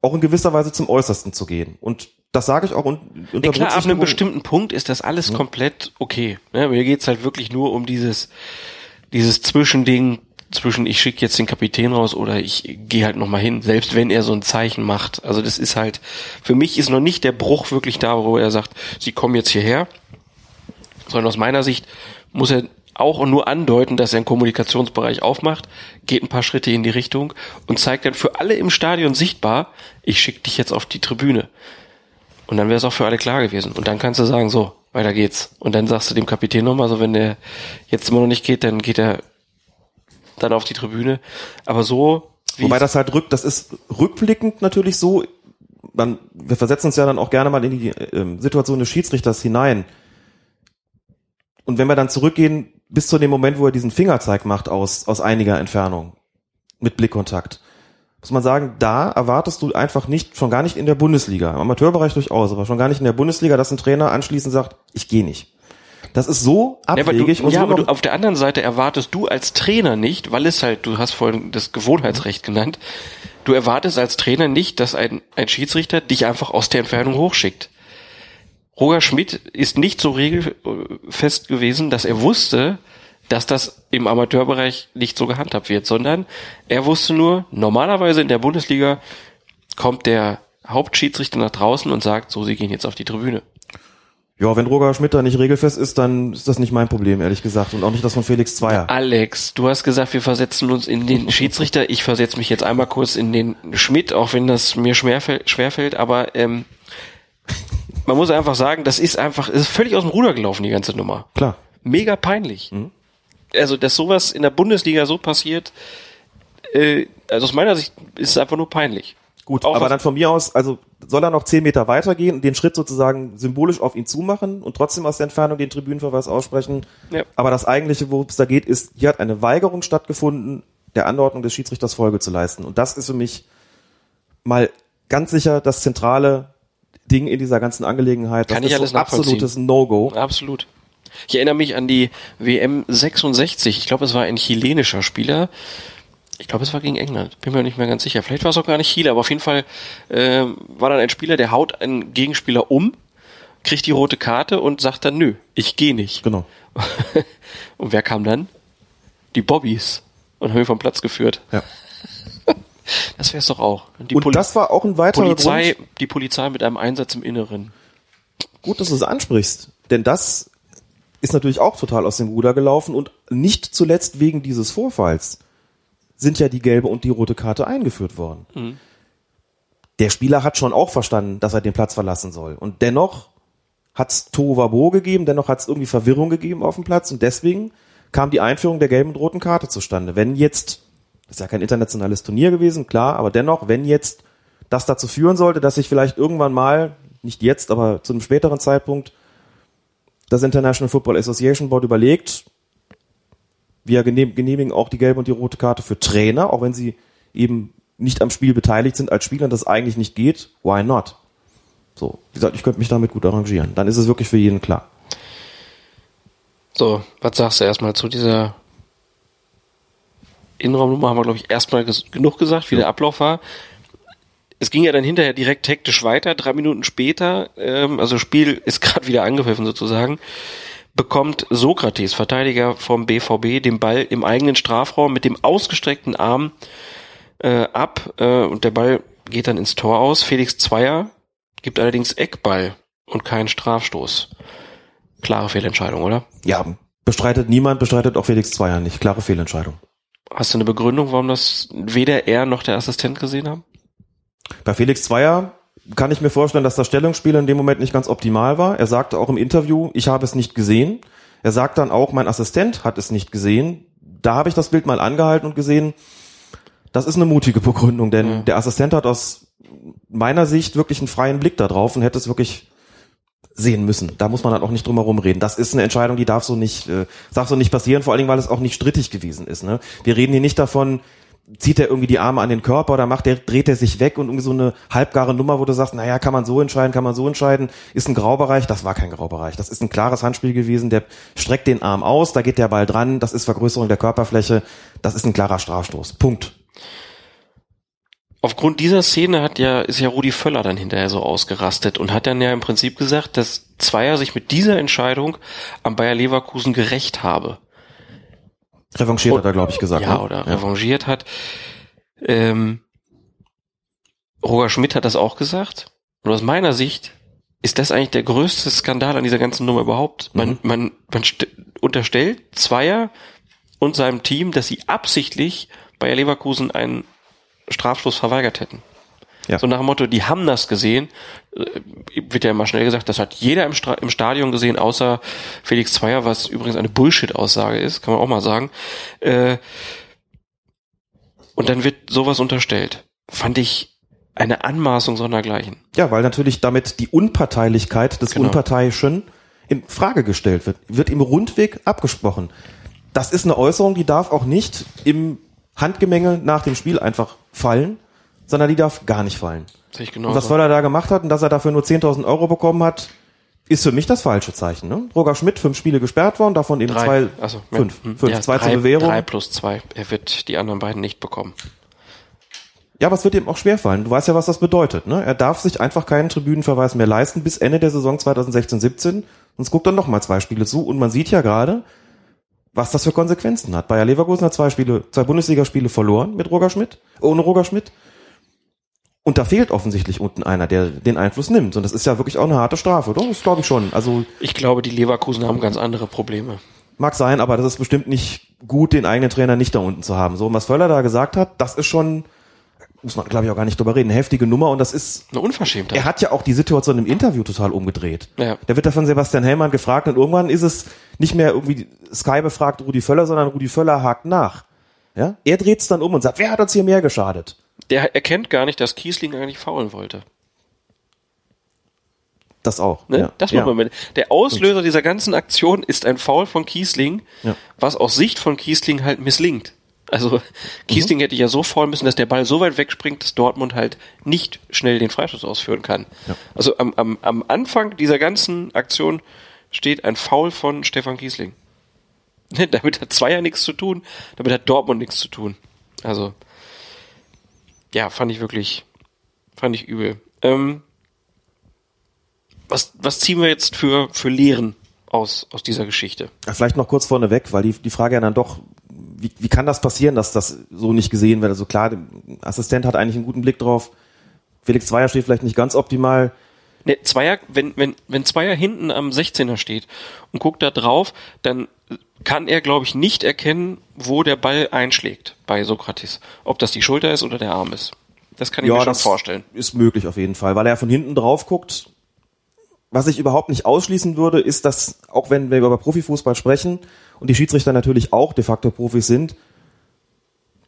S6: auch in gewisser Weise zum Äußersten zu gehen. Und das sage ich auch un unter
S5: Ja, klar, ab einem bestimmten Punkt ist das alles komplett okay. Ne? Mir geht's halt wirklich nur um dieses, dieses Zwischending zwischen ich schicke jetzt den Kapitän raus oder ich gehe halt nochmal hin, selbst wenn er so ein Zeichen macht. Also das ist halt, für mich ist noch nicht der Bruch wirklich da, wo er sagt, sie kommen jetzt hierher, sondern aus meiner Sicht muss er auch nur andeuten, dass er einen Kommunikationsbereich aufmacht, geht ein paar Schritte in die Richtung und zeigt dann für alle im Stadion sichtbar, ich schicke dich jetzt auf die Tribüne. Und dann wäre es auch für alle klar gewesen. Und dann kannst du sagen, so, weiter geht's. Und dann sagst du dem Kapitän nochmal, so wenn der jetzt immer noch nicht geht, dann geht er dann auf die Tribüne. Aber so,
S6: Wobei das halt rück, das ist rückblickend natürlich so, man, wir versetzen uns ja dann auch gerne mal in die ähm, Situation des Schiedsrichters hinein. Und wenn wir dann zurückgehen bis zu dem Moment, wo er diesen Fingerzeig macht aus, aus einiger Entfernung mit Blickkontakt, muss man sagen, da erwartest du einfach nicht, schon gar nicht in der Bundesliga, im Amateurbereich durchaus, aber schon gar nicht in der Bundesliga, dass ein Trainer anschließend sagt, ich gehe nicht. Das ist so
S5: Ja, aber
S6: abwegig
S5: du, ja, aber du, auf der anderen Seite erwartest du als Trainer nicht, weil es halt, du hast vorhin das Gewohnheitsrecht genannt, du erwartest als Trainer nicht, dass ein, ein Schiedsrichter dich einfach aus der Entfernung hochschickt. Roger Schmidt ist nicht so regelfest gewesen, dass er wusste, dass das im Amateurbereich nicht so gehandhabt wird, sondern er wusste nur, normalerweise in der Bundesliga kommt der Hauptschiedsrichter nach draußen und sagt, so, sie gehen jetzt auf die Tribüne.
S6: Ja, wenn Roger Schmidt da nicht regelfest ist, dann ist das nicht mein Problem, ehrlich gesagt. Und auch nicht das von Felix Zweier.
S5: Alex, du hast gesagt, wir versetzen uns in den Schiedsrichter. Ich versetze mich jetzt einmal kurz in den Schmidt, auch wenn das mir schwerfällt, schwerfällt aber ähm, man muss einfach sagen, das ist einfach, es ist völlig aus dem Ruder gelaufen, die ganze Nummer.
S6: Klar.
S5: Mega peinlich.
S6: Mhm.
S5: Also, dass sowas in der Bundesliga so passiert, äh, also aus meiner Sicht ist es einfach nur peinlich.
S6: Gut,
S5: Auch
S6: aber dann von mir aus, also soll er noch zehn Meter weitergehen und den Schritt sozusagen symbolisch auf ihn zumachen und trotzdem aus der Entfernung den Tribünenverweis aussprechen.
S5: Ja.
S6: Aber das eigentliche, worum es da geht, ist, hier hat eine Weigerung stattgefunden, der Anordnung des Schiedsrichters Folge zu leisten. Und das ist für mich mal ganz sicher das zentrale Ding in dieser ganzen Angelegenheit. Das
S5: Kann ich
S6: ist
S5: alles
S6: so absolutes. No-Go.
S5: Absolut. Ich erinnere mich an die WM 66. Ich glaube, es war ein chilenischer Spieler. Ich glaube, es war gegen England. Bin mir nicht mehr ganz sicher. Vielleicht war es auch gar nicht Chile, aber auf jeden Fall ähm, war dann ein Spieler, der haut einen Gegenspieler um, kriegt die rote Karte und sagt dann, nö, ich gehe nicht.
S6: Genau.
S5: und wer kam dann? Die Bobbys. Und haben ihn vom Platz geführt.
S6: Ja.
S5: Das wär's doch auch. Die
S6: Und das war auch ein weiterer
S5: Polizei,
S6: Grund.
S5: die Polizei mit einem Einsatz im Inneren.
S6: Gut, dass du es ansprichst, denn das ist natürlich auch total aus dem Ruder gelaufen und nicht zuletzt wegen dieses Vorfalls sind ja die gelbe und die rote Karte eingeführt worden.
S5: Mhm.
S6: Der Spieler hat schon auch verstanden, dass er den Platz verlassen soll und dennoch hat es Tohuwabo gegeben, dennoch hat es irgendwie Verwirrung gegeben auf dem Platz und deswegen kam die Einführung der gelben und roten Karte zustande. Wenn jetzt, das ist ja kein internationales Turnier gewesen, klar, aber dennoch, wenn jetzt das dazu führen sollte, dass sich vielleicht irgendwann mal, nicht jetzt, aber zu einem späteren Zeitpunkt, das International Football Association Board überlegt, wir genehm- genehmigen auch die gelbe und die rote Karte für Trainer, auch wenn sie eben nicht am Spiel beteiligt sind als Spieler und das eigentlich nicht geht, why not? So, wie gesagt, ich könnte mich damit gut arrangieren. Dann ist es wirklich für jeden klar.
S5: So, was sagst du erstmal zu dieser Innenraumnummer? Haben wir, glaube ich, erstmal ges genug gesagt, wie der Ablauf war. Es ging ja dann hinterher direkt hektisch weiter. Drei Minuten später, ähm, also Spiel ist gerade wieder angepfiffen sozusagen, bekommt Sokrates, Verteidiger vom BVB, den Ball im eigenen Strafraum mit dem ausgestreckten Arm äh, ab äh, und der Ball geht dann ins Tor aus. Felix Zweier gibt allerdings Eckball und keinen Strafstoß. Klare Fehlentscheidung, oder?
S6: Ja, bestreitet niemand, bestreitet auch Felix Zweier nicht. Klare Fehlentscheidung.
S5: Hast du eine Begründung, warum das weder er noch der Assistent gesehen haben?
S6: Bei Felix Zweier kann ich mir vorstellen, dass das Stellungsspiel in dem Moment nicht ganz optimal war. Er sagte auch im Interview, ich habe es nicht gesehen. Er sagt dann auch, mein Assistent hat es nicht gesehen. Da habe ich das Bild mal angehalten und gesehen, das ist eine mutige Begründung, denn der Assistent hat aus meiner Sicht wirklich einen freien Blick da drauf und hätte es wirklich sehen müssen. Da muss man dann auch nicht drum herum reden. Das ist eine Entscheidung, die darf so nicht, äh, darf so nicht passieren, vor allen Dingen, weil es auch nicht strittig gewesen ist. Ne? Wir reden hier nicht davon, zieht er irgendwie die Arme an den Körper oder macht er, dreht er sich weg und irgendwie so eine halbgare Nummer, wo du sagst, naja, kann man so entscheiden, kann man so entscheiden, ist ein Graubereich, das war kein Graubereich, das ist ein klares Handspiel gewesen, der streckt den Arm aus, da geht der Ball dran, das ist Vergrößerung der Körperfläche, das ist ein klarer Strafstoß. Punkt.
S5: Aufgrund dieser Szene hat ja, ist ja Rudi Völler dann hinterher so ausgerastet und hat dann ja im Prinzip gesagt, dass Zweier sich mit dieser Entscheidung am Bayer Leverkusen gerecht habe.
S6: Revanchiert hat er, glaube ich, gesagt.
S5: Ja,
S6: ne?
S5: oder revanchiert hat. Ähm, Roger Schmidt hat das auch gesagt. Und aus meiner Sicht ist das eigentlich der größte Skandal an dieser ganzen Nummer überhaupt. Man,
S6: Mhm.
S5: man, man st- unterstellt Zweier und seinem Team, dass sie absichtlich Bayer Leverkusen einen Strafstoß verweigert hätten.
S6: Ja.
S5: So nach dem Motto, die haben das gesehen, äh, wird ja immer schnell gesagt, das hat jeder im, Stra im Stadion gesehen, außer Felix Zweier, was übrigens eine Bullshit-Aussage ist, kann man auch mal sagen. Äh, und dann wird sowas unterstellt. Fand ich eine Anmaßung sondergleichen.
S6: Ja, weil natürlich damit die Unparteilichkeit des
S5: Genau.
S6: Unparteiischen in Frage gestellt wird, wird im Rundweg abgesprochen. Das ist eine Äußerung, die darf auch nicht im Handgemenge nach dem Spiel einfach fallen, sondern die darf gar nicht fallen.
S5: Sehe ich genau
S6: und was. Völler da gemacht hat und dass er dafür nur 10.000 Euro bekommen hat, ist für mich das falsche Zeichen. Ne? Roger Schmidt, fünf Spiele gesperrt worden, davon eben
S5: Drei.
S6: zwei,
S5: Also, ja,
S6: fünf,
S5: hm.
S6: fünf,
S5: Ja,
S6: zwei
S5: drei,
S6: zur Bewährung.
S5: Drei plus zwei. Er wird die anderen beiden nicht bekommen.
S6: Ja, aber es wird ihm auch schwerfallen. Du weißt ja, was das bedeutet. Ne? Er darf sich einfach keinen Tribünenverweis mehr leisten bis Ende der Saison 2016-17. Sonst guckt dann noch mal zwei Spiele zu. Und man sieht ja gerade, was das für Konsequenzen hat. Bayer Leverkusen hat zwei Spiele, zwei Bundesligaspiele verloren mit Roger Schmidt, ohne Roger Schmidt. Und da fehlt offensichtlich unten einer, der den Einfluss nimmt. Und das ist ja wirklich auch eine harte Strafe, oder? Das glaube ich schon. Also
S5: Ich glaube, die Leverkusen haben ganz andere Probleme.
S6: mag sein, aber das ist bestimmt nicht gut, den eigenen Trainer nicht da unten zu haben. So, und was Völler da gesagt hat, das ist schon, muss man glaube ich auch gar nicht drüber reden, eine heftige Nummer und das ist
S5: Eine Unverschämtheit.
S6: er hat ja auch die Situation im Interview total umgedreht.
S5: Ja.
S6: Der wird da von Sebastian Hellmann gefragt und irgendwann ist es nicht mehr irgendwie Sky befragt Rudi Völler, sondern Rudi Völler hakt nach. Ja? Er dreht es dann um und sagt, wer hat uns hier mehr geschadet?
S5: Der erkennt gar nicht, dass Kiesling eigentlich faulen wollte.
S6: Das auch.
S5: Ne?
S6: Ja.
S5: Das muss
S6: ja.
S5: man mit. Der Auslöser dieser ganzen Aktion ist ein Foul von Kiesling,
S6: Ja.
S5: was aus Sicht von Kiesling halt misslingt. Also Kiesling
S6: Mhm.
S5: hätte ja so faulen müssen, dass der Ball so weit wegspringt, dass Dortmund halt nicht schnell den Freistoß ausführen kann.
S6: Ja.
S5: Also am, am, am Anfang dieser ganzen Aktion steht ein Foul von Stefan Kiesling. Damit hat Zweier nichts zu tun, damit hat Dortmund nichts zu tun. Also ja, fand ich wirklich, fand ich übel. Ähm, was, was ziehen wir jetzt für, für Lehren aus, aus dieser Geschichte?
S6: Vielleicht noch kurz vorneweg, weil die, die Frage ja dann doch, wie, wie kann das passieren, dass das so nicht gesehen wird? Also klar, der Assistent hat eigentlich einen guten Blick drauf. Felix Zweier steht vielleicht nicht ganz optimal.
S5: Ne, Zweier, wenn, wenn, wenn Zweier hinten am 16er steht und guckt da drauf, dann kann er, glaube ich, nicht erkennen, wo der Ball einschlägt bei Sokrates. Ob das die Schulter ist oder der Arm ist. Das kann ich mir schon vorstellen.
S6: Ist möglich auf jeden Fall, weil er von hinten drauf guckt. Was ich überhaupt nicht ausschließen würde, ist, dass, auch wenn wir über Profifußball sprechen und die Schiedsrichter natürlich auch de facto Profis sind,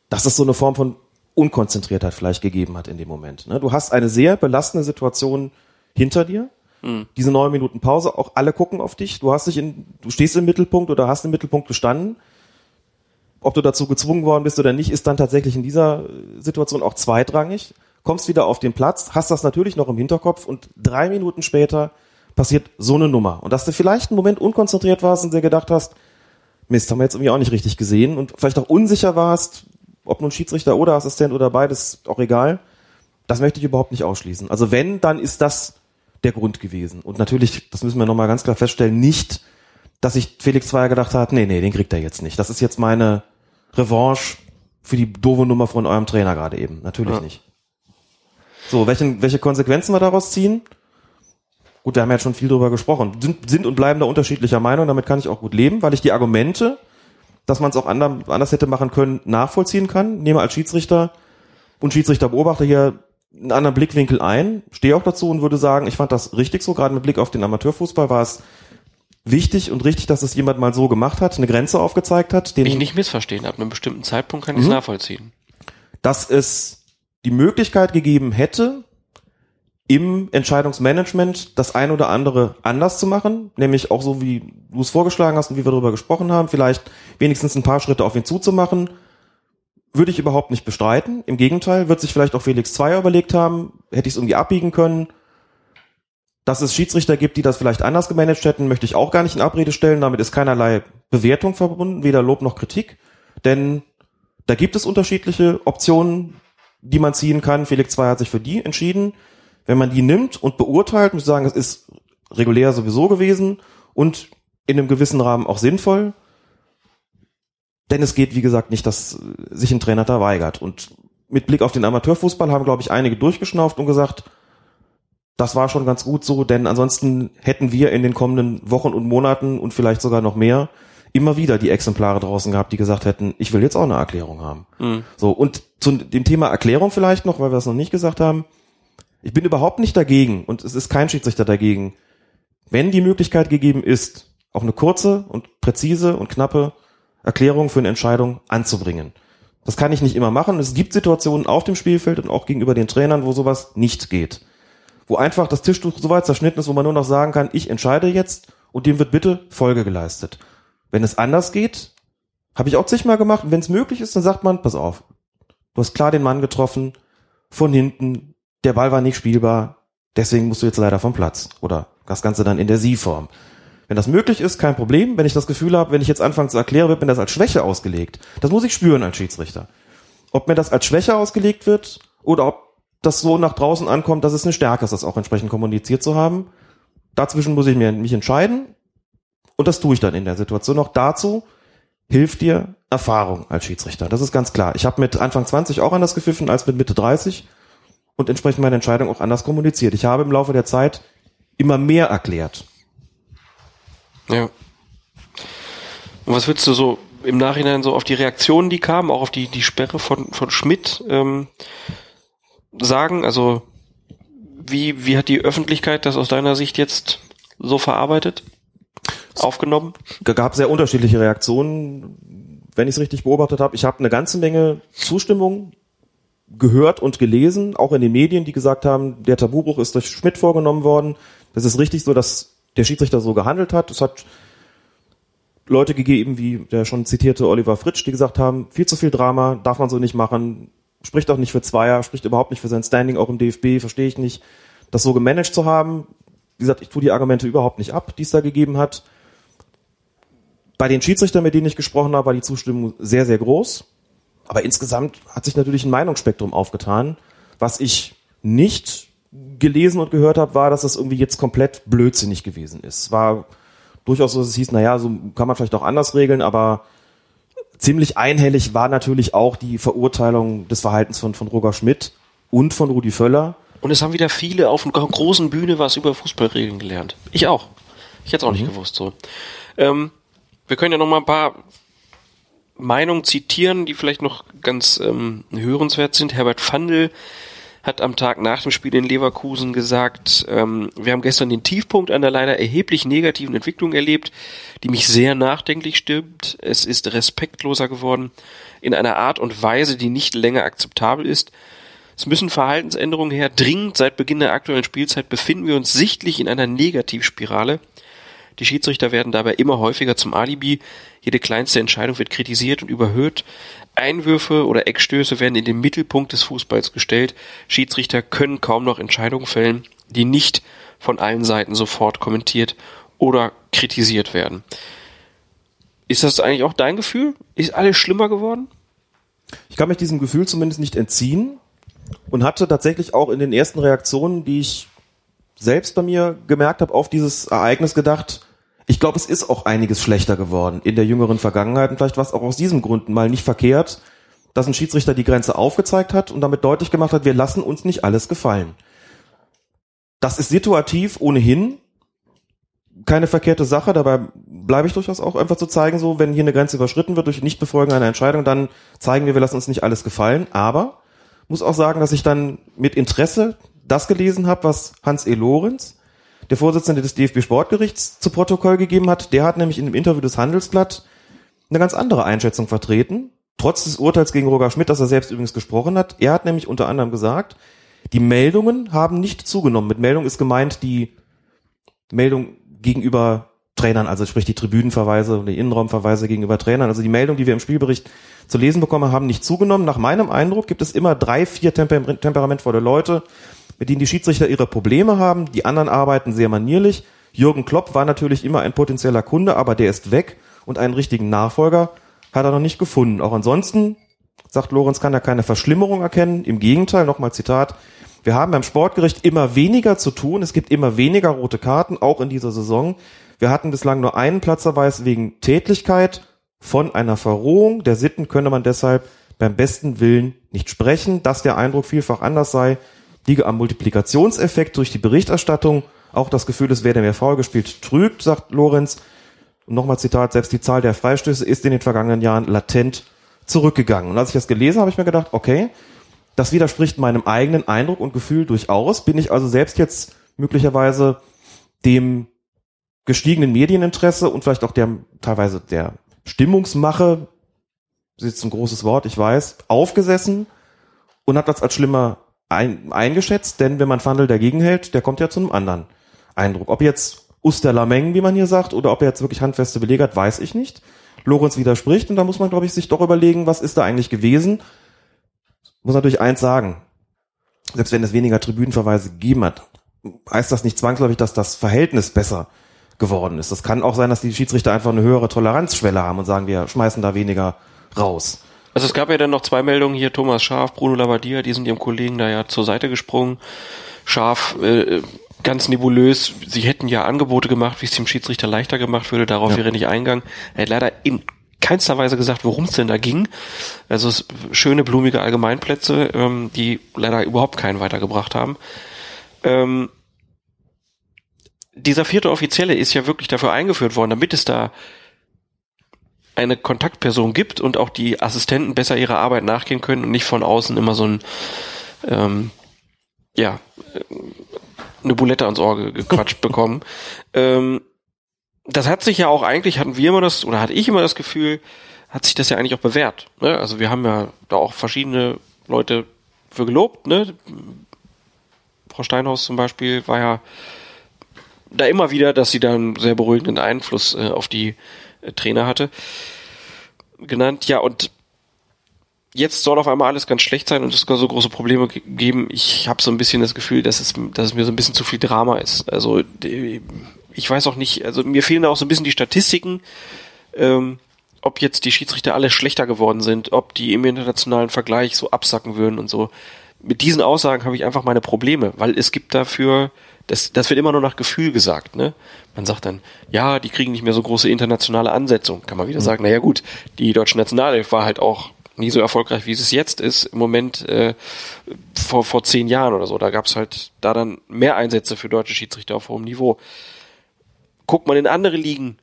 S6: dass es so eine Form von Unkonzentriertheit vielleicht gegeben hat in dem Moment. ne? Du hast eine sehr belastende Situation hinter dir. Diese neun Minuten Pause, auch alle gucken auf dich. Du hast dich in, du stehst im Mittelpunkt oder hast im Mittelpunkt gestanden. Ob du dazu gezwungen worden bist oder nicht, ist dann tatsächlich in dieser Situation auch zweitrangig. Kommst wieder auf den Platz, hast das natürlich noch im Hinterkopf und drei Minuten später passiert so eine Nummer. Und dass du vielleicht einen Moment unkonzentriert warst und dir gedacht hast, Mist, haben wir jetzt irgendwie auch nicht richtig gesehen und vielleicht auch unsicher warst, ob nun Schiedsrichter oder Assistent oder beides, auch egal. Das möchte ich überhaupt nicht ausschließen. Also wenn, dann ist das der Grund gewesen. Und natürlich, das müssen wir nochmal ganz klar feststellen, nicht, dass sich Felix Zweier gedacht hat, nee, nee, den kriegt er jetzt nicht. Das ist jetzt meine Revanche für die doofe Nummer von eurem Trainer gerade eben. Natürlich
S5: Ja.
S6: nicht. So, welchen, welche Konsequenzen wir daraus ziehen? Gut, wir haben ja schon viel drüber gesprochen. Sind, sind und bleiben da unterschiedlicher Meinung, damit kann ich auch gut leben, weil ich die Argumente, dass man es auch ander, anders hätte machen können, nachvollziehen kann. Nehme als Schiedsrichter und Schiedsrichterbeobachter hier einen anderen Blickwinkel ein, stehe auch dazu und würde sagen, ich fand das richtig so, gerade mit Blick auf den Amateurfußball war es wichtig und richtig, dass es jemand mal so gemacht hat, eine Grenze aufgezeigt hat, den,
S5: Ich nicht missverstehen, ab einem bestimmten Zeitpunkt kann ich es
S6: Mhm.
S5: nachvollziehen.
S6: dass es die Möglichkeit gegeben hätte, im Entscheidungsmanagement das ein oder andere anders zu machen, nämlich auch so wie du es vorgeschlagen hast und wie wir darüber gesprochen haben, vielleicht wenigstens ein paar Schritte auf ihn zuzumachen, würde ich überhaupt nicht bestreiten. Im Gegenteil, wird sich vielleicht auch Felix Zweier überlegt haben, hätte ich es irgendwie abbiegen können. Dass es Schiedsrichter gibt, die das vielleicht anders gemanagt hätten, möchte ich auch gar nicht in Abrede stellen. Damit ist keinerlei Bewertung verbunden, weder Lob noch Kritik. Denn da gibt es unterschiedliche Optionen, die man ziehen kann. Felix Zweier hat sich für die entschieden. Wenn man die nimmt und beurteilt, muss ich sagen, es ist regulär sowieso gewesen und in einem gewissen Rahmen auch sinnvoll. Denn es geht, wie gesagt, nicht, dass sich ein Trainer da weigert. Und mit Blick auf den Amateurfußball haben, glaube ich, einige durchgeschnauft und gesagt, das war schon ganz gut so, denn ansonsten hätten wir in den kommenden Wochen und Monaten und vielleicht sogar noch mehr immer wieder die Exemplare draußen gehabt, die gesagt hätten, ich will jetzt auch eine Erklärung haben.
S5: Mhm.
S6: So, und zu dem Thema Erklärung vielleicht noch, weil wir es noch nicht gesagt haben. Ich bin überhaupt nicht dagegen und es ist kein Schiedsrichter dagegen, wenn die Möglichkeit gegeben ist, auch eine kurze und präzise und knappe Erklärung für eine Entscheidung anzubringen. Das kann ich nicht immer machen. Es gibt Situationen auf dem Spielfeld und auch gegenüber den Trainern, wo sowas nicht geht. Wo einfach das Tischtuch so weit zerschnitten ist, wo man nur noch sagen kann, ich entscheide jetzt und dem wird bitte Folge geleistet. Wenn es anders geht, habe ich auch zigmal gemacht. Wenn es möglich ist, dann sagt man, pass auf, du hast klar den Mann getroffen, von hinten, der Ball war nicht spielbar, deswegen musst du jetzt leider vom Platz. Oder das Ganze dann in der Sie-Form. Wenn das möglich ist, kein Problem. Wenn ich das Gefühl habe, wenn ich jetzt anfange zu erklären, wird mir das als Schwäche ausgelegt. Das muss ich spüren als Schiedsrichter. Ob mir das als Schwäche ausgelegt wird oder ob das so nach draußen ankommt, dass es eine Stärke ist, das auch entsprechend kommuniziert zu haben. Dazwischen muss ich mich entscheiden. Und das tue ich dann in der Situation. Auch dazu hilft dir Erfahrung als Schiedsrichter. Das ist ganz klar. Ich habe mit Anfang 20 auch anders gepfiffen als mit Mitte 30 und entsprechend meine Entscheidung auch anders kommuniziert. Ich habe im Laufe der Zeit immer mehr erklärt.
S5: Ja. Und was würdest du so im Nachhinein so auf die Reaktionen, die kamen, auch auf die, die Sperre von, von Schmidt ähm, sagen? Also wie, wie hat die Öffentlichkeit das aus deiner Sicht jetzt so verarbeitet? Aufgenommen?
S6: Es gab sehr unterschiedliche Reaktionen, wenn ich es richtig beobachtet habe. Ich habe eine ganze Menge Zustimmung gehört und gelesen, auch in den Medien, die gesagt haben, der Tabubruch ist durch Schmidt vorgenommen worden. Das ist richtig so, dass der Schiedsrichter so gehandelt hat. Es hat Leute gegeben, wie der schon zitierte Oliver Fritsch, die gesagt haben, viel zu viel Drama, darf man so nicht machen, spricht auch nicht für Zweier, spricht überhaupt nicht für sein Standing, auch im DFB, verstehe ich nicht, das so gemanagt zu haben. Wie gesagt, ich tue die Argumente überhaupt nicht ab, die es da gegeben hat. Bei den Schiedsrichtern, mit denen ich gesprochen habe, war die Zustimmung sehr, sehr groß. Aber insgesamt hat sich natürlich ein Meinungsspektrum aufgetan. Was ich nicht gelesen und gehört habe, war, dass das irgendwie jetzt komplett blödsinnig gewesen ist. Es war durchaus so, dass es hieß, naja, so kann man vielleicht auch anders regeln, aber ziemlich einhellig war natürlich auch die Verurteilung des Verhaltens von, von Roger Schmidt und von Rudi Völler.
S5: Und es haben wieder viele auf einer großen Bühne was über Fußballregeln gelernt. Ich auch. Ich hätte es auch nicht
S6: Mhm.
S5: gewusst so. Ähm, wir können ja noch mal ein paar Meinungen zitieren, die vielleicht noch ganz ähm, hörenswert sind. Herbert Pfandl hat am Tag nach dem Spiel in Leverkusen gesagt, ähm, wir haben gestern den Tiefpunkt einer leider erheblich negativen Entwicklung erlebt, die mich sehr nachdenklich stimmt. Es ist respektloser geworden in einer Art und Weise, die nicht länger akzeptabel ist. Es müssen Verhaltensänderungen her. Dringend seit Beginn der aktuellen Spielzeit befinden wir uns sichtlich in einer Negativspirale. Die Schiedsrichter werden dabei immer häufiger zum Alibi. Jede kleinste Entscheidung wird kritisiert und überhöht. Einwürfe oder Eckstöße werden in den Mittelpunkt des Fußballs gestellt. Schiedsrichter können kaum noch Entscheidungen fällen, die nicht von allen Seiten sofort kommentiert oder kritisiert werden. Ist das eigentlich auch dein Gefühl? Ist alles schlimmer geworden?
S6: Ich kann mich diesem Gefühl zumindest nicht entziehen und hatte tatsächlich auch in den ersten Reaktionen, die ich selbst bei mir gemerkt habe, auf dieses Ereignis gedacht, ich glaube, es ist auch einiges schlechter geworden in der jüngeren Vergangenheit und vielleicht war es auch aus diesem Grund mal nicht verkehrt, dass ein Schiedsrichter die Grenze aufgezeigt hat und damit deutlich gemacht hat, wir lassen uns nicht alles gefallen. Das ist situativ ohnehin keine verkehrte Sache, dabei bleibe ich durchaus auch einfach zu zeigen, so, wenn hier eine Grenze überschritten wird durch Nichtbefolgen einer Entscheidung, dann zeigen wir, wir lassen uns nicht alles gefallen, aber muss auch sagen, dass ich dann mit Interesse das gelesen habe, was Hans E. Lorenz, der Vorsitzende des DFB Sportgerichts, zu Protokoll gegeben hat. Der hat nämlich in einem Interview des Handelsblatt eine ganz andere Einschätzung vertreten, trotz des Urteils gegen Roger Schmidt, das er selbst übrigens gesprochen hat. Er hat nämlich unter anderem gesagt, die Meldungen haben nicht zugenommen. Mit Meldung ist gemeint die Meldung gegenüber Trainern, also sprich die Tribünenverweise und die Innenraumverweise gegenüber Trainern. Also die Meldung, die wir im Spielbericht zu lesen bekommen haben, nicht zugenommen. Nach meinem Eindruck gibt es immer drei, vier temper temperamentvolle Leute, mit denen die Schiedsrichter ihre Probleme haben. Die anderen arbeiten sehr manierlich. Jürgen Klopp war natürlich immer ein potenzieller Kunde, aber der ist weg und einen richtigen Nachfolger hat er noch nicht gefunden. Auch ansonsten, sagt Lorenz, kann er keine Verschlimmerung erkennen. Im Gegenteil, nochmal Zitat, wir haben beim Sportgericht immer weniger zu tun. Es gibt immer weniger rote Karten, auch in dieser Saison. Wir hatten bislang nur einen Platzverweis wegen Tätlichkeit. Von einer Verrohung der Sitten könne man deshalb beim besten Willen nicht sprechen. Dass der Eindruck vielfach anders sei, liege am Multiplikationseffekt durch die Berichterstattung. Auch das Gefühl, es werde mehr faul gespielt, trügt, sagt Lorenz. Und nochmal Zitat, selbst die Zahl der Freistöße ist in den vergangenen Jahren latent zurückgegangen. Und als ich das gelesen habe, habe ich mir gedacht, okay, das widerspricht meinem eigenen Eindruck und Gefühl durchaus. Bin ich also selbst jetzt möglicherweise dem gestiegenen Medieninteresse und vielleicht auch der teilweise der Stimmungsmache, das ist jetzt ein großes Wort, ich weiß, aufgesessen und hat das als schlimmer ein, eingeschätzt, denn wenn man Fandel dagegen hält, der kommt ja zu einem anderen Eindruck. Ob jetzt Usterlameng, wie man hier sagt, oder ob er jetzt wirklich handfeste Belege hat, weiß ich nicht. Lorenz widerspricht und da muss man, glaube ich, sich doch überlegen, was ist da eigentlich gewesen. Muss natürlich eins sagen. Selbst wenn es weniger Tribünenverweise gegeben hat, heißt das nicht zwangsläufig, dass das Verhältnis besser geworden ist. Das kann auch sein, dass die Schiedsrichter einfach eine höhere Toleranzschwelle haben und sagen, wir schmeißen da weniger raus.
S5: Also es gab ja dann noch zwei Meldungen hier, Thomas Schaf, Bruno Labbadia, die sind ihrem Kollegen da ja zur Seite gesprungen. Schaf, äh, ganz nebulös, sie hätten ja Angebote gemacht, wie es dem Schiedsrichter leichter gemacht würde, darauf ja. wäre nicht eingegangen. Er hat leider in keinster Weise gesagt, worum es denn da ging. Also es schöne, blumige Allgemeinplätze, ähm, die leider überhaupt keinen weitergebracht haben. Ähm, dieser vierte Offizielle ist ja wirklich dafür eingeführt worden, damit es da eine Kontaktperson gibt und auch die Assistenten besser ihrer Arbeit nachgehen können und nicht von außen immer so ein ähm, ja eine Bulette ans Ohr gequatscht bekommen. Ähm, das hat sich ja auch eigentlich, hatten wir immer das, oder hatte ich immer das Gefühl, hat sich das ja eigentlich auch bewährt. Ne? Also wir haben ja da auch verschiedene Leute für gelobt. Ne? Frau Steinhaus zum Beispiel war ja da immer wieder, dass sie da einen sehr beruhigenden Einfluss äh, auf die äh, Trainer hatte, genannt. Ja, und jetzt soll auf einmal alles ganz schlecht sein und es soll so große Probleme geben. Ich habe so ein bisschen das Gefühl, dass es, dass es mir so ein bisschen zu viel Drama ist. Also ich weiß auch nicht, also mir fehlen da auch so ein bisschen die Statistiken, ähm, ob jetzt die Schiedsrichter alle schlechter geworden sind, ob die im internationalen Vergleich so absacken würden und so. Mit diesen Aussagen habe ich einfach meine Probleme, weil es gibt dafür, das, das wird immer nur nach Gefühl gesagt, ne? Man sagt dann, ja, die kriegen nicht mehr so große internationale Ansetzung. Kann man wieder mhm. sagen, naja gut, die deutsche Nationalelf war halt auch nie so erfolgreich, wie es jetzt ist. Im Moment äh, vor, vor zehn Jahren oder so. Da gab es halt da dann mehr Einsätze für deutsche Schiedsrichter auf hohem Niveau. Guckt man in andere Ligen,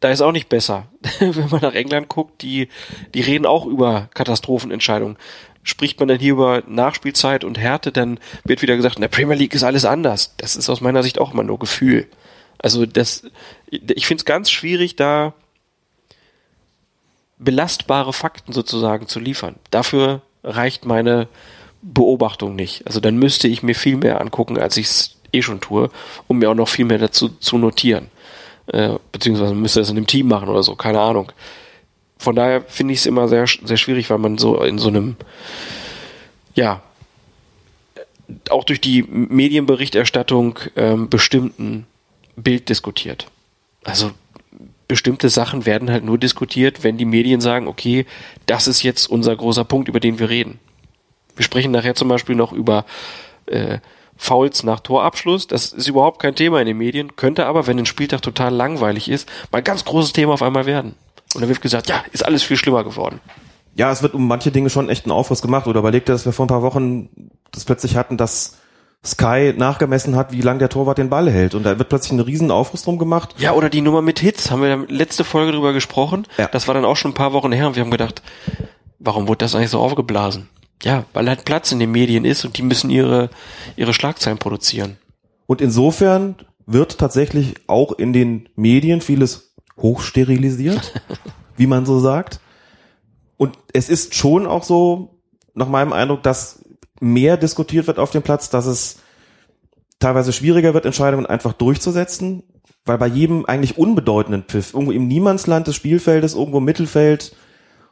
S5: da ist auch nicht besser. Wenn man nach England guckt, die, die reden auch über Katastrophenentscheidungen. Spricht man dann hier über Nachspielzeit und Härte, dann wird wieder gesagt, in der Premier League ist alles anders. Das ist aus meiner Sicht auch immer nur Gefühl. Also das, ich finde es ganz schwierig, da belastbare Fakten sozusagen zu liefern. Dafür reicht meine Beobachtung nicht. Also dann müsste ich mir viel mehr angucken, als ich es eh schon tue, um mir auch noch viel mehr dazu zu notieren. Äh, beziehungsweise müsste das in einem Team machen oder so, keine Ahnung. Von daher finde ich es immer sehr, sehr schwierig, weil man so in so einem, ja, auch durch die Medienberichterstattung ähm, bestimmten Bild diskutiert. Also bestimmte Sachen werden halt nur diskutiert, wenn die Medien sagen, okay, das ist jetzt unser großer Punkt, über den wir reden. Wir sprechen nachher zum Beispiel noch über äh, Fouls nach Torabschluss. Das ist überhaupt kein Thema in den Medien, könnte aber, wenn ein Spieltag total langweilig ist, mal ein ganz großes Thema auf einmal werden. Und dann wird gesagt, ja, ist alles viel schlimmer geworden.
S6: Ja, es wird um manche Dinge schon echt ein Aufriss gemacht. Oder überlegt ihr, dass wir vor ein paar Wochen das plötzlich hatten, dass Sky nachgemessen hat, wie lang der Torwart den Ball hält. Und da wird plötzlich ein riesen Aufriss drum gemacht.
S5: Ja, oder die Nummer mit Hits, haben wir letzte Folge drüber gesprochen. Ja. Das war dann auch schon ein paar Wochen her und wir haben gedacht, warum wurde das eigentlich so aufgeblasen? Ja, weil halt Platz in den Medien ist und die müssen ihre, ihre Schlagzeilen produzieren.
S6: Und insofern wird tatsächlich auch in den Medien vieles hochsterilisiert, wie man so sagt. Und es ist schon auch so, nach meinem Eindruck, dass mehr diskutiert wird auf dem Platz, dass es teilweise schwieriger wird, Entscheidungen einfach durchzusetzen, weil bei jedem eigentlich unbedeutenden Pfiff, irgendwo im Niemandsland des Spielfeldes, irgendwo im Mittelfeld,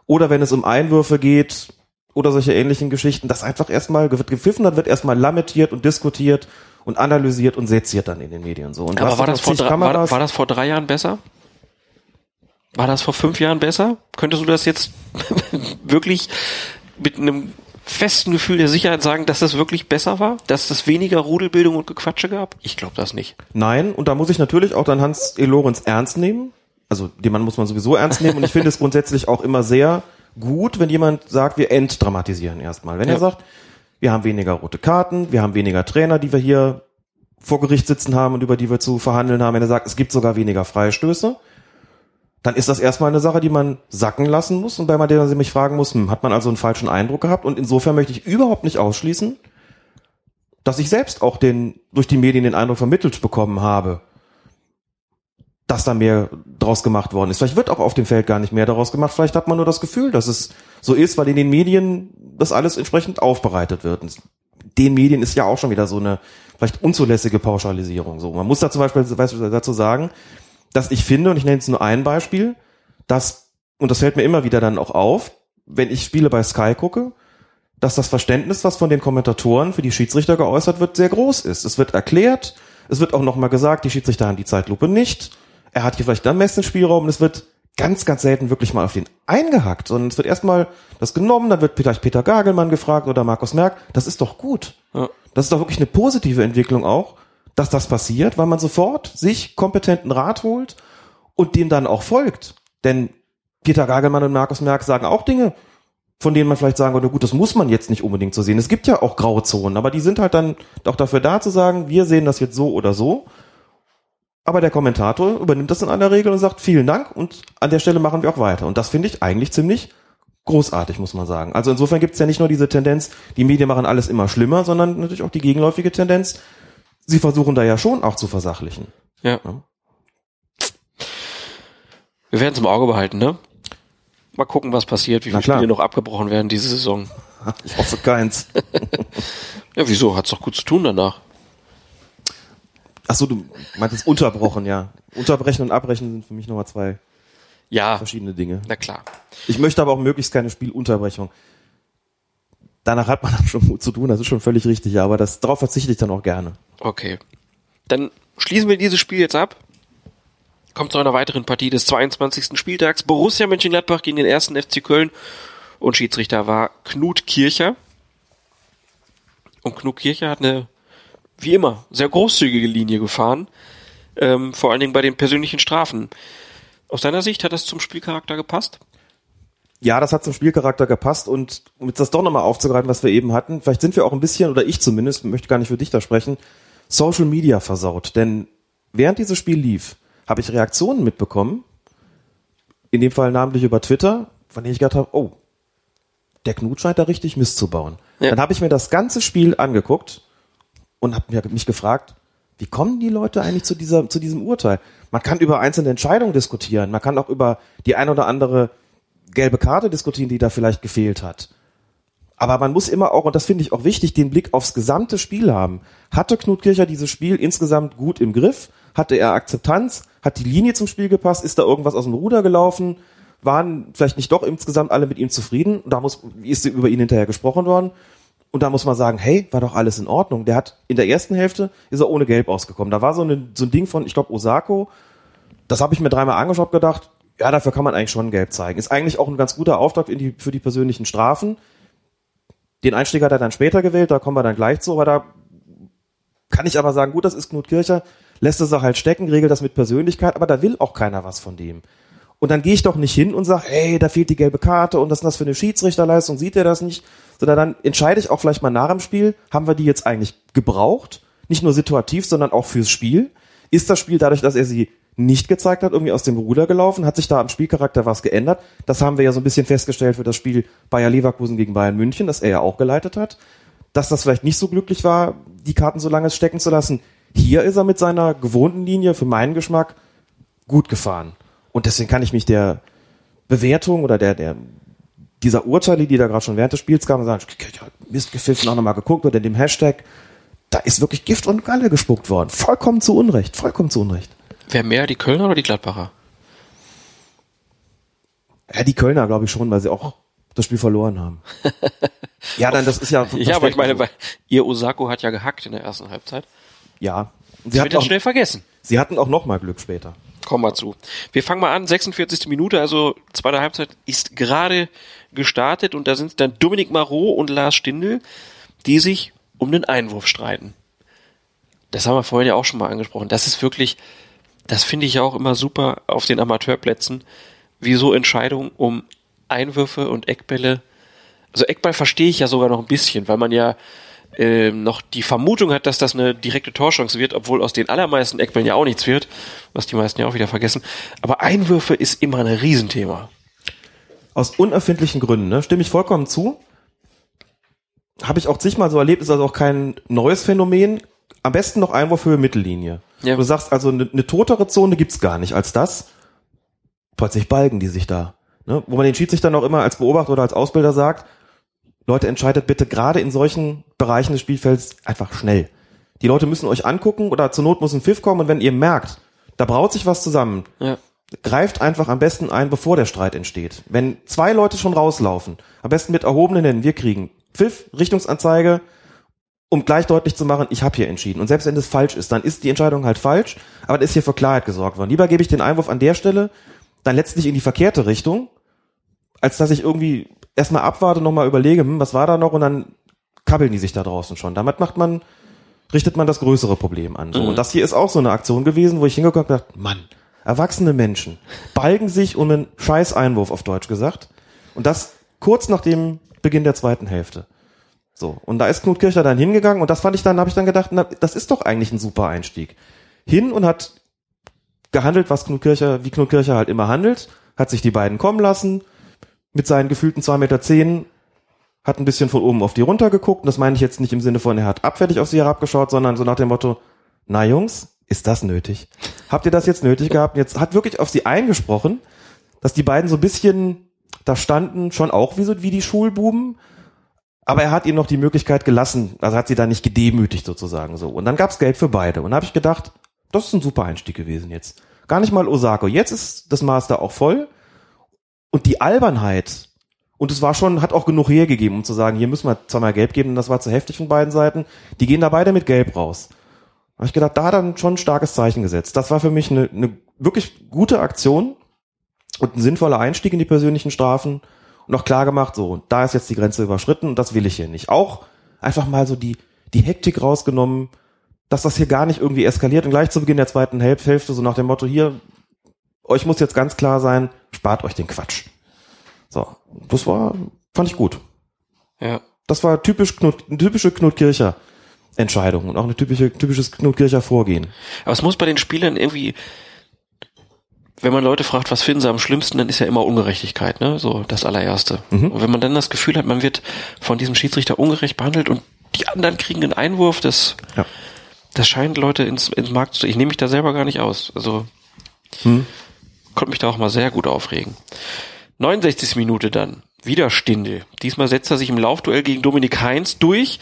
S6: oder wenn es um Einwürfe geht, oder solche ähnlichen Geschichten, das einfach erstmal wird gepfiffen, dann wird erstmal lamentiert und diskutiert und analysiert und seziert dann in den Medien so. Und
S5: Aber war das, vor drei, war, war das vor drei Jahren besser? War das vor fünf Jahren besser? Könntest du das jetzt wirklich mit einem festen Gefühl der Sicherheit sagen, dass das wirklich besser war? Dass es weniger Rudelbildung und Gequatsche gab? Ich glaube das nicht.
S6: Nein, und da muss ich natürlich auch dann Hans E. Lorenz ernst nehmen. Also den Mann muss man sowieso ernst nehmen und ich finde es grundsätzlich auch immer sehr gut, wenn jemand sagt, wir entdramatisieren erstmal. Wenn ja. er sagt, wir haben weniger rote Karten, wir haben weniger Trainer, die wir hier vor Gericht sitzen haben und über die wir zu verhandeln haben. Wenn er sagt, es gibt sogar weniger Freistöße, dann ist das erstmal eine Sache, die man sacken lassen muss und bei der man sich fragen muss, hm, hat man also einen falschen Eindruck gehabt? Und insofern möchte ich überhaupt nicht ausschließen, dass ich selbst auch den, durch die Medien den Eindruck vermittelt bekommen habe, dass da mehr draus gemacht worden ist. Vielleicht wird auch auf dem Feld gar nicht mehr daraus gemacht. Vielleicht hat man nur das Gefühl, dass es so ist, weil in den Medien das alles entsprechend aufbereitet wird. Und den Medien ist ja auch schon wieder so eine vielleicht unzulässige Pauschalisierung. So, man muss da zum Beispiel dazu sagen, dass ich finde, und ich nenne jetzt nur ein Beispiel, dass, und das fällt mir immer wieder dann auch auf, wenn ich Spiele bei Sky gucke, dass das Verständnis, was von den Kommentatoren für die Schiedsrichter geäußert wird, sehr groß ist. Es wird erklärt, es wird auch nochmal gesagt, die Schiedsrichter haben die Zeitlupe nicht. Er hat hier vielleicht dann messen Spielraum und es wird ganz, ganz selten wirklich mal auf den eingehackt, sondern es wird erstmal das genommen, dann wird vielleicht Peter Gagelmann gefragt oder Markus Merck. Das ist doch gut. Ja. Das ist doch wirklich eine positive Entwicklung auch, dass das passiert, weil man sofort sich kompetenten Rat holt und dem dann auch folgt. Denn Peter Gagelmann und Markus Merck sagen auch Dinge, von denen man vielleicht sagen würde, gut, das muss man jetzt nicht unbedingt so sehen. Es gibt ja auch graue Zonen, aber die sind halt dann auch dafür da zu sagen, wir sehen das jetzt so oder so. Aber der Kommentator übernimmt das in aller Regel und sagt, vielen Dank und an der Stelle machen wir auch weiter. Und das finde ich eigentlich ziemlich großartig, muss man sagen. Also insofern gibt es ja nicht nur diese Tendenz, die Medien machen alles immer schlimmer, sondern natürlich auch die gegenläufige Tendenz, sie versuchen da ja schon auch zu versachlichen.
S5: Ja. ja. Wir werden es im Auge behalten, ne? Mal gucken, was passiert, wie viele Spiele noch abgebrochen werden diese Saison.
S6: Ich hoffe keins.
S5: ja, wieso? Hat's doch gut zu tun danach.
S6: Ach so, du meintest unterbrochen, ja. Unterbrechen und abbrechen sind für mich nochmal zwei
S5: ja,
S6: verschiedene Dinge.
S5: Na klar.
S6: Ich möchte aber auch möglichst keine Spielunterbrechung danach hat man dann schon Mut zu tun, das ist schon völlig richtig, aber das, darauf verzichte ich dann auch gerne.
S5: Okay. Dann schließen wir dieses Spiel jetzt ab. Kommt zu einer weiteren Partie des 22. Spieltags. Borussia Mönchengladbach gegen den ersten FC Köln und Schiedsrichter war Knut Kircher. Und Knut Kircher hat eine, wie immer, sehr großzügige Linie gefahren. Ähm, vor allen Dingen bei den persönlichen Strafen. Aus deiner Sicht hat das zum Spielcharakter gepasst?
S6: ja, das hat zum Spielcharakter gepasst und um jetzt das doch nochmal aufzugreifen, was wir eben hatten, vielleicht sind wir auch ein bisschen, oder ich zumindest, möchte gar nicht für dich da sprechen, Social Media versaut. Denn während dieses Spiel lief, habe ich Reaktionen mitbekommen, in dem Fall namentlich über Twitter, von denen ich gedacht habe, oh, der Knut scheint da richtig Mist zu bauen. Ja. Dann habe ich mir das ganze Spiel angeguckt und habe mich gefragt, wie kommen die Leute eigentlich zu, dieser, zu diesem Urteil? Man kann über einzelne Entscheidungen diskutieren, man kann auch über die ein oder andere gelbe Karte diskutieren, die da vielleicht gefehlt hat. Aber man muss immer auch, und das finde ich auch wichtig, den Blick aufs gesamte Spiel haben. Hatte Knut Kircher dieses Spiel insgesamt gut im Griff? Hatte er Akzeptanz? Hat die Linie zum Spiel gepasst? Ist da irgendwas aus dem Ruder gelaufen? Waren vielleicht nicht doch insgesamt alle mit ihm zufrieden? Da muss, wie ist über ihn hinterher gesprochen worden? Und da muss man sagen, hey, war doch alles in Ordnung. Der hat in der ersten Hälfte ist er ohne Gelb ausgekommen. Da war so, eine, so ein Ding von, ich glaube, Osako. Das habe ich mir dreimal angeschaut, gedacht, ja, dafür kann man eigentlich schon gelb zeigen. Ist eigentlich auch ein ganz guter Auftrag in die, für die persönlichen Strafen. Den Einstieg hat er dann später gewählt, da kommen wir dann gleich zu, aber da kann ich aber sagen, gut, das ist Knut Kircher, lässt es auch halt stecken, regelt das mit Persönlichkeit, aber da will auch keiner was von dem. Und dann gehe ich doch nicht hin und sage, hey, da fehlt die gelbe Karte und was ist das für eine Schiedsrichterleistung, sieht er das nicht? Sondern dann entscheide ich auch vielleicht mal nach dem Spiel, haben wir die jetzt eigentlich gebraucht? Nicht nur situativ, sondern auch fürs Spiel? Ist das Spiel dadurch, dass er sie nicht gezeigt hat, irgendwie aus dem Ruder gelaufen, hat sich da am Spielcharakter was geändert. Das haben wir ja so ein bisschen festgestellt für das Spiel Bayer Leverkusen gegen Bayern München, das er ja auch geleitet hat. Dass das vielleicht nicht so glücklich war, die Karten so lange stecken zu lassen. Hier ist er mit seiner gewohnten Linie für meinen Geschmack gut gefahren. Und deswegen kann ich mich der Bewertung oder der, der, dieser Urteile, die da gerade schon während des Spiels kamen, sagen, Mist gepfiffen, auch nochmal geguckt oder dem Hashtag, da ist wirklich Gift und Galle gespuckt worden. Vollkommen zu Unrecht, vollkommen zu Unrecht.
S5: Wer mehr, die Kölner oder die Gladbacher?
S6: Ja, die Kölner glaube ich schon, weil sie auch das Spiel verloren haben. ja, dann das ist ja.
S5: Ja, aber ich meine, weil ihr Osako hat ja gehackt in der ersten Halbzeit.
S6: Ja.
S5: Sie wird
S6: hatten
S5: dann
S6: auch-
S5: schnell vergessen.
S6: Sie hatten auch noch mal Glück später.
S5: Kommen wir zu. Wir fangen mal an, 46. Minute, also zweite Halbzeit ist gerade gestartet und da sind dann Dominik Marot und Lars Stindl, die sich um den Einwurf streiten. Das haben wir vorhin ja auch schon mal angesprochen. Das ist wirklich, das finde ich auch immer super auf den Amateurplätzen, wie so Entscheidungen um Einwürfe und Eckbälle. Also Eckball verstehe ich ja sogar noch ein bisschen, weil man ja ähm, noch die Vermutung hat, dass das eine direkte Torchance wird, obwohl aus den allermeisten Eckbällen ja auch nichts wird, was die meisten ja auch wieder vergessen. Aber Einwürfe ist immer ein Riesenthema.
S6: Aus unerfindlichen Gründen, ne? stimme ich vollkommen zu. Habe ich auch zigmal so erlebt, ist also auch kein neues Phänomen. Am besten noch Einwurfhöhe Mittellinie.
S5: Ja.
S6: Du sagst also, eine, eine totere Zone gibt's gar nicht als das. Plötzlich balgen die sich da. Ne? Wo man den Schiedsrichter noch immer als Beobachter oder als Ausbilder sagt, Leute, entscheidet bitte gerade in solchen Bereichen des Spielfelds einfach schnell. Die Leute müssen euch angucken oder zur Not muss ein Pfiff kommen und wenn ihr merkt, da braut sich was zusammen,
S5: Ja.
S6: greift einfach am besten ein, bevor der Streit entsteht. Wenn zwei Leute schon rauslaufen, am besten mit erhobenen Händen, wir kriegen Pfiff, Richtungsanzeige, um gleich deutlich zu machen, ich habe hier entschieden. Und selbst wenn das falsch ist, dann ist die Entscheidung halt falsch, aber da ist hier für Klarheit gesorgt worden. Lieber gebe ich den Einwurf an der Stelle dann letztlich in die verkehrte Richtung, als dass ich irgendwie erstmal abwarte, nochmal überlege, hm, was war da noch und dann kabbeln die sich da draußen schon. Damit macht man, richtet man das größere Problem an. So.
S5: Mhm.
S6: Und das hier ist auch so eine Aktion gewesen, wo ich hingekommen habe Mann, erwachsene Menschen balgen sich um einen scheiß Einwurf auf Deutsch gesagt. Und das kurz nach dem Beginn der zweiten Hälfte. So. Und da ist Knut Kircher dann hingegangen und das fand ich dann, habe ich dann gedacht, na, das ist doch eigentlich ein super Einstieg. Hin und hat gehandelt, was Knut Kircher, wie Knut Kircher halt immer handelt, hat sich die beiden kommen lassen, mit seinen gefühlten 2,10 Meter, zehn, hat ein bisschen von oben auf die runter geguckt, und das meine ich jetzt nicht im Sinne von, er hat abfällig auf sie herabgeschaut, sondern so nach dem Motto, na Jungs, ist das nötig? Habt ihr das jetzt nötig gehabt? Und Jetzt hat wirklich auf sie eingesprochen, dass die beiden so ein bisschen da standen, schon auch wie so wie die Schulbuben, aber er hat ihnen noch die Möglichkeit gelassen, also hat sie da nicht gedemütigt sozusagen so. Und dann gab's Geld für beide. Und da habe ich gedacht, das ist ein super Einstieg gewesen jetzt. Gar nicht mal Osako. Jetzt ist das da auch voll. Und die Albernheit, und es war schon, hat auch genug hergegeben, um zu sagen, hier müssen wir zweimal gelb geben, und das war zu heftig von beiden Seiten. Die gehen da beide mit gelb raus. Da habe ich gedacht, da hat er dann schon ein starkes Zeichen gesetzt. Das war für mich eine, eine wirklich gute Aktion und ein sinnvoller Einstieg in die persönlichen Strafen auch klar gemacht, so, da ist jetzt die Grenze überschritten und das will ich hier nicht. Auch einfach mal so die, die Hektik rausgenommen, dass das hier gar nicht irgendwie eskaliert und gleich zu Beginn der zweiten Hälf- Hälfte so nach dem Motto, hier, euch muss jetzt ganz klar sein, spart euch den Quatsch. So, das war, fand ich gut.
S5: Ja.
S6: Das war typisch Knut, eine typische Knut Kircher Entscheidung und auch eine typische, typisches Knut Kircher Vorgehen.
S5: Aber es muss bei den Spielern irgendwie, wenn man Leute fragt, was finden sie am schlimmsten, dann ist ja immer Ungerechtigkeit, ne? So das allererste.
S6: Mhm.
S5: Und wenn man dann das Gefühl hat, man wird von diesem Schiedsrichter ungerecht behandelt und die anderen kriegen einen Einwurf, das,
S6: Ja.
S5: das scheint Leute ins, ins Markt zu. Ich nehme mich da selber gar nicht aus. Also
S6: Hm.
S5: konnte mich da auch mal sehr gut aufregen. 69. Minute dann. Wieder Stindel. Diesmal setzt er sich im Laufduell gegen Dominik Heinz durch.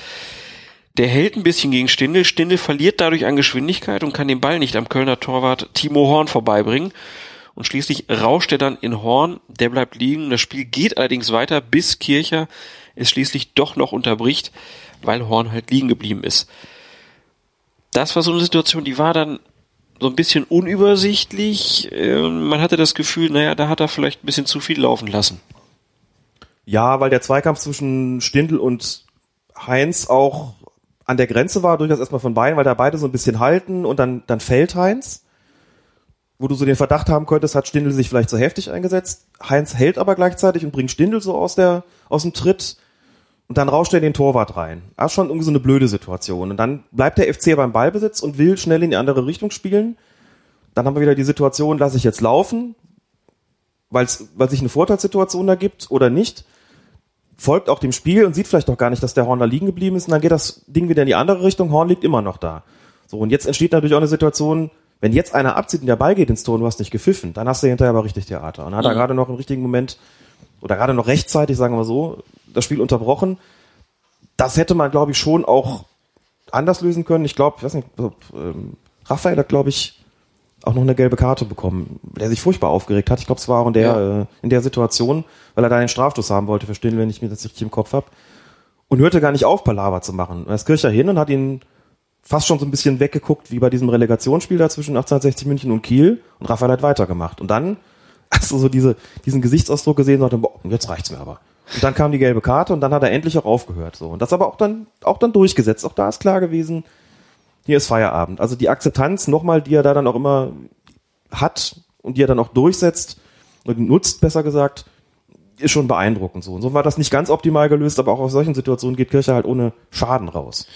S5: Der hält ein bisschen gegen Stindel. Stindel verliert dadurch an Geschwindigkeit und kann den Ball nicht am Kölner Torwart Timo Horn vorbeibringen. Und schließlich rauscht er dann in Horn. Der bleibt liegen. Das Spiel geht allerdings weiter, bis Kircher es schließlich doch noch unterbricht, weil Horn halt liegen geblieben ist. Das war so eine Situation, die war dann so ein bisschen unübersichtlich. Ähm, Man hatte das Gefühl, naja, da hat er vielleicht ein bisschen zu viel laufen lassen.
S6: Ja, weil der Zweikampf zwischen Stindl und Heinz auch an der Grenze war, durchaus erstmal von beiden, weil da beide so ein bisschen halten und dann, dann fällt Heinz. Wo du so den Verdacht haben könntest, hat Stindl sich vielleicht so heftig eingesetzt. Heinz hält aber gleichzeitig und bringt Stindl so aus der, aus dem Tritt. Und dann rauscht er in den Torwart rein. Das ist schon irgendwie so eine blöde Situation. Und dann bleibt der FC beim Ballbesitz und will schnell in die andere Richtung spielen. Dann haben wir wieder die Situation, lasse ich jetzt laufen, weil sich eine Vorteilssituation ergibt oder nicht folgt auch dem Spiel und sieht vielleicht auch gar nicht, dass der Horn da liegen geblieben ist und dann geht das Ding wieder in die andere Richtung, Horn liegt immer noch da. So, und jetzt entsteht natürlich auch eine Situation, wenn jetzt einer abzieht und der Ball geht ins Tor und du hast nicht gepfiffen, dann hast du hinterher aber richtig Theater. Und dann hat er
S5: Mhm.
S6: gerade noch im richtigen Moment oder gerade noch rechtzeitig, sagen wir so, das Spiel unterbrochen. Das hätte man, glaube ich, schon auch anders lösen können. Ich glaube, ich weiß nicht, ähm, Raphael hat, glaube ich, auch noch eine gelbe Karte bekommen, der sich furchtbar aufgeregt hat. Ich glaube, es war auch in der,
S5: Ja.
S6: äh, in der Situation, weil er da den Strafstoß haben wollte, verstehen, wenn ich mir das richtig im Kopf habe. Und hörte gar nicht auf, Palaver zu machen. Er ist Kircher hin und hat ihn fast schon so ein bisschen weggeguckt, wie bei diesem Relegationsspiel da zwischen 1860 München und Kiel. Und Raphael hat weitergemacht. Und dann hast du so diese, diesen Gesichtsausdruck gesehen und dachte, boah, jetzt reicht's mir aber. Und dann kam die gelbe Karte und dann hat er endlich auch aufgehört. So. Und das aber auch dann, auch dann durchgesetzt. Auch da ist klar gewesen, hier ist Feierabend. Also die Akzeptanz nochmal, die er da dann auch immer hat und die er dann auch durchsetzt und nutzt, besser gesagt, ist schon beeindruckend so. Und so war das nicht ganz optimal gelöst, aber auch aus solchen Situationen geht Kirche halt ohne Schaden raus.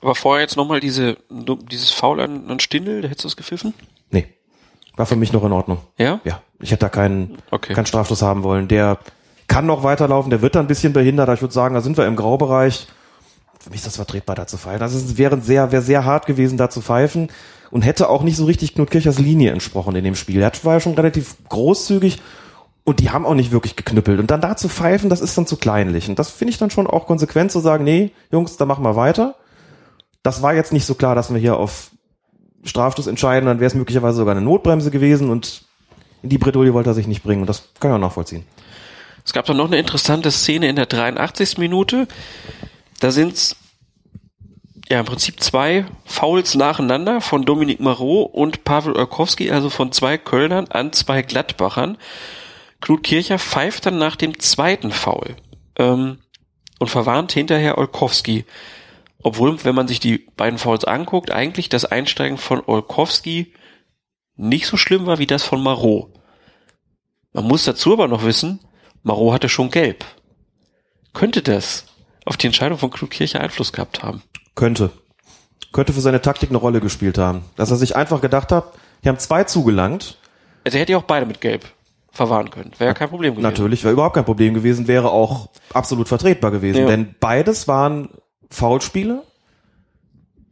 S5: Aber vorher jetzt nochmal diese, dieses Foul an, an Stindl, da hättest du es gepfiffen?
S6: Nee. War für mich noch in Ordnung.
S5: Ja?
S6: Ja. Ich hätte da keinen,
S5: Okay.
S6: keinen Strafstoß haben wollen. Der kann noch weiterlaufen, der wird da ein bisschen behindert, aber ich würde sagen, da sind wir im Graubereich. Für mich ist das vertretbar, da zu pfeifen. Also es wäre sehr, wäre sehr hart gewesen, da zu pfeifen und hätte auch nicht so richtig Knut Kirchers Linie entsprochen in dem Spiel. Er war ja schon relativ großzügig und die haben auch nicht wirklich geknüppelt. Und dann da zu pfeifen, das ist dann zu kleinlich. Und das finde ich dann schon auch konsequent zu sagen, nee, Jungs, da machen wir weiter. Das war jetzt nicht so klar, dass wir hier auf Strafstoß entscheiden, dann wäre es möglicherweise sogar eine Notbremse gewesen und in die Bredouille wollte er sich nicht bringen. Und das kann ich auch nachvollziehen.
S5: Es gab dann noch eine interessante Szene in der 83. Minute. Da sind's ja im Prinzip zwei Fouls nacheinander von Dominik Marot und Pavel Olkowski, also von zwei Kölnern an zwei Gladbachern. Knut Kircher pfeift dann nach dem zweiten Foul ähm, und verwarnt hinterher Olkowski. Obwohl, wenn man sich die beiden Fouls anguckt, eigentlich das Einsteigen von Olkowski nicht so schlimm war wie das von Marot. Man muss dazu aber noch wissen, Marot hatte schon gelb. Könnte das auf die Entscheidung von Knut Kircher Einfluss gehabt haben?
S6: Könnte. Könnte für seine Taktik eine Rolle gespielt haben. Dass er sich einfach gedacht hat, hier haben zwei zugelangt.
S5: Also er hätte ja auch beide mit gelb verwahren können. Wäre ja kein Problem gewesen.
S6: Natürlich, wäre überhaupt kein Problem gewesen, wäre auch absolut vertretbar gewesen.
S5: Ja.
S6: Denn beides waren Foulspiele,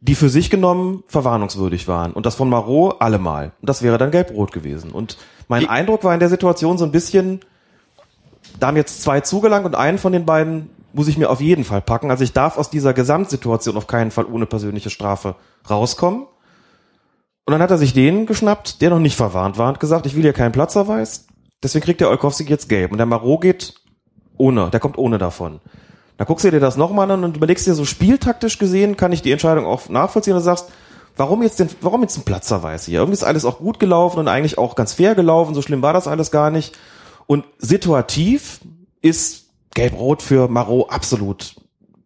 S6: die für sich genommen verwarnungswürdig waren. Und das von Marot allemal. Und das wäre dann gelb-rot gewesen. Und mein Eindruck war in der Situation so ein bisschen, da haben jetzt zwei zugelangt und einen von den beiden muss ich mir auf jeden Fall packen. Also ich darf aus dieser Gesamtsituation auf keinen Fall ohne persönliche Strafe rauskommen. Und dann hat er sich den geschnappt, der noch nicht verwarnt war und gesagt, ich will hier keinen Platzverweis. Deswegen kriegt der Olkowski jetzt gelb. Und der Marot geht ohne, der kommt ohne davon. Da guckst du dir das nochmal an und überlegst dir so spieltaktisch gesehen, kann ich die Entscheidung auch nachvollziehen und sagst, warum jetzt den, warum jetzt ein Platzverweis hier? Irgendwie ist alles auch gut gelaufen und eigentlich auch ganz fair gelaufen, so schlimm war das alles gar nicht. Und situativ ist Gelb-Rot für Marot absolut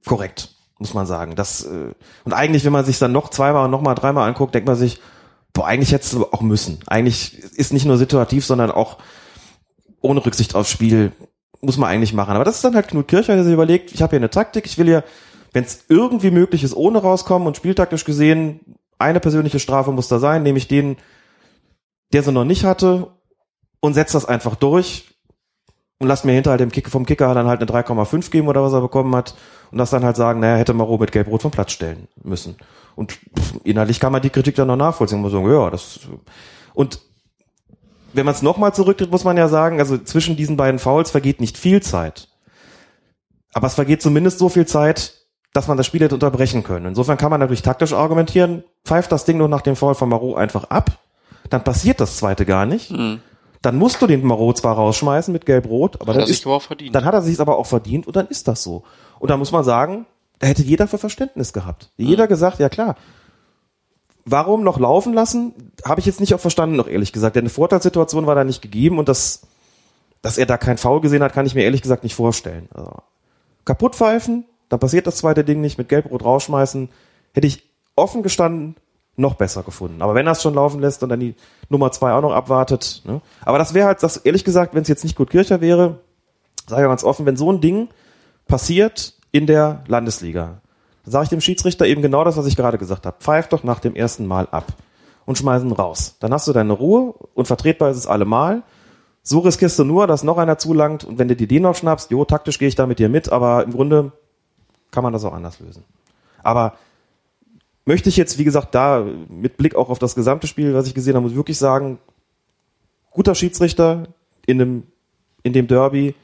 S6: korrekt, muss man sagen. Das, äh, und eigentlich, wenn man sich dann noch zweimal und noch mal dreimal anguckt, denkt man sich, boah, eigentlich hättest du auch müssen. Eigentlich ist nicht nur situativ, sondern auch ohne Rücksicht aufs Spiel muss man eigentlich machen. Aber das ist dann halt Knut Kircher, der sich überlegt, ich habe hier eine Taktik, ich will hier, wenn es irgendwie möglich ist, ohne rauskommen und spieltaktisch gesehen, eine persönliche Strafe muss da sein, nämlich den, der sie noch nicht hatte und setzt das einfach durch und lasst mir hinter halt dem Kick, vom Kicker dann halt eine 3,5 geben oder was er bekommen hat und das dann halt sagen, naja, hätte Maro mit Gelb-Rot vom Platz stellen müssen. Und inhaltlich kann man die Kritik dann noch nachvollziehen. Muss sagen, ja, das, und wenn man es nochmal zurücktritt, muss man ja sagen, also zwischen diesen beiden Fouls vergeht nicht viel Zeit. Aber es vergeht zumindest so viel Zeit, dass man das Spiel hätte unterbrechen können. Insofern kann man natürlich taktisch argumentieren, pfeift das Ding nur nach dem Foul von Marot einfach ab, dann passiert das zweite gar nicht. Dann musst du den Marot zwar rausschmeißen mit Gelb-Rot, aber
S5: Hat
S6: dann
S5: er sich
S6: ist,
S5: aber auch verdient.
S6: dann hat er sich aber auch verdient und dann ist das so. Und da muss man sagen, da hätte jeder für Verständnis gehabt. Jeder gesagt, ja klar, warum noch laufen lassen, habe ich jetzt nicht auch verstanden, noch ehrlich gesagt. Denn eine Vorteilssituation war da nicht gegeben und das, dass er da kein Foul gesehen hat, kann ich mir ehrlich gesagt nicht vorstellen. Also, kaputt pfeifen, dann passiert das zweite Ding nicht, mit Gelb-Rot rausschmeißen, hätte ich offen gestanden noch besser gefunden. Aber wenn er es schon laufen lässt und dann die Nummer zwei auch noch abwartet, ne? aber das wäre halt, das ehrlich gesagt, wenn es jetzt nicht gut Kircher wäre, sage ich ganz offen, wenn so ein Ding passiert in der Landesliga, dann sage ich dem Schiedsrichter eben genau das, was ich gerade gesagt habe. Pfeif doch nach dem ersten Mal ab und schmeiß ihn raus. Dann hast du deine Ruhe und vertretbar ist es allemal. So riskierst du nur, dass noch einer zulangt und wenn du dir den noch schnappst, jo, taktisch gehe ich da mit dir mit, aber im Grunde kann man das auch anders lösen. Aber möchte ich jetzt, wie gesagt, da mit Blick auch auf das gesamte Spiel, was ich gesehen habe, muss ich wirklich sagen, guter Schiedsrichter in dem, in dem Derby,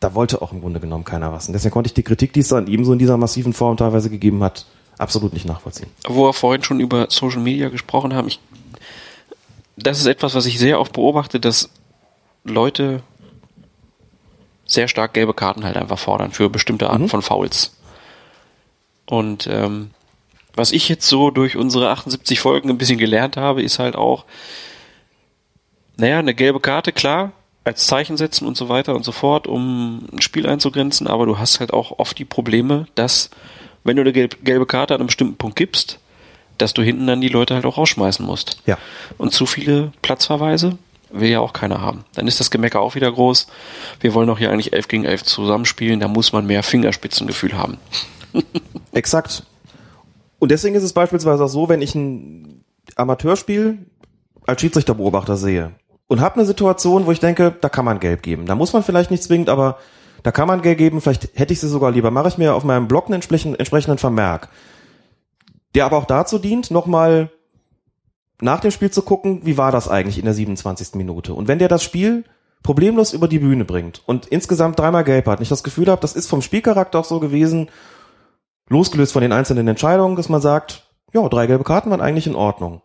S6: da wollte auch im Grunde genommen keiner was. Und deswegen konnte ich die Kritik, die es an ihm so in dieser massiven Form teilweise gegeben hat, absolut nicht nachvollziehen.
S5: Wo wir vorhin schon über Social Media gesprochen haben, ich, das ist etwas, was ich sehr oft beobachte, dass Leute sehr stark gelbe Karten halt einfach fordern für bestimmte Arten von Fouls. Und ähm, was ich jetzt so durch unsere 78 Folgen ein bisschen gelernt habe, ist halt auch, naja, eine gelbe Karte, klar, als Zeichen setzen und so weiter und so fort, um ein Spiel einzugrenzen, aber du hast halt auch oft die Probleme, dass, wenn du eine gelb- gelbe Karte an einem bestimmten Punkt gibst, dass du hinten dann die Leute halt auch rausschmeißen musst.
S6: Ja.
S5: Und zu viele Platzverweise will ja auch keiner haben. Dann ist das Gemecker auch wieder groß. Wir wollen doch hier eigentlich 11 gegen 11 zusammenspielen, da muss man mehr Fingerspitzengefühl haben.
S6: Exakt. Und deswegen ist es beispielsweise auch so, wenn ich ein Amateurspiel als Schiedsrichterbeobachter sehe und habe eine Situation, wo ich denke, da kann man gelb geben. Da muss man vielleicht nicht zwingend, aber da kann man gelb geben. Vielleicht hätte ich sie sogar lieber. Mache ich mir auf meinem Blog einen entsprechenden, entsprechenden Vermerk, der aber auch dazu dient, nochmal nach dem Spiel zu gucken, wie war das eigentlich in der 27. Minute. Und wenn der das Spiel problemlos über die Bühne bringt und insgesamt dreimal gelb hat, und ich das Gefühl habe, das ist vom Spielcharakter auch so gewesen, losgelöst von den einzelnen Entscheidungen, dass man sagt, ja, drei gelbe Karten waren eigentlich in Ordnung.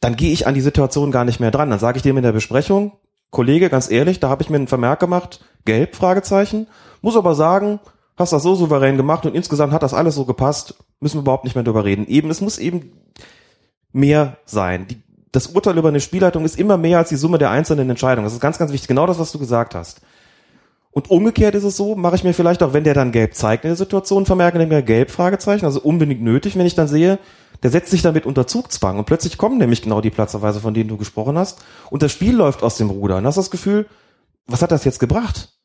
S6: Dann gehe ich an die Situation gar nicht mehr dran. Dann sage ich dem in der Besprechung, Kollege, ganz ehrlich, da habe ich mir einen Vermerk gemacht, gelb, Fragezeichen, muss aber sagen, hast das so souverän gemacht und insgesamt hat das alles so gepasst, müssen wir überhaupt nicht mehr drüber reden. Eben, es muss eben mehr sein. Die, das Urteil über eine Spielleitung ist immer mehr als die Summe der einzelnen Entscheidungen. Das ist ganz, ganz wichtig. Genau das, was du gesagt hast. Und umgekehrt ist es so, mache ich mir vielleicht auch, wenn der dann gelb zeigt in der Situation, vermerke ich mir gelb, Fragezeichen, also unbedingt nötig, wenn ich dann sehe, der setzt sich damit unter Zugzwang. Und plötzlich kommen nämlich genau die Platzverweise, von denen du gesprochen hast. Und das Spiel läuft aus dem Ruder. Und hast das Gefühl, was hat das jetzt gebracht?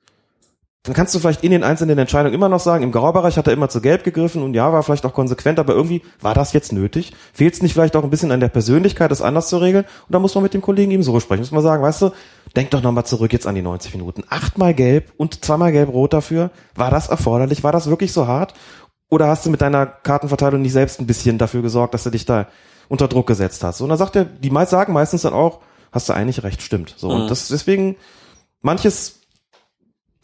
S6: Dann kannst du vielleicht in den einzelnen Entscheidungen immer noch sagen, im Graubereich hat er immer zu gelb gegriffen und ja, war vielleicht auch konsequent, aber irgendwie war das jetzt nötig? Fehlt es nicht vielleicht auch ein bisschen an der Persönlichkeit, das anders zu regeln? Und da muss man mit dem Kollegen eben so sprechen. Muss man sagen, weißt du, denk doch nochmal zurück jetzt an die 90 Minuten. Achtmal gelb und zweimal gelb-rot dafür. War das erforderlich? War das wirklich so hart? Oder hast du mit deiner Kartenverteilung nicht selbst ein bisschen dafür gesorgt, dass du dich da unter Druck gesetzt hast? Und dann sagt er, die meist sagen meistens dann auch, hast du eigentlich recht, stimmt. So.
S5: Mhm.
S6: Und das deswegen, manches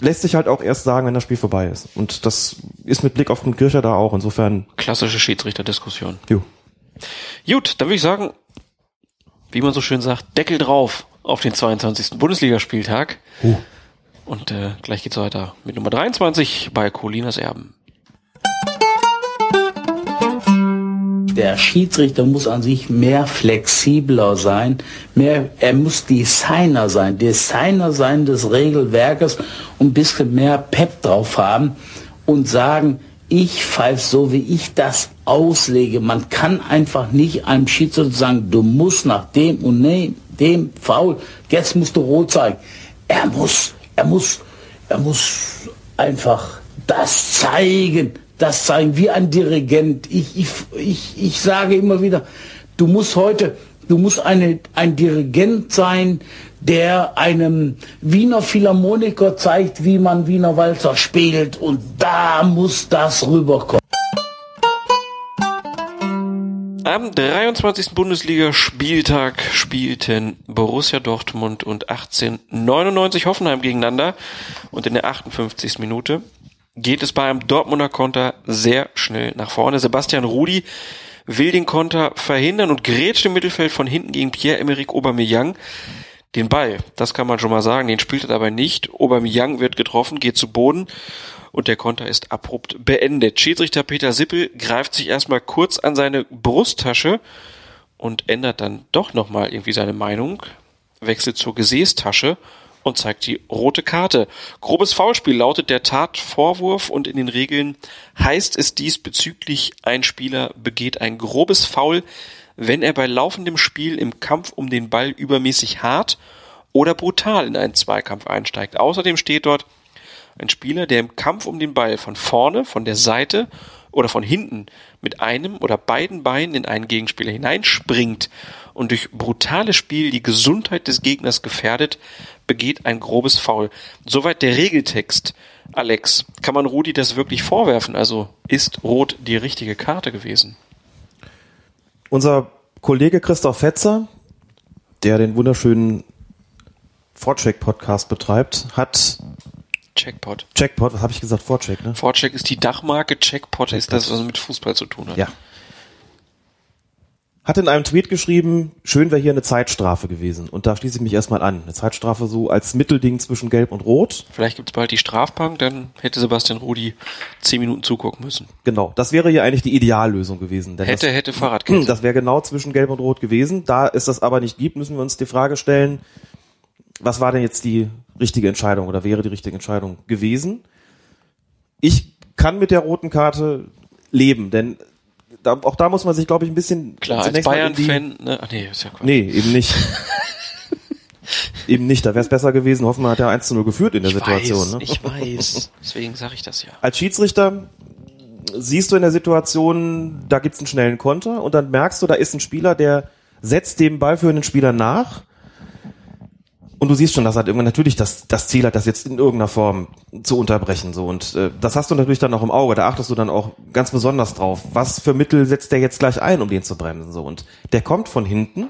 S6: lässt sich halt auch erst sagen, wenn das Spiel vorbei ist. Und das ist mit Blick auf den Kircher da auch. Insofern.
S5: Klassische Schiedsrichterdiskussion.
S6: Jo.
S5: Gut, dann würde ich sagen, wie man so schön sagt, Deckel drauf auf den 22. Bundesligaspieltag.
S6: Uh.
S5: Und äh, gleich geht's weiter mit Nummer 23 bei Colinas Erben.
S13: Der Schiedsrichter muss an sich mehr flexibler sein, mehr, er muss Designer sein, Designer sein des Regelwerkes und ein bisschen mehr Pep drauf haben und sagen, ich pfeife so, wie ich das auslege. Man kann einfach nicht einem Schiedsrichter sagen, du musst nach dem und dem, dem Foul, jetzt musst du rot zeigen. Er muss, er muss, er muss einfach das zeigen, das zeigen, wie ein Dirigent. Ich, ich, ich, ich sage immer wieder, du musst heute, du musst eine, ein Dirigent sein, der einem Wiener Philharmoniker zeigt, wie man Wiener Walzer spielt und da muss das rüberkommen.
S5: Am 23. Bundesliga-Spieltag spielten Borussia Dortmund und 1899 Hoffenheim gegeneinander und in der 58. Minute geht es bei einem Dortmunder Konter sehr schnell nach vorne. Sebastian Rudi will den Konter verhindern und grätscht im Mittelfeld von hinten gegen Pierre-Emerick Aubameyang den Ball. Das kann man schon mal sagen. Den spielt er dabei nicht. Aubameyang wird getroffen, geht zu Boden und der Konter ist abrupt beendet. Schiedsrichter Peter Sippel greift sich erstmal kurz an seine Brusttasche und ändert dann doch nochmal irgendwie seine Meinung, wechselt zur Gesäßtasche und zeigt die rote Karte. Grobes Foulspiel lautet der Tatvorwurf und in den Regeln heißt es diesbezüglich, ein Spieler begeht ein grobes Foul, wenn er bei laufendem Spiel im Kampf um den Ball übermäßig hart oder brutal in einen Zweikampf einsteigt. Außerdem steht dort, ein Spieler, der im Kampf um den Ball von vorne, von der Seite oder von hinten mit einem oder beiden Beinen in einen Gegenspieler hineinspringt und durch brutales Spiel die Gesundheit des Gegners gefährdet, begeht ein grobes Foul. Soweit der Regeltext. Alex, kann man Rudi das wirklich vorwerfen? Also ist Rot die richtige Karte gewesen?
S6: Unser Kollege Christoph Fetzer, der den wunderschönen Vorcheck-Podcast betreibt, hat
S5: Checkpot.
S6: Checkpot, was habe ich gesagt? Vorcheck, ne?
S5: Vorcheck ist die Dachmarke, Checkpot ist das, was mit Fußball zu tun hat.
S6: Ja. Hat in einem Tweet geschrieben, schön wäre hier eine Zeitstrafe gewesen. Und da schließe ich mich erstmal an. Eine Zeitstrafe so als Mittelding zwischen Gelb und Rot.
S5: Vielleicht gibt's bald die Strafbank, dann hätte Sebastian Rudi zehn Minuten zugucken müssen.
S6: Genau, das wäre hier eigentlich die Ideallösung gewesen.
S5: Hätte,
S6: das,
S5: hätte Fahrradkette.
S6: Das wäre genau zwischen Gelb und Rot gewesen. Da es das aber nicht gibt, müssen wir uns die Frage stellen, was war denn jetzt die richtige Entscheidung oder wäre die richtige Entscheidung gewesen? Ich kann mit der roten Karte leben, denn da, auch da muss man sich, glaube ich, ein bisschen
S5: Klar, als Bayern-Fan, ne? Ach nee, ist ja Quatsch.
S6: Nee, eben nicht. eben nicht. Da wäre es besser gewesen. Hoffmann hat ja 1 zu 0 geführt in der
S5: ich
S6: Situation.
S5: weiß,
S6: ne?
S5: ich weiß. Deswegen sage ich das ja.
S6: Als Schiedsrichter siehst du in der Situation, da gibt's einen schnellen Konter und dann merkst du, da ist ein Spieler, der setzt dem ballführenden Spieler nach und du siehst schon, dass er irgendwann natürlich das, das Ziel hat, das jetzt in irgendeiner Form zu unterbrechen. So und äh, das hast du natürlich dann auch im Auge. Da achtest du dann auch ganz besonders drauf. Was für Mittel setzt der jetzt gleich ein, um den zu bremsen? So und der kommt von hinten.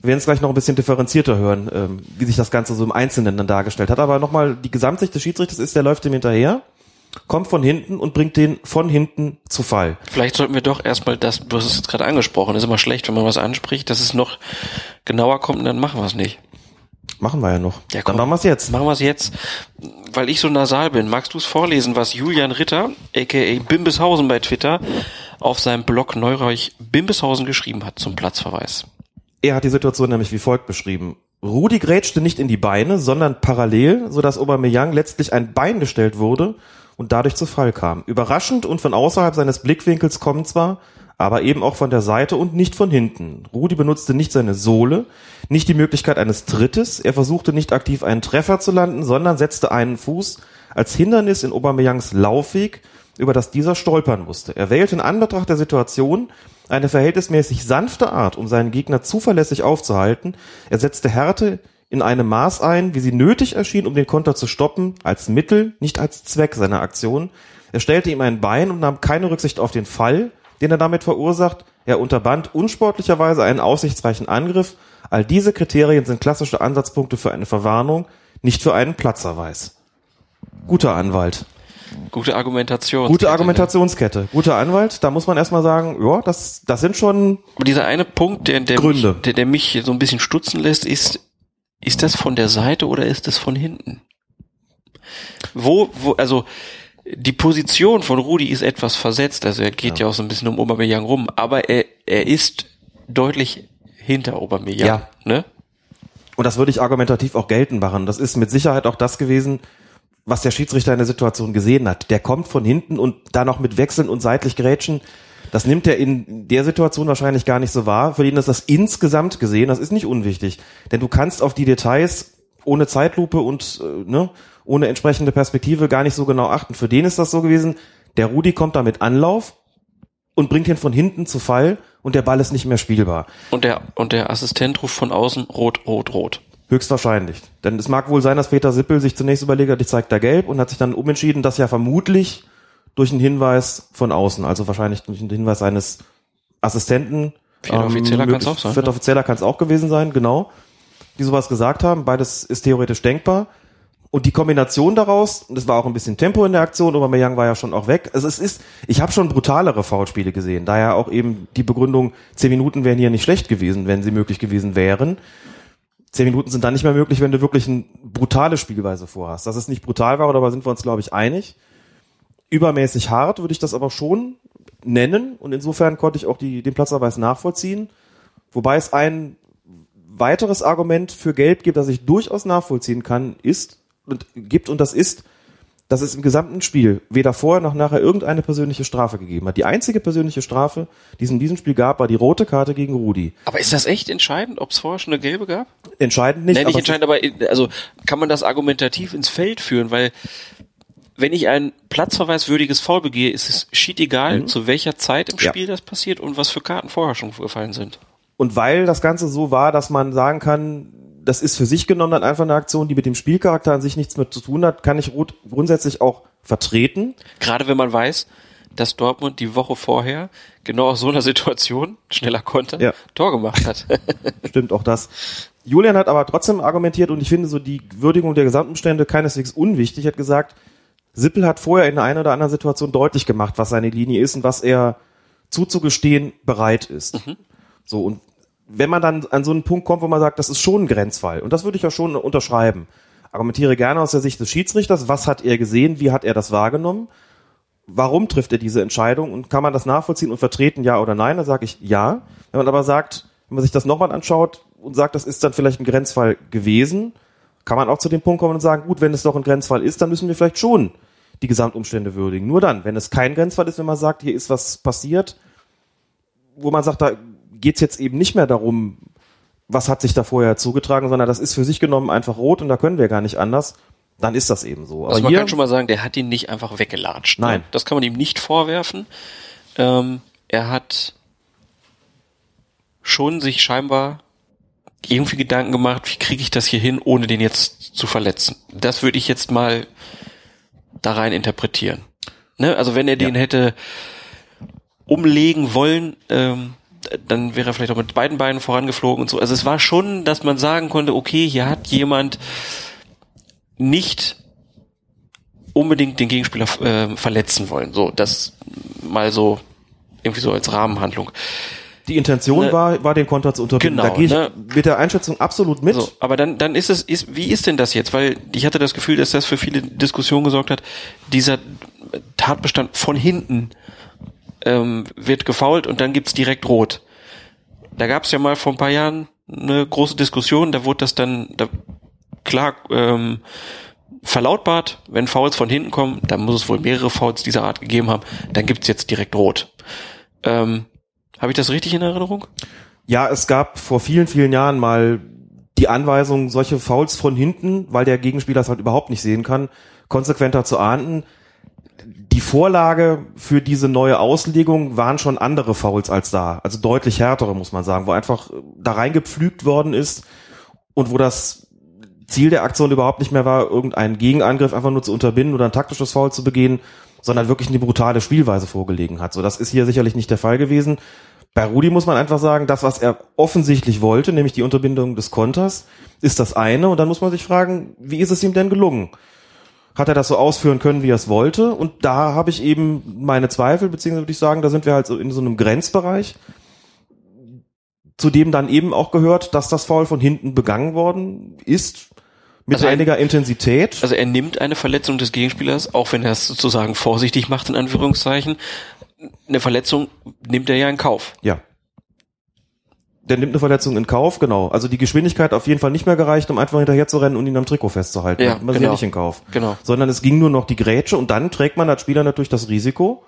S6: Wir werden es gleich noch ein bisschen differenzierter hören, ähm, wie sich das Ganze so im Einzelnen dann dargestellt hat. Aber nochmal, die Gesamtsicht des Schiedsrichters ist, der läuft ihm hinterher, kommt von hinten und bringt den von hinten zu Fall.
S5: Vielleicht sollten wir doch erstmal das, du hast es jetzt gerade angesprochen, ist immer schlecht, wenn man was anspricht, dass es noch genauer kommt und dann machen wir es nicht.
S6: Machen wir ja noch.
S5: Ja,
S6: Dann machen wir es jetzt.
S5: Machen wir es jetzt. Weil ich so nasal bin, magst du es vorlesen, was Julian Ritter, aka Bimbeshausen bei Twitter, auf seinem Blog Neureich Bimbeshausen geschrieben hat zum Platzverweis?
S6: Er hat die Situation nämlich wie folgt beschrieben. Rudi grätschte nicht in die Beine, sondern parallel, sodass Aubameyang letztlich ein Bein gestellt wurde und dadurch zu Fall kam. Überraschend und von außerhalb seines Blickwinkels kommen zwar, aber eben auch von der Seite und nicht von hinten. Rudi benutzte nicht seine Sohle, nicht die Möglichkeit eines Trittes, er versuchte nicht aktiv einen Treffer zu landen, sondern setzte einen Fuß als Hindernis in Aubameyangs Laufweg, über das dieser stolpern musste. Er wählte in Anbetracht der Situation eine verhältnismäßig sanfte Art, um seinen Gegner zuverlässig aufzuhalten. Er setzte Härte in einem Maß ein, wie sie nötig erschien, um den Konter zu stoppen, als Mittel, nicht als Zweck seiner Aktion. Er stellte ihm ein Bein und nahm keine Rücksicht auf den Fall, den er damit verursacht. Er unterband unsportlicherweise einen aussichtsreichen Angriff. All diese Kriterien sind klassische Ansatzpunkte für eine Verwarnung, nicht für einen Platzerweis. Guter Anwalt.
S5: Gute Argumentation.
S6: Gute Argumentationskette. Guter Anwalt, da muss man erstmal sagen, ja, das, das sind schon
S5: Aber dieser eine Punkt, der, der,
S6: Gründe.
S5: Mich, der, der mich so ein bisschen stutzen lässt, ist, ist das von der Seite oder ist das von hinten? Wo, wo, also, die Position von Rudi ist etwas versetzt, also er geht ja, auch so ein bisschen um Aubameyang rum, aber er, er ist deutlich hinter Aubameyang,
S6: Ja.
S5: ne?
S6: Und das würde ich argumentativ auch geltend machen. Das ist mit Sicherheit auch das gewesen, was der Schiedsrichter in der Situation gesehen hat. Der kommt von hinten und da noch mit Wechseln und seitlich Grätschen. Das nimmt er in der Situation wahrscheinlich gar nicht so wahr. Für ihn ist das insgesamt gesehen, das ist nicht unwichtig. Denn du kannst auf die Details ohne Zeitlupe und äh, ne, ohne entsprechende Perspektive gar nicht so genau achten. Für den ist das so gewesen, der Rudi kommt da mit Anlauf und bringt ihn von hinten zu Fall und der Ball ist nicht mehr spielbar.
S5: Und der, und der Assistent ruft von außen rot, rot, rot.
S6: Höchstwahrscheinlich. Denn es mag wohl sein, dass Peter Sippel sich zunächst überlegt hat, ich zeig da gelb und hat sich dann umentschieden, dass ja vermutlich durch einen Hinweis von außen, also wahrscheinlich durch einen Hinweis eines Assistenten.
S5: Vierter Offizieller kann's
S6: möglich-
S5: auch sein,
S6: Vierter
S5: ja.
S6: Offizieller kann es auch gewesen sein, genau. Die sowas gesagt haben. Beides ist theoretisch denkbar. Und die Kombination daraus, und es war auch ein bisschen Tempo in der Aktion, Aubameyang war ja schon auch weg. Also es ist, ich habe schon brutalere Foulspiele gesehen. Daher auch eben die Begründung, zehn Minuten wären hier nicht schlecht gewesen, wenn sie möglich gewesen wären. Zehn Minuten sind dann nicht mehr möglich, wenn du wirklich eine brutale Spielweise vorhast. Dass es nicht brutal war, darüber sind wir uns, glaube ich, einig. Übermäßig hart würde ich das aber schon nennen. Und insofern konnte ich auch die, den Platzverweis nachvollziehen. Wobei es ein weiteres Argument für Gelb gibt, das ich durchaus nachvollziehen kann, ist und gibt und das ist, dass es im gesamten Spiel weder vorher noch nachher irgendeine persönliche Strafe gegeben hat. Die einzige persönliche Strafe, die es in diesem Spiel gab, war die rote Karte gegen Rudi.
S5: Aber ist das echt entscheidend, ob es vorher schon eine gelbe gab?
S6: Entscheidend nicht.
S5: Nein, nicht entscheidend, aber also kann man das argumentativ ins Feld führen, weil wenn ich ein platzverweiswürdiges Foul begehe, ist es schied egal,
S6: Mhm.
S5: zu welcher Zeit im
S6: Ja.
S5: Spiel das passiert und was für Karten vorher schon gefallen sind.
S6: Und weil das Ganze so war, dass man sagen kann, das ist für sich genommen dann einfach eine Aktion, die mit dem Spielcharakter an sich nichts mehr zu tun hat, kann ich Ruth grundsätzlich auch vertreten.
S5: Gerade wenn man weiß, dass Dortmund die Woche vorher genau aus so einer Situation, schneller Konter,
S6: Ja.
S5: Tor gemacht hat.
S6: Stimmt auch das. Julian hat aber trotzdem argumentiert und ich finde so die Würdigung der Gesamtumstände keineswegs unwichtig. Er hat gesagt, Sippel hat vorher in der einen oder anderen Situation deutlich gemacht, was seine Linie ist und was er zuzugestehen bereit ist. So, und wenn man dann an so einen Punkt kommt, wo man sagt, das ist schon ein Grenzfall, und das würde ich ja schon unterschreiben, argumentiere gerne aus der Sicht des Schiedsrichters, was hat er gesehen, wie hat er das wahrgenommen, warum trifft er diese Entscheidung? Und kann man das nachvollziehen und vertreten, ja oder nein, dann sage ich ja. Wenn man aber sagt, wenn man sich das nochmal anschaut und sagt, das ist dann vielleicht ein Grenzfall gewesen, kann man auch zu dem Punkt kommen und sagen, gut, wenn es doch ein Grenzfall ist, dann müssen wir vielleicht schon die Gesamtumstände würdigen. Nur dann, wenn es kein Grenzfall ist, wenn man sagt, hier ist was passiert, wo man sagt, da geht's jetzt eben nicht mehr darum, was hat sich da vorher zugetragen, sondern das ist für sich genommen einfach rot und da können wir gar nicht anders, dann ist das eben so.
S5: Also man kann schon mal sagen, der hat ihn nicht einfach weggelatscht.
S6: Nein.
S5: Ne? Das kann man ihm nicht vorwerfen. Ähm, er hat schon sich scheinbar irgendwie Gedanken gemacht, wie kriege ich das hier hin, ohne den jetzt zu verletzen. Das würde ich jetzt mal da rein interpretieren. Ne? Also wenn er den hätte umlegen wollen, ähm, dann wäre er vielleicht auch mit beiden Beinen vorangeflogen und so. Also es war schon, dass man sagen konnte, okay, hier hat jemand nicht unbedingt den Gegenspieler äh, verletzen wollen. So, das mal so irgendwie so als Rahmenhandlung.
S6: Die Intention
S5: Ne-
S6: war, war den Konter zu unterbinden.
S5: Genau,
S6: da gehe ich
S5: ne?
S6: mit der Einschätzung absolut mit.
S5: So, aber dann, dann ist es, ist, wie ist denn das jetzt? Weil ich hatte das Gefühl, dass das für viele Diskussionen gesorgt hat. Dieser Tatbestand von hinten ähm, wird gefault und dann gibt's direkt rot. Da gab's ja mal vor ein paar Jahren eine große Diskussion, da wurde das dann da, klar ähm, verlautbart, wenn Fouls von hinten kommen, dann muss es wohl mehrere Fouls dieser Art gegeben haben, dann gibt's jetzt direkt rot. Ähm, Habe ich das richtig in Erinnerung?
S6: Ja, es gab vor vielen, vielen Jahren mal die Anweisung, solche Fouls von hinten, weil der Gegenspieler es halt überhaupt nicht sehen kann, konsequenter zu ahnden. Die Vorlage für diese neue Auslegung waren schon andere Fouls als da, also deutlich härtere, muss man sagen, wo einfach da reingepflügt worden ist und wo das Ziel der Aktion überhaupt nicht mehr war, irgendeinen Gegenangriff einfach nur zu unterbinden oder ein taktisches Foul zu begehen, sondern wirklich eine brutale Spielweise vorgelegen hat. So, das ist hier sicherlich nicht der Fall gewesen. Bei Rudi muss man einfach sagen, das, was er offensichtlich wollte, nämlich die Unterbindung des Konters, ist das eine. Und dann muss man sich fragen, wie ist es ihm denn gelungen? Hat er das so ausführen können, wie er es wollte? Und da habe ich eben meine Zweifel, beziehungsweise würde ich sagen, da sind wir halt so in so einem Grenzbereich, zu dem dann eben auch gehört, dass das Foul von hinten begangen worden ist, mit
S5: Also er-
S6: einiger Intensität.
S5: Also er nimmt eine Verletzung des Gegenspielers, auch wenn er es sozusagen vorsichtig macht, in Anführungszeichen. Eine Verletzung nimmt er ja in Kauf.
S6: Ja. Der nimmt eine Verletzung in Kauf, genau. Also die Geschwindigkeit auf jeden Fall nicht mehr gereicht, um einfach hinterher zu rennen und ihn am Trikot festzuhalten.
S5: Ja,
S6: man
S5: genau.
S6: nicht in Kauf.
S5: Genau.
S6: Sondern es ging nur noch die Grätsche und dann trägt man als Spieler natürlich das Risiko.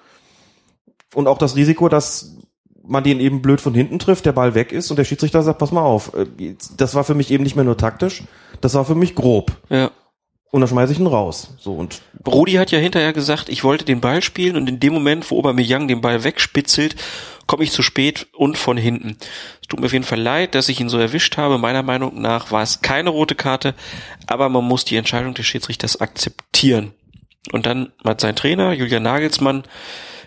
S6: Und auch das Risiko, dass man den eben blöd von hinten trifft, der Ball weg ist und der Schiedsrichter sagt, pass mal auf. äh, Das war für mich eben nicht mehr nur taktisch, das war für mich grob.
S5: Ja.
S6: Und dann schmeiße ich ihn raus. So und
S5: Rudi hat ja hinterher gesagt, ich wollte den Ball spielen und in dem Moment, wo Aubameyang den Ball wegspitzelt, komme ich zu spät und von hinten. Es tut mir auf jeden Fall leid, dass ich ihn so erwischt habe. Meiner Meinung nach war es keine rote Karte, aber man muss die Entscheidung des Schiedsrichters akzeptieren. Und dann hat sein Trainer, Julian Nagelsmann,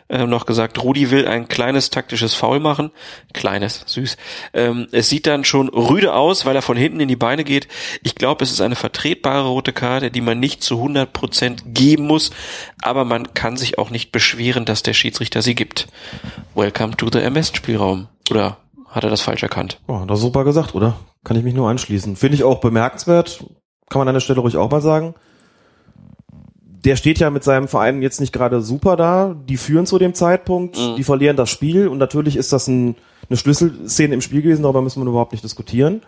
S5: äh, noch gesagt, Rudi will ein kleines taktisches Foul machen. Kleines, süß. Ähm, es sieht dann schon rüde aus, weil er von hinten in die Beine geht. Ich glaube, es ist eine vertretbare rote Karte, die man nicht zu 100% geben muss, aber man kann sich auch nicht beschweren, dass der Schiedsrichter sie gibt. Welcome to the MS-Spielraum. Oder hat er das falsch erkannt?
S6: Oh, das ist super gesagt, oder? Kann ich mich nur anschließen. Finde ich auch bemerkenswert. Kann man an der Stelle ruhig auch mal sagen. Der steht ja mit seinem Verein jetzt nicht gerade super da. Die führen zu dem Zeitpunkt, die verlieren das Spiel und natürlich ist das ein, eine Schlüsselszene im Spiel gewesen, darüber müssen wir überhaupt nicht diskutieren.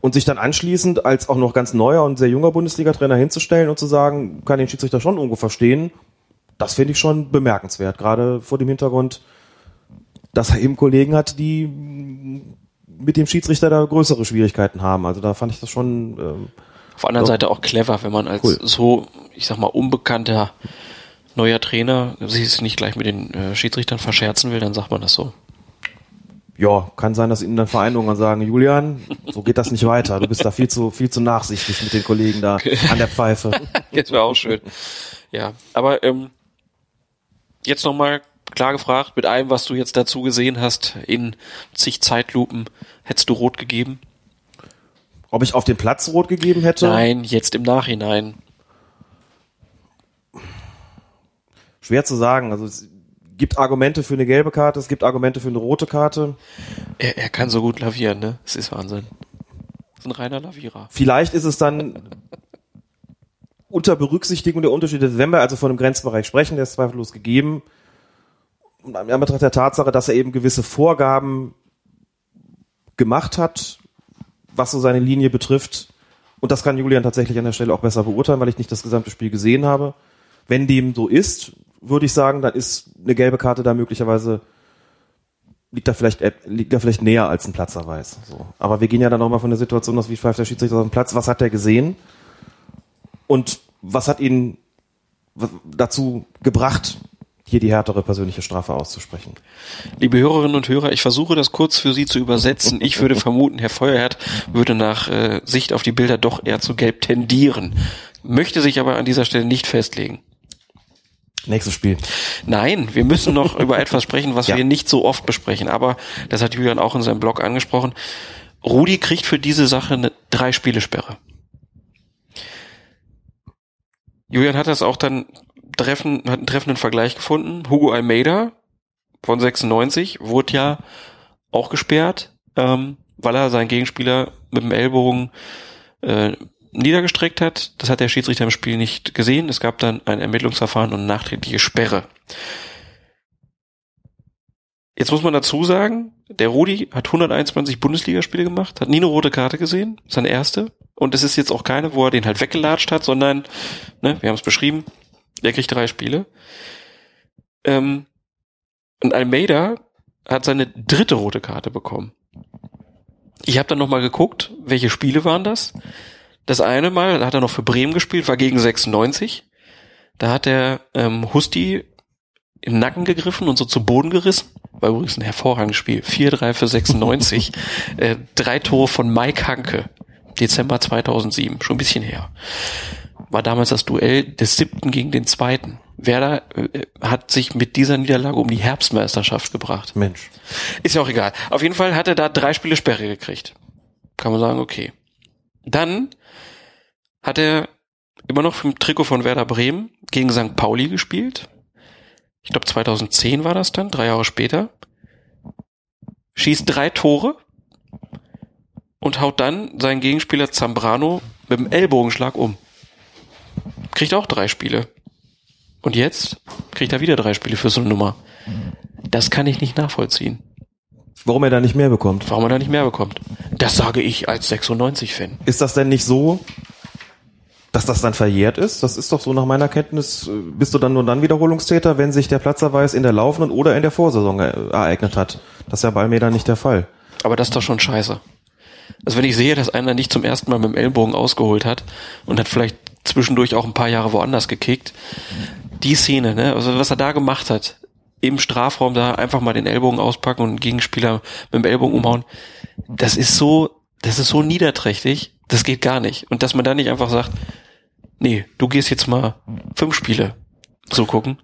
S6: Und sich dann anschließend als auch noch ganz neuer und sehr junger Bundesliga-Trainer hinzustellen und zu sagen, kann den Schiedsrichter schon irgendwo verstehen, das finde ich schon bemerkenswert, gerade vor dem Hintergrund, dass er eben Kollegen hat, die mit dem Schiedsrichter da größere Schwierigkeiten haben. Also da fand ich das schon. Ähm,
S5: Auf der anderen
S6: doch-
S5: Seite auch clever, wenn man als
S6: Cool.
S5: so, ich sag mal, unbekannter neuer Trainer sich nicht gleich mit den äh, Schiedsrichtern verscherzen will, dann sagt man das so.
S6: Ja, kann sein, dass ihnen dann Verein irgendwann sagen, Julian, so geht das nicht weiter. Du bist da viel zu viel zu nachsichtig mit den Kollegen da an der Pfeife.
S5: Jetzt wäre auch schön. Ja, aber ähm, jetzt nochmal klar gefragt, mit allem, was du jetzt dazu gesehen hast, in zig Zeitlupen, hättest du rot gegeben?
S6: Ob ich auf den Platz rot gegeben hätte?
S5: Nein, jetzt im Nachhinein.
S6: Schwer zu sagen. Also es gibt Argumente für eine gelbe Karte, es gibt Argumente für eine rote Karte.
S5: Er, er kann so gut lavieren, ne? Das ist Wahnsinn. Das ist ein reiner Lavierer.
S6: Vielleicht ist es dann unter Berücksichtigung der Unterschiede, wenn wir also von einem Grenzbereich sprechen, der ist zweifellos gegeben, in Anbetracht der Tatsache, dass er eben gewisse Vorgaben gemacht hat, was so seine Linie betrifft. Und das kann Julian tatsächlich an der Stelle auch besser beurteilen, weil ich nicht das gesamte Spiel gesehen habe. Wenn dem so ist, würde ich sagen, dann ist eine gelbe Karte da möglicherweise liegt da vielleicht liegt da vielleicht näher als ein Platzerweis. So. Aber wir gehen ja dann nochmal von der Situation aus, wie pfeift der Schiedsrichter auf den Platz, was hat er gesehen und was hat ihn dazu gebracht, hier die härtere persönliche Strafe auszusprechen.
S5: Liebe Hörerinnen und Hörer, ich versuche das kurz für Sie zu übersetzen. Ich würde vermuten, Herr Feuerherd würde nach äh, Sicht auf die Bilder doch eher zu gelb tendieren, möchte sich aber an dieser Stelle nicht festlegen.
S6: Nächstes Spiel.
S5: Nein, wir müssen noch über etwas sprechen, was ja. wir nicht so oft besprechen. Aber das hat Julian auch in seinem Blog angesprochen. Rudi kriegt für diese Sache eine drei Spielesperre. Julian hat das auch dann treffen, hat einen treffenden Vergleich gefunden. Hugo Almeida von 96 wurde ja auch gesperrt, ähm, weil er seinen Gegenspieler mit dem Ellbogen äh, niedergestreckt hat. Das hat der Schiedsrichter im Spiel nicht gesehen. Es gab dann ein Ermittlungsverfahren und nachträgliche Sperre. Jetzt muss man dazu sagen, der Rudi hat 121 Bundesligaspiele gemacht, hat nie eine rote Karte gesehen, seine erste. Und es ist jetzt auch keine, wo er den halt weggelatscht hat, sondern, ne, wir haben es beschrieben, der kriegt drei Spiele. Ähm, und Almeida hat seine dritte rote Karte bekommen. Ich habe dann nochmal geguckt, welche Spiele waren das. Das eine Mal, hat er noch für Bremen gespielt, war gegen 96. Da hat er ähm, Husti im Nacken gegriffen und so zu Boden gerissen. War übrigens ein hervorragendes Spiel. 4-3 für 96. äh, drei Tore von Mike Hanke. Dezember 2007. Schon ein bisschen her. War damals das Duell des siebten gegen den zweiten. Werder äh, hat sich mit dieser Niederlage um die Herbstmeisterschaft gebracht.
S6: Mensch.
S5: Ist ja auch egal. Auf jeden Fall hat er da drei Spiele Sperre gekriegt. Kann man sagen, okay. Dann hat er immer noch im Trikot von Werder Bremen gegen St. Pauli gespielt. Ich glaube 2010 war das dann, drei Jahre später. Schießt drei Tore und haut dann seinen Gegenspieler Zambrano mit dem Ellbogenschlag um. Kriegt auch drei Spiele. Und jetzt kriegt er wieder drei Spiele für so eine Nummer. Das kann ich nicht nachvollziehen.
S6: Warum er da nicht mehr bekommt?
S5: Warum er da nicht mehr bekommt. Das sage ich als 96-Fan.
S6: Ist das denn nicht so, dass das dann verjährt ist? Das ist doch so nach meiner Kenntnis, äh, bist du dann nur dann Wiederholungstäter, wenn sich der Platzerweis in der laufenden oder in der Vorsaison ereignet hat. Das ist ja bei mir dann nicht der Fall.
S5: Aber das ist doch schon scheiße. Also wenn ich sehe, dass einer nicht zum ersten Mal mit dem Ellbogen ausgeholt hat und hat vielleicht zwischendurch auch ein paar Jahre woanders gekickt, die Szene, ne, also was er da gemacht hat, im Strafraum da einfach mal den Ellbogen auspacken und einen Gegenspieler mit dem Ellbogen umhauen, das ist so, das ist so niederträchtig, das geht gar nicht. Und dass man da nicht einfach sagt, nee, du gehst jetzt mal fünf Spiele zugucken.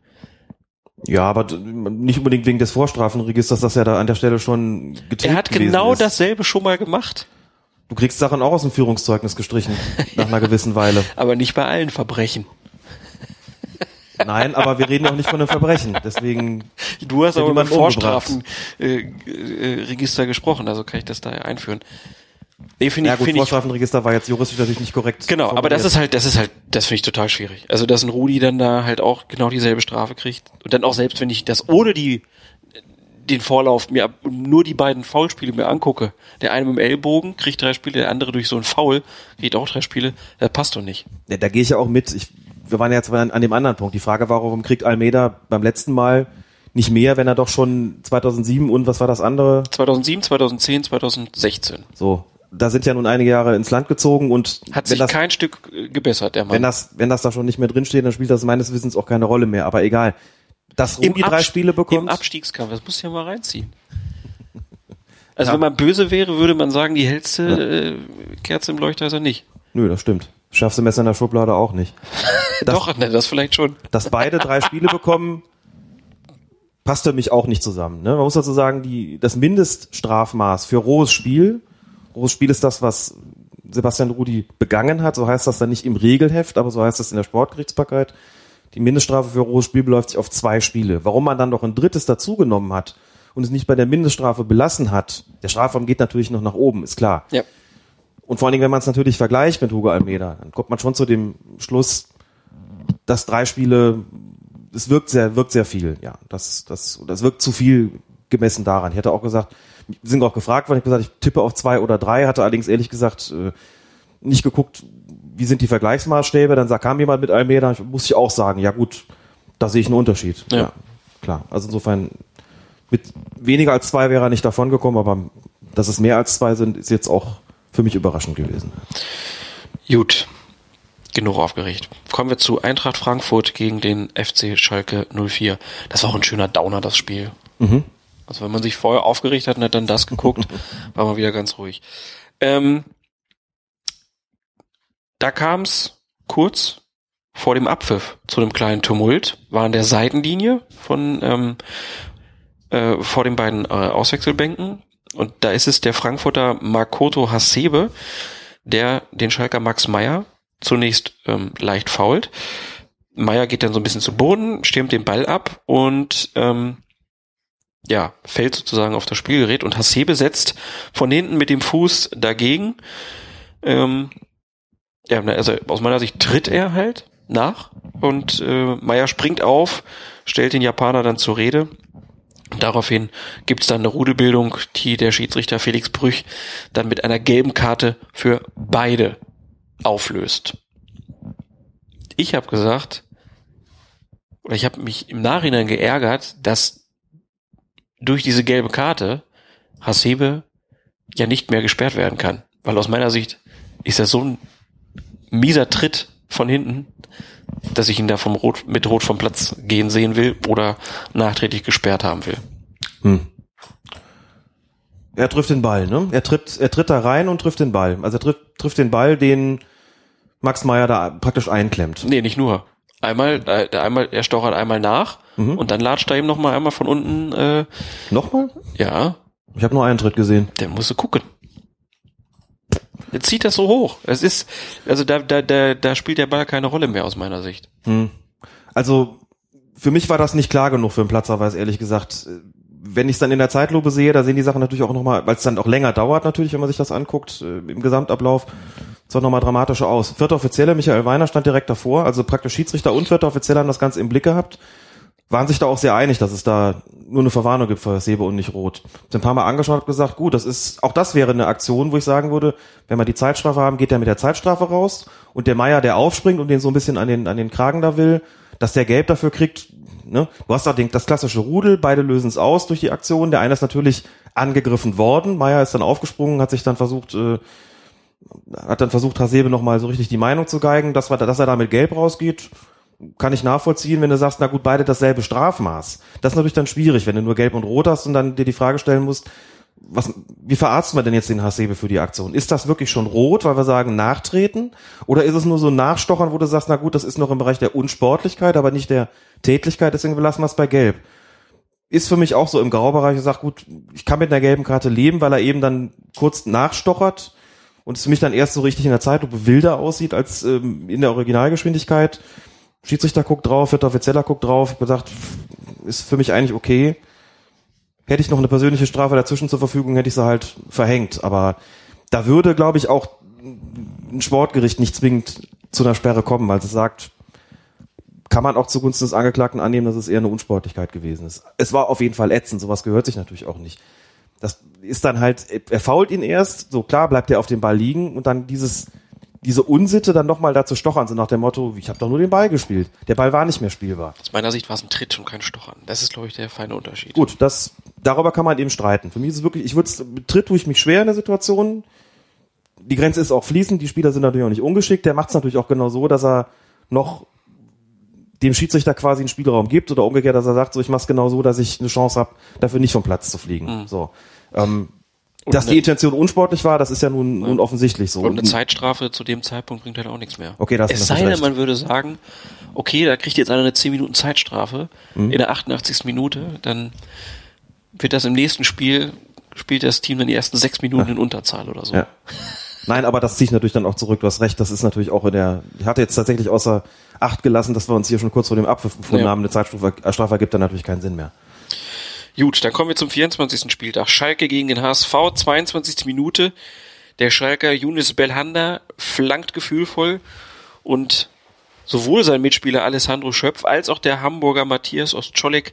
S6: Ja, aber nicht unbedingt wegen des Vorstrafenregisters, das ja da an der Stelle schon
S5: getilgt Er hat genau ist. dasselbe schon mal gemacht.
S6: Du kriegst Sachen auch aus dem Führungszeugnis gestrichen, nach einer gewissen Weile.
S5: aber nicht bei allen Verbrechen.
S6: Nein, aber wir reden auch nicht von einem Verbrechen. Deswegen.
S5: Du hast aber über Vorstrafenregister äh, äh, gesprochen, also kann ich das da einführen.
S6: Nee, finde ja, gut, find Vorstrafenregister war jetzt juristisch natürlich nicht korrekt.
S5: Genau, aber das ist halt, das ist halt, das finde ich total schwierig. Also, dass ein Rudi dann da halt auch genau dieselbe Strafe kriegt. Und dann auch selbst, wenn ich das ohne die, den Vorlauf mir nur die beiden Foulspiele mir angucke. Der eine mit dem Ellbogen kriegt drei Spiele, der andere durch so ein Foul kriegt auch drei Spiele. Das passt doch nicht.
S6: Ja, da gehe ich ja auch mit. Ich, wir waren jetzt an, an dem anderen Punkt. Die Frage war, warum kriegt Almeida beim letzten Mal nicht mehr, wenn er doch schon 2007 und was war das andere?
S5: 2007, 2010, 2016.
S6: So, da sind ja nun einige Jahre ins Land gezogen und
S5: hat sich das, kein Stück äh, gebessert, der Mann.
S6: Wenn das, wenn das da schon nicht mehr drinsteht, dann spielt das meines Wissens auch keine Rolle mehr. Aber egal. Dass Rudi drei Spiele bekommt. Im
S5: Abstiegskampf, das muss ja mal reinziehen. Also ja. wenn man böse wäre, würde man sagen, die hellste äh, Kerze im Leuchter ist er nicht.
S6: Nö, das stimmt. Schaffst du Messer in der Schublade auch nicht.
S5: Das, Doch, ne, das vielleicht schon.
S6: Dass beide drei Spiele bekommen, passt für mich auch nicht zusammen. Ne? Man muss dazu sagen, die, das Mindeststrafmaß für rohes Spiel Großes Spiel ist das, was Sebastian Rudi begangen hat. So heißt das dann nicht im Regelheft, aber so heißt das in der Sportgerichtsbarkeit. Die Mindeststrafe für rohes Spiel beläuft sich auf zwei Spiele. Warum man dann noch ein drittes dazugenommen hat und es nicht bei der Mindeststrafe belassen hat, der Strafraum geht natürlich noch nach oben, ist klar.
S5: Ja.
S6: Und vor allen Dingen, wenn man es natürlich vergleicht mit Hugo Almeida, dann kommt man schon zu dem Schluss, dass drei Spiele, es wirkt sehr, wirkt sehr viel, ja. Das, das, das wirkt zu viel gemessen daran. Ich hätte auch gesagt, wir sind auch gefragt worden, ich habe gesagt, ich tippe auf zwei oder drei, hatte allerdings ehrlich gesagt äh, nicht geguckt, wie sind die Vergleichsmaßstäbe, dann kam jemand mit Almeida, muss ich auch sagen, ja gut, da sehe ich einen Unterschied.
S5: Ja.
S6: ja klar. Also insofern, mit weniger als zwei wäre er nicht davon gekommen, aber dass es mehr als zwei sind, ist jetzt auch für mich überraschend gewesen.
S5: Gut. Genug aufgeregt. Kommen wir zu Eintracht Frankfurt gegen den FC Schalke 04. Das war auch ein schöner Downer, das Spiel.
S6: Mhm.
S5: Also wenn man sich vorher aufgeregt hat und hat dann das geguckt, war man wieder ganz ruhig. Ähm, da kam es kurz vor dem Abpfiff zu einem kleinen Tumult, war an der Seitenlinie von ähm, äh, vor den beiden äh, Auswechselbänken und da ist es der Frankfurter Makoto Hasebe, der den Schalker Max Meyer zunächst ähm, leicht fault. Meyer geht dann so ein bisschen zu Boden, stimmt den Ball ab und ähm, ja, fällt sozusagen auf das Spielgerät und Hasebe setzt von hinten mit dem Fuß dagegen. Ähm, ja, also aus meiner Sicht tritt er halt nach und äh, Meyer springt auf, stellt den Japaner dann zur Rede. Daraufhin gibt es dann eine Rudelbildung, die der Schiedsrichter Felix Brüch dann mit einer gelben Karte für beide auflöst. Ich habe gesagt, oder ich habe mich im Nachhinein geärgert, dass durch diese gelbe Karte Hasebe ja nicht mehr gesperrt werden kann. Weil aus meiner Sicht ist er so ein mieser Tritt von hinten, dass ich ihn da vom Rot, mit Rot vom Platz gehen sehen will oder nachträglich gesperrt haben will.
S6: Hm. Er trifft den Ball, ne? Er tritt, er tritt da rein und trifft den Ball. Also er trifft, trifft den Ball, den Max Meyer da praktisch einklemmt.
S5: Nee, nicht nur. Einmal, äh, einmal, er stochert einmal nach
S6: Mhm.
S5: und dann latscht er ihm noch mal einmal von unten. Äh,
S6: Nochmal?
S5: ja,
S6: Ich habe nur einen Tritt gesehen.
S5: der musste gucken. Zieht das so hoch. Es ist, also da, da, da, da spielt der Ball keine Rolle mehr aus meiner Sicht.
S6: Hm. Also für mich war das nicht klar genug für den Platzerweis, ehrlich gesagt. Wenn ich es dann in der Zeitlupe sehe, da sehen die Sachen natürlich auch nochmal, weil es dann auch länger dauert natürlich, wenn man sich das anguckt, äh, im Gesamtablauf, es nochmal dramatischer aus. Vierter Offizielle, Michael Weiner stand direkt davor, also praktisch Schiedsrichter und vierter Offizielle haben das Ganze im Blick gehabt, waren sich da auch sehr einig, dass es da nur eine Verwarnung gibt für Sebe und nicht Rot. Sind ein paar Mal angeschaut und gesagt, gut, das ist, auch das wäre eine Aktion, wo ich sagen würde, wenn wir die Zeitstrafe haben, geht der mit der Zeitstrafe raus und der Meier, der aufspringt und den so ein bisschen an den, an den Kragen da will, dass der Gelb dafür kriegt, ne? Du hast da den, das klassische Rudel, beide lösen es aus durch die Aktion. Der eine ist natürlich angegriffen worden, Meier ist dann aufgesprungen, hat sich dann versucht, äh, hat dann versucht, Hasebe nochmal so richtig die Meinung zu geigen, dass, wir, dass er da mit Gelb rausgeht. Kann ich nachvollziehen, wenn du sagst, na gut, beide dasselbe Strafmaß. Das ist natürlich dann schwierig, wenn du nur Gelb und Rot hast und dann dir die Frage stellen musst, was, wie verarzten wir denn jetzt den Hasebe für die Aktion? Ist das wirklich schon rot, weil wir sagen nachtreten? Oder ist es nur so ein Nachstochern, wo du sagst, na gut, das ist noch im Bereich der Unsportlichkeit, aber nicht der Tätlichkeit, deswegen belassen wir es bei Gelb. Ist für mich auch so im Graubereich, ich sag, gut, ich kann mit einer gelben Karte leben, weil er eben dann kurz nachstochert und es für mich dann erst so richtig in der Zeitlupe wilder aussieht als ähm, in der Originalgeschwindigkeit. Schiedsrichter guckt drauf, wird Offizieller guckt drauf, gesagt, ist für mich eigentlich okay. Hätte ich noch eine persönliche Strafe dazwischen zur Verfügung, hätte ich sie halt verhängt. Aber da würde, glaube ich, auch ein Sportgericht nicht zwingend zu einer Sperre kommen, weil es sagt, kann man auch zugunsten des Angeklagten annehmen, dass es eher eine Unsportlichkeit gewesen ist. Es war auf jeden Fall ätzend, sowas gehört sich natürlich auch nicht. Das ist dann halt, er fault ihn erst, so klar bleibt er auf dem Ball liegen und dann dieses, diese Unsitte dann nochmal da zu stochern, so nach dem Motto, ich habe doch nur den Ball gespielt. Der Ball war nicht mehr spielbar.
S5: Aus meiner Sicht war es ein Tritt und kein Stochern. Das ist, glaube ich, der feine Unterschied.
S6: Gut, das, darüber kann man eben streiten. Für mich ist es wirklich, ich würde Tritt tue ich mich schwer in der Situation. Die Grenze ist auch fließend, die Spieler sind natürlich auch nicht ungeschickt. Der macht es natürlich auch genau so, dass er noch dem Schiedsrichter quasi einen Spielraum gibt oder umgekehrt, dass er sagt, so ich mach's genau so, dass ich eine Chance habe, dafür nicht vom Platz zu fliegen.
S5: Mhm.
S6: So. Ähm,
S5: Und
S6: dass
S5: eine-
S6: die Intention unsportlich war, das ist ja nun, nun offensichtlich so.
S5: Und eine Zeitstrafe zu dem Zeitpunkt bringt halt auch nichts mehr.
S6: Okay, da hast du
S5: es sei denn, man würde sagen, okay, da kriegt jetzt einer eine 10 Minuten Zeitstrafe
S6: Mhm.
S5: in der 88. Minute, dann wird das im nächsten Spiel, spielt das Team dann die ersten sechs Minuten in Unterzahl oder so.
S6: Ja. Nein, aber das ziehe ich natürlich dann auch zurück. Du hast recht, das ist natürlich auch in der, ich hatte jetzt tatsächlich außer, Acht gelassen, dass wir uns hier schon kurz vor dem Abpfiff gefunden
S5: Ja.
S6: haben. Eine Zeitstrafe Strafe ergibt dann natürlich keinen Sinn mehr.
S5: Gut, dann kommen wir zum 24. Spieltag. Schalke gegen den HSV, 22. Minute. Der Schalker Younes Belhanda flankt gefühlvoll und sowohl sein Mitspieler Alessandro Schöpf als auch der Hamburger Matthias Ostscholek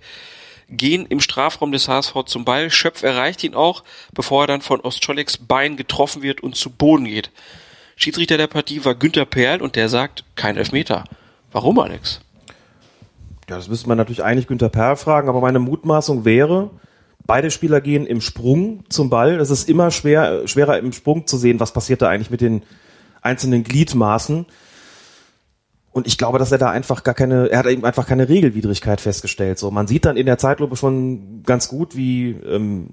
S5: gehen im Strafraum des HSV zum Ball. Schöpf erreicht ihn auch, bevor er dann von Ostscholeks Bein getroffen wird und zu Boden geht. Schiedsrichter der Partie war Günter Perl und der sagt, kein Elfmeter. Warum, Alex?
S6: Ja, das müsste man natürlich eigentlich Günter Perl fragen, aber meine Mutmaßung wäre, beide Spieler gehen im Sprung zum Ball. Es ist immer schwer, schwerer im Sprung zu sehen, was passiert da eigentlich mit den einzelnen Gliedmaßen. Und ich glaube, dass er da einfach gar keine, er hat eben einfach keine Regelwidrigkeit festgestellt. So, man sieht dann in der Zeitlupe schon ganz gut, wie, ähm,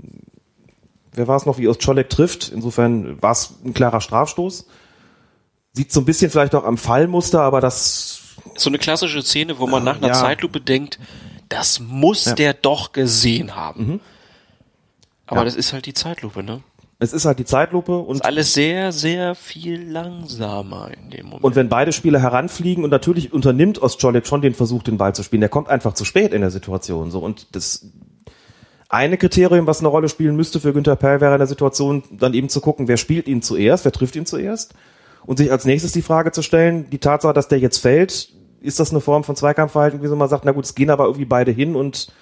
S6: wer war es noch, wie Ostscholek trifft. Insofern war es ein klarer Strafstoß. Sieht so ein bisschen vielleicht auch am Fallmuster, aber das
S5: So eine klassische Szene, wo man nach einer
S6: Ja.
S5: Zeitlupe denkt, das muss
S6: Ja.
S5: der doch gesehen haben. Aber
S6: Ja.
S5: das ist halt die Zeitlupe, ne?
S6: es ist halt die Zeitlupe und
S5: Ist alles sehr, sehr viel langsamer in dem Moment.
S6: Und wenn beide Spieler heranfliegen und natürlich unternimmt Ostscholek schon den Versuch, den Ball zu spielen, der kommt einfach zu spät in der Situation. So und das eine Kriterium, was eine Rolle spielen müsste für Günther Perl, wäre in der Situation dann eben zu gucken, wer spielt ihn zuerst, wer trifft ihn zuerst und sich als nächstes die Frage zu stellen, die Tatsache, dass der jetzt fällt, ist das eine Form von Zweikampfverhalten, wie so man sagt, na gut, es gehen aber irgendwie beide hin und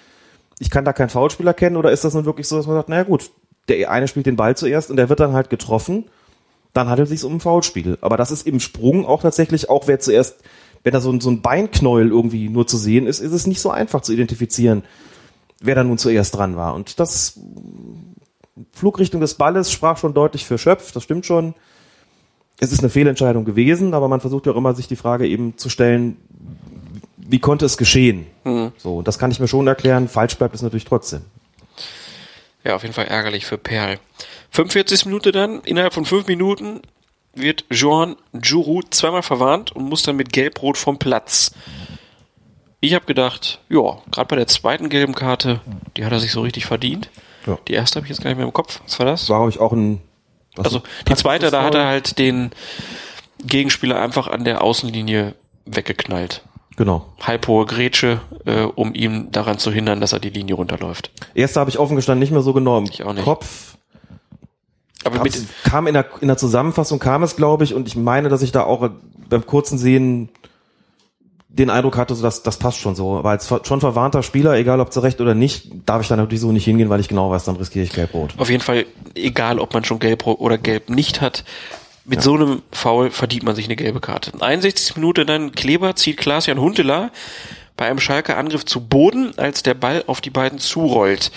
S6: ich kann da keinen Foulspiel erkennen oder ist das nun wirklich so, dass man sagt, naja gut, der eine spielt den Ball zuerst und der wird dann halt getroffen dann handelt es sich um ein Foulspiel. Aber das ist im Sprung auch tatsächlich, auch wer zuerst, wenn da so ein, so ein Beinknäuel irgendwie nur zu sehen ist, ist es nicht so einfach zu identifizieren, wer da nun zuerst dran war. Und das Flugrichtung des Balles sprach schon deutlich für Schöpf, das stimmt schon. Es ist eine Fehlentscheidung gewesen, aber man versucht ja auch immer, sich die Frage eben zu stellen, wie konnte es geschehen?
S5: Mhm.
S6: So, und das kann ich mir schon erklären, falsch bleibt es natürlich trotzdem.
S5: Ja, auf jeden Fall ärgerlich für Perl. 45. Minute dann, innerhalb von fünf Minuten wird Joan Juru zweimal verwarnt und muss dann mit Gelb-Rot vom Platz. Ich habe gedacht, ja, gerade bei der zweiten gelben Karte, die hat er sich so richtig verdient.
S6: Ja.
S5: Die erste habe ich jetzt gar nicht mehr im Kopf. Was war das?
S6: War, glaube ich, auch ein. Was
S5: Also
S6: ein
S5: die zweite, da hat er halt den Gegenspieler einfach an der Außenlinie weggeknallt.
S6: Genau.
S5: Halbhohe Grätsche, äh, um ihm daran zu hindern, dass er die Linie runterläuft.
S6: Erste habe ich offen gestanden nicht mehr so genau im
S5: auch nicht.
S6: Kopf.
S5: Aber
S6: Kam,
S5: mit,
S6: kam in der, in der Zusammenfassung kam es, glaube ich, und ich meine, dass ich da auch beim kurzen Sehen den Eindruck hatte, so dass das passt schon so. Aber als schon verwarnter Spieler, egal ob zu Recht oder nicht, darf ich da natürlich so nicht hingehen, weil ich genau weiß, dann riskiere ich Gelb-Rot.
S5: Auf jeden Fall, egal ob man schon gelb oder gelb nicht hat, mit so einem Foul verdient man sich eine gelbe Karte. 61. Minute dann Kleber zieht Klaas-Jan Huntelaar bei einem Schalker Angriff zu Boden, als der Ball auf die beiden zurollt.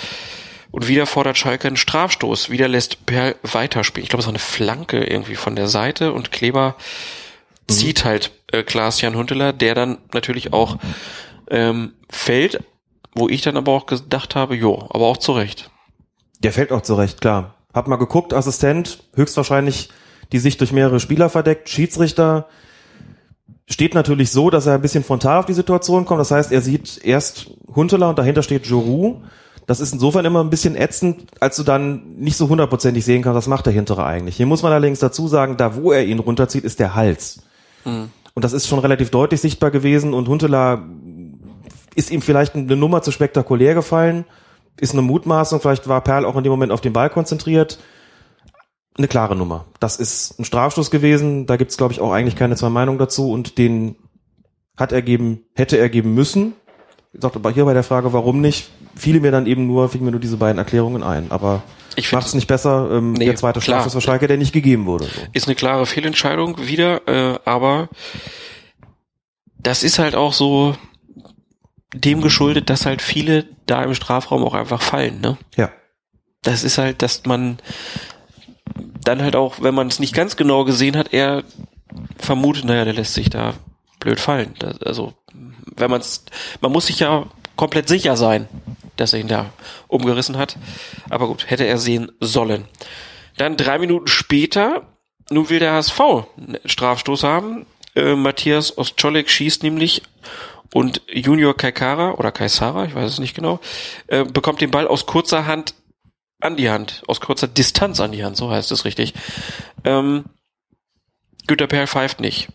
S5: Und wieder fordert Schalke einen Strafstoß. Wieder lässt Perl weiterspielen. Ich glaube, es war eine Flanke irgendwie von der Seite und Kleber zieht halt äh, Klaas-Jan Huntelaar, der dann natürlich auch ähm, fällt, wo ich dann aber auch gedacht habe, jo, aber auch zu Recht.
S6: Der fällt auch zurecht, klar. Hab mal geguckt, Assistent, höchstwahrscheinlich die Sicht durch mehrere Spieler verdeckt, Schiedsrichter steht natürlich so, dass er ein bisschen frontal auf die Situation kommt. Das heißt, er sieht erst Huntela und dahinter steht Joru. Das ist insofern immer ein bisschen ätzend, als du dann nicht so hundertprozentig sehen kannst, was macht der Hintere eigentlich. Hier muss man allerdings dazu sagen, da wo er ihn runterzieht, ist der Hals.
S5: Mhm.
S6: Und das ist schon relativ deutlich sichtbar gewesen und Huntela ist ihm vielleicht eine Nummer zu spektakulär gefallen, ist eine Mutmaßung, vielleicht war Perl auch in dem Moment auf den Ball konzentriert. Eine klare Nummer. Das ist ein Strafstoß gewesen, da gibt's glaube ich, auch eigentlich keine zwei Meinungen dazu und den hat er geben, hätte er geben müssen. Ich sagte hier bei der Frage, warum nicht, fiel mir dann eben nur, fielen mir nur diese beiden Erklärungen ein. Aber
S5: Ich
S6: macht es nicht besser, ähm,
S5: Nee,
S6: der zweite
S5: klar.
S6: Strafstoß für Schalke, der nicht gegeben wurde. So.
S5: Ist eine klare Fehlentscheidung wieder, äh, aber das ist halt auch so dem geschuldet, dass halt viele da im Strafraum auch einfach fallen, ne?
S6: Ja.
S5: Das ist halt, dass man dann halt auch, wenn man es nicht ganz genau gesehen hat, eher vermutet, naja, der lässt sich da blöd fallen. Das, also, wenn man es, man muss sich ja komplett sicher sein, dass er ihn da umgerissen hat. Aber gut, hätte er sehen sollen. Dann drei Minuten später, nun will der HSV einen Strafstoß haben. Äh, Matthias Ostczolek schießt nämlich und Junior Kaikara oder Kaisara, ich weiß es nicht genau, äh, bekommt den Ball aus kurzer Hand an die Hand, aus kurzer Distanz an die Hand, so heißt es richtig. Ähm, Günter Perl pfeift nicht.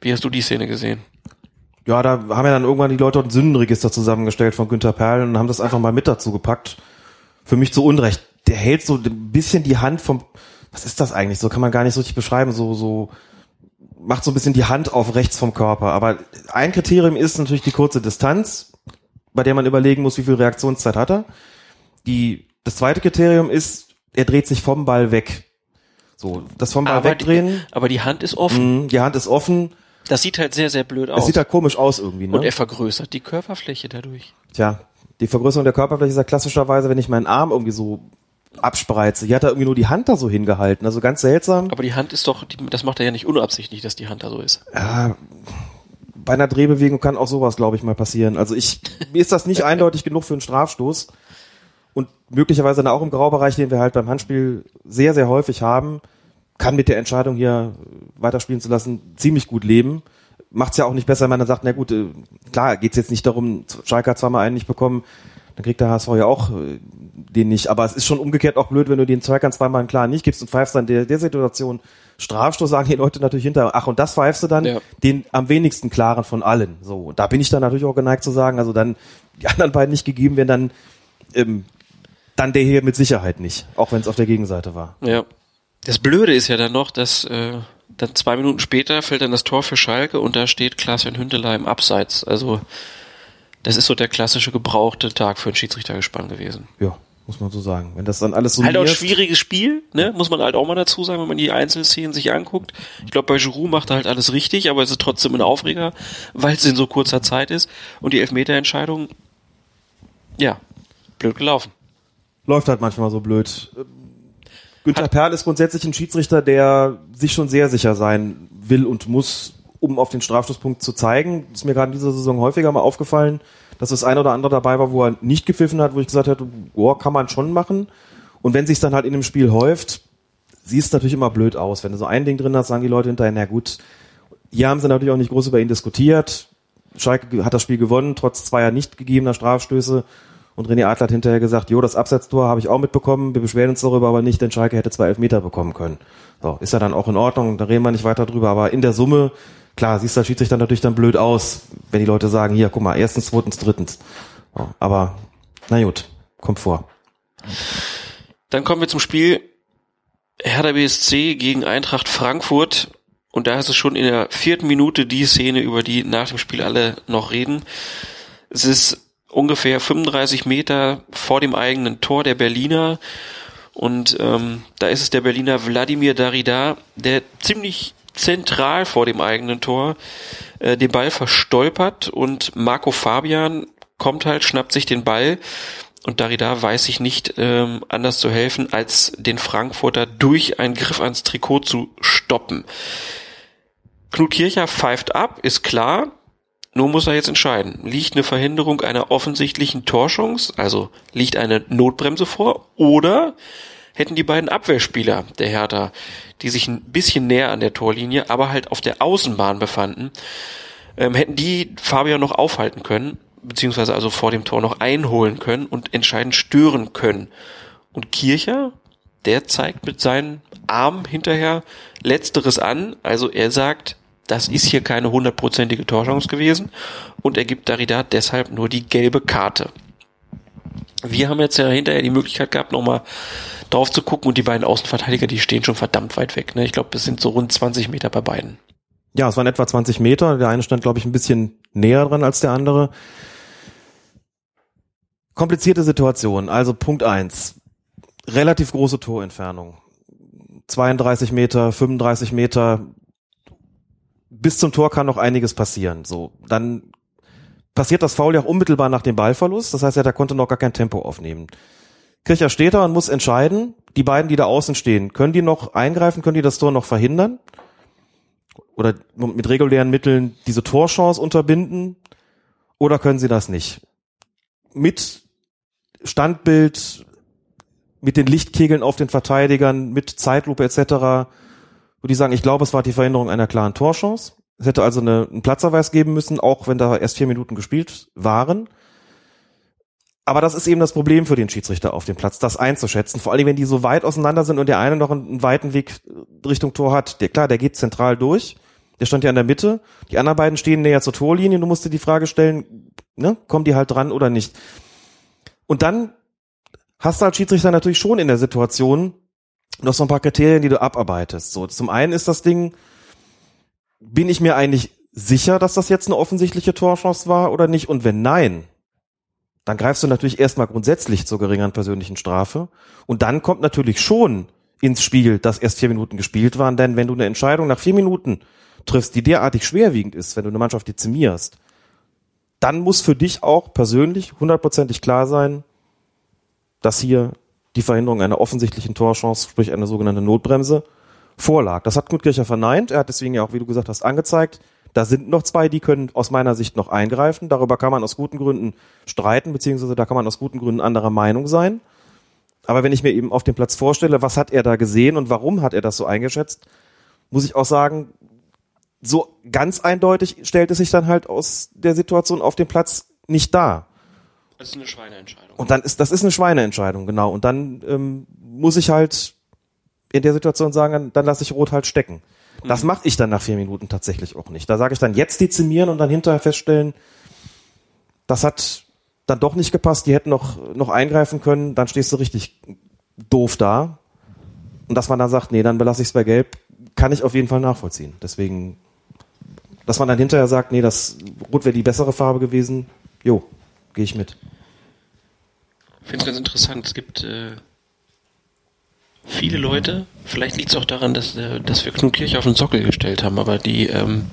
S5: Wie hast du die Szene gesehen?
S6: Ja, da haben ja dann irgendwann die Leute ein Sündenregister zusammengestellt von Günter Perl und haben das einfach mal mit dazu gepackt. Für mich zu Unrecht. Der hält so ein bisschen die Hand vom, was ist das eigentlich? So kann man gar nicht so richtig beschreiben. So, so, macht so ein bisschen die Hand auf rechts vom Körper. Aber ein Kriterium ist natürlich die kurze Distanz, bei der man überlegen muss, wie viel Reaktionszeit hat er. Die, das zweite Kriterium ist, er dreht sich vom Ball weg. So, das vom Ball
S5: Aber
S6: wegdrehen.
S5: Die, aber die Hand ist offen.
S6: mh, Die Hand ist offen.
S5: Das sieht halt sehr, sehr blöd aus.
S6: Es sieht halt komisch aus irgendwie, ne?
S5: Und er vergrößert die Körperfläche dadurch.
S6: Tja, die Vergrößerung der Körperfläche ist ja klassischerweise, wenn ich meinen Arm irgendwie so abspreize. Hier hat er irgendwie nur die Hand da so hingehalten. Also ganz seltsam.
S5: Aber die Hand ist doch, das macht er ja nicht unabsichtlich, dass die Hand da so ist.
S6: Ja, bei einer Drehbewegung kann auch sowas, glaube ich, mal passieren. Also ich, mir ist das nicht eindeutig genug für einen Strafstoß. Und möglicherweise dann auch im Graubereich, den wir halt beim Handspiel sehr, sehr häufig haben, kann mit der Entscheidung hier weiterspielen zu lassen ziemlich gut leben. Macht's ja auch nicht besser, wenn man dann sagt, na gut, äh, klar, geht's jetzt nicht darum, Schalke hat zweimal einen nicht bekommen, dann kriegt der HSV ja auch äh, den nicht. Aber es ist schon umgekehrt auch blöd, wenn du den Zweikern zweimal einen klaren nicht gibst und pfeifst dann der, der Situation Strafstoß, sagen die Leute natürlich hinter, ach und das pfeifst du dann
S5: Ja.
S6: den am wenigsten klaren von allen. So, und da bin ich dann natürlich auch geneigt zu sagen, also dann die anderen beiden nicht gegeben werden, dann ähm, dann der hier mit Sicherheit nicht, auch wenn es auf der Gegenseite war.
S5: Ja. Das Blöde ist ja dann noch, dass äh, dann zwei Minuten später fällt dann das Tor für Schalke und da steht Klaas-Jan Hünteler im Abseits. Also das ist so der klassische gebrauchte Tag für ein Schiedsrichtergespann gewesen.
S6: Ja, muss man so sagen. Wenn das dann alles so
S5: Halt auch ein schwieriges Spiel, ne? Muss man halt auch mal dazu sagen, wenn man die Einzelszenen sich anguckt. Ich glaube, bei Giroud macht er halt alles richtig, aber es ist trotzdem ein Aufreger, weil es in so kurzer Zeit ist. Und die Elfmeterentscheidung, ja, blöd gelaufen.
S6: läuft halt manchmal so blöd. Günther Perl ist grundsätzlich ein Schiedsrichter, der sich schon sehr sicher sein will und muss, um auf den Strafstoßpunkt zu zeigen. Ist mir gerade in dieser Saison häufiger mal aufgefallen, dass das ein oder andere dabei war, wo er nicht gepfiffen hat, wo ich gesagt hätte, boah, kann man schon machen. Und wenn sich dann halt in dem Spiel häuft, sieht es natürlich immer blöd aus. Wenn du so ein Ding drin hast, sagen die Leute hinterher, na gut, hier haben sie natürlich auch nicht groß über ihn diskutiert. Schalke hat das Spiel gewonnen, trotz zweier nicht gegebener Strafstöße. Und René Adler hat hinterher gesagt, jo, das Absetztor habe ich auch mitbekommen, wir beschweren uns darüber aber nicht, denn Schalke hätte zwei Elfmeter bekommen können. So, ist ja dann auch in Ordnung, da reden wir nicht weiter drüber, aber in der Summe, klar, siehst du als Schiedsrichter natürlich dann blöd aus, wenn die Leute sagen, hier, guck mal, erstens, zweitens, drittens. So, aber, na gut, kommt vor.
S5: Dann kommen wir zum Spiel Hertha BSC gegen Eintracht Frankfurt. Und da ist es schon in der vierten Minute die Szene, über die nach dem Spiel alle noch reden. Es ist ungefähr 35 Meter vor dem eigenen Tor der Berliner. Und ähm, da ist es der Berliner Wladimir Darida, der ziemlich zentral vor dem eigenen Tor äh, den Ball verstolpert und Marco Fabian kommt halt, schnappt sich den Ball und Darida weiß sich nicht ähm, anders zu helfen, als den Frankfurter durch einen Griff ans Trikot zu stoppen. Knut Kircher pfeift ab, ist klar. Nur muss er jetzt entscheiden. Liegt eine Verhinderung einer offensichtlichen Torschance, also liegt eine Notbremse vor, oder hätten die beiden Abwehrspieler der Hertha, die sich ein bisschen näher an der Torlinie, aber halt auf der Außenbahn befanden, ähm, hätten die Fabian noch aufhalten können, beziehungsweise also vor dem Tor noch einholen können und entscheidend stören können. Und Kircher, der zeigt mit seinen Armen hinterher Letzteres an, also er sagt, das ist hier keine hundertprozentige Torchance gewesen und er gibt Darida deshalb nur die gelbe Karte. Wir haben jetzt ja hinterher die Möglichkeit gehabt, nochmal drauf zu gucken und die beiden Außenverteidiger, die stehen schon verdammt weit weg. Ne? Ich glaube, es sind so rund 20 Meter bei beiden.
S6: Ja, es waren etwa 20 Meter. Der eine stand, glaube ich, ein bisschen näher dran als der andere. Komplizierte Situation. Also Punkt eins: Relativ große Torentfernung. 32 Meter, 35 Meter. Bis zum Tor kann noch einiges passieren. So, dann passiert das Foul ja auch unmittelbar nach dem Ballverlust. Das heißt, er konnte noch gar kein Tempo aufnehmen. Kircher steht da und muss entscheiden. Die beiden, die da außen stehen, können die noch eingreifen? Können die das Tor noch verhindern? Oder mit regulären Mitteln diese Torchance unterbinden? Oder können sie das nicht? Mit Standbild, mit den Lichtkegeln auf den Verteidigern, mit Zeitlupe etc. Würde ich sagen, ich glaube, es war die Verhinderung einer klaren Torchance. Es hätte also eine, einen Platzerweis geben müssen, auch wenn da erst vier Minuten gespielt waren. Aber das ist eben das Problem für den Schiedsrichter auf dem Platz, das einzuschätzen. Vor allem, wenn die so weit auseinander sind und der eine noch einen, einen weiten Weg Richtung Tor hat. Der, klar, der geht zentral durch. Der stand ja in der Mitte. Die anderen beiden stehen näher zur Torlinie. Du musst dir die Frage stellen, ne, kommen die halt dran oder nicht? Und dann hast du als Schiedsrichter natürlich schon in der Situation noch so ein paar Kriterien, die du abarbeitest. So, zum einen ist das Ding, bin ich mir eigentlich sicher, dass das jetzt eine offensichtliche Torchance war oder nicht? Und wenn nein, dann greifst du natürlich erstmal grundsätzlich zur geringeren persönlichen Strafe. Und dann kommt natürlich schon ins Spiel, dass erst vier Minuten gespielt waren, denn wenn du eine Entscheidung nach vier Minuten triffst, die derartig schwerwiegend ist, wenn du eine Mannschaft dezimierst, dann muss für dich auch persönlich hundertprozentig klar sein, dass hier die Verhinderung einer offensichtlichen Torchance, sprich eine sogenannte Notbremse, vorlag. Das hat Knutkircher verneint. Er hat deswegen ja auch, wie du gesagt hast, angezeigt. Da sind noch zwei, die können aus meiner Sicht noch eingreifen. Darüber kann man aus guten Gründen streiten, beziehungsweise da kann man aus guten Gründen anderer Meinung sein. Aber wenn ich mir eben auf dem Platz vorstelle, was hat er da gesehen und warum hat er das so eingeschätzt, muss ich auch sagen, so ganz eindeutig stellt es sich dann halt aus der Situation auf dem Platz nicht dar.
S5: Das ist eine Schweineentscheidung.
S6: Und dann ist, das ist eine Schweineentscheidung, genau. Und dann ähm, muss ich halt in der Situation sagen, dann, dann lasse ich Rot halt stecken. Das
S5: Mhm.
S6: mache ich dann nach vier Minuten tatsächlich auch nicht. Da sage ich dann jetzt dezimieren und dann hinterher feststellen, das hat dann doch nicht gepasst, die hätten noch, noch eingreifen können, dann stehst du richtig doof da. Und dass man dann sagt, nee, dann belasse ich es bei Gelb, kann ich auf jeden Fall nachvollziehen. Deswegen, dass man dann hinterher sagt, nee, das Rot wäre die bessere Farbe gewesen, jo, gehe ich mit.
S5: Ich finde es ganz interessant. Es gibt äh, viele Leute, vielleicht liegt es auch daran, dass, äh, dass wir Knutkirche auf den Sockel gestellt haben, aber die, ähm,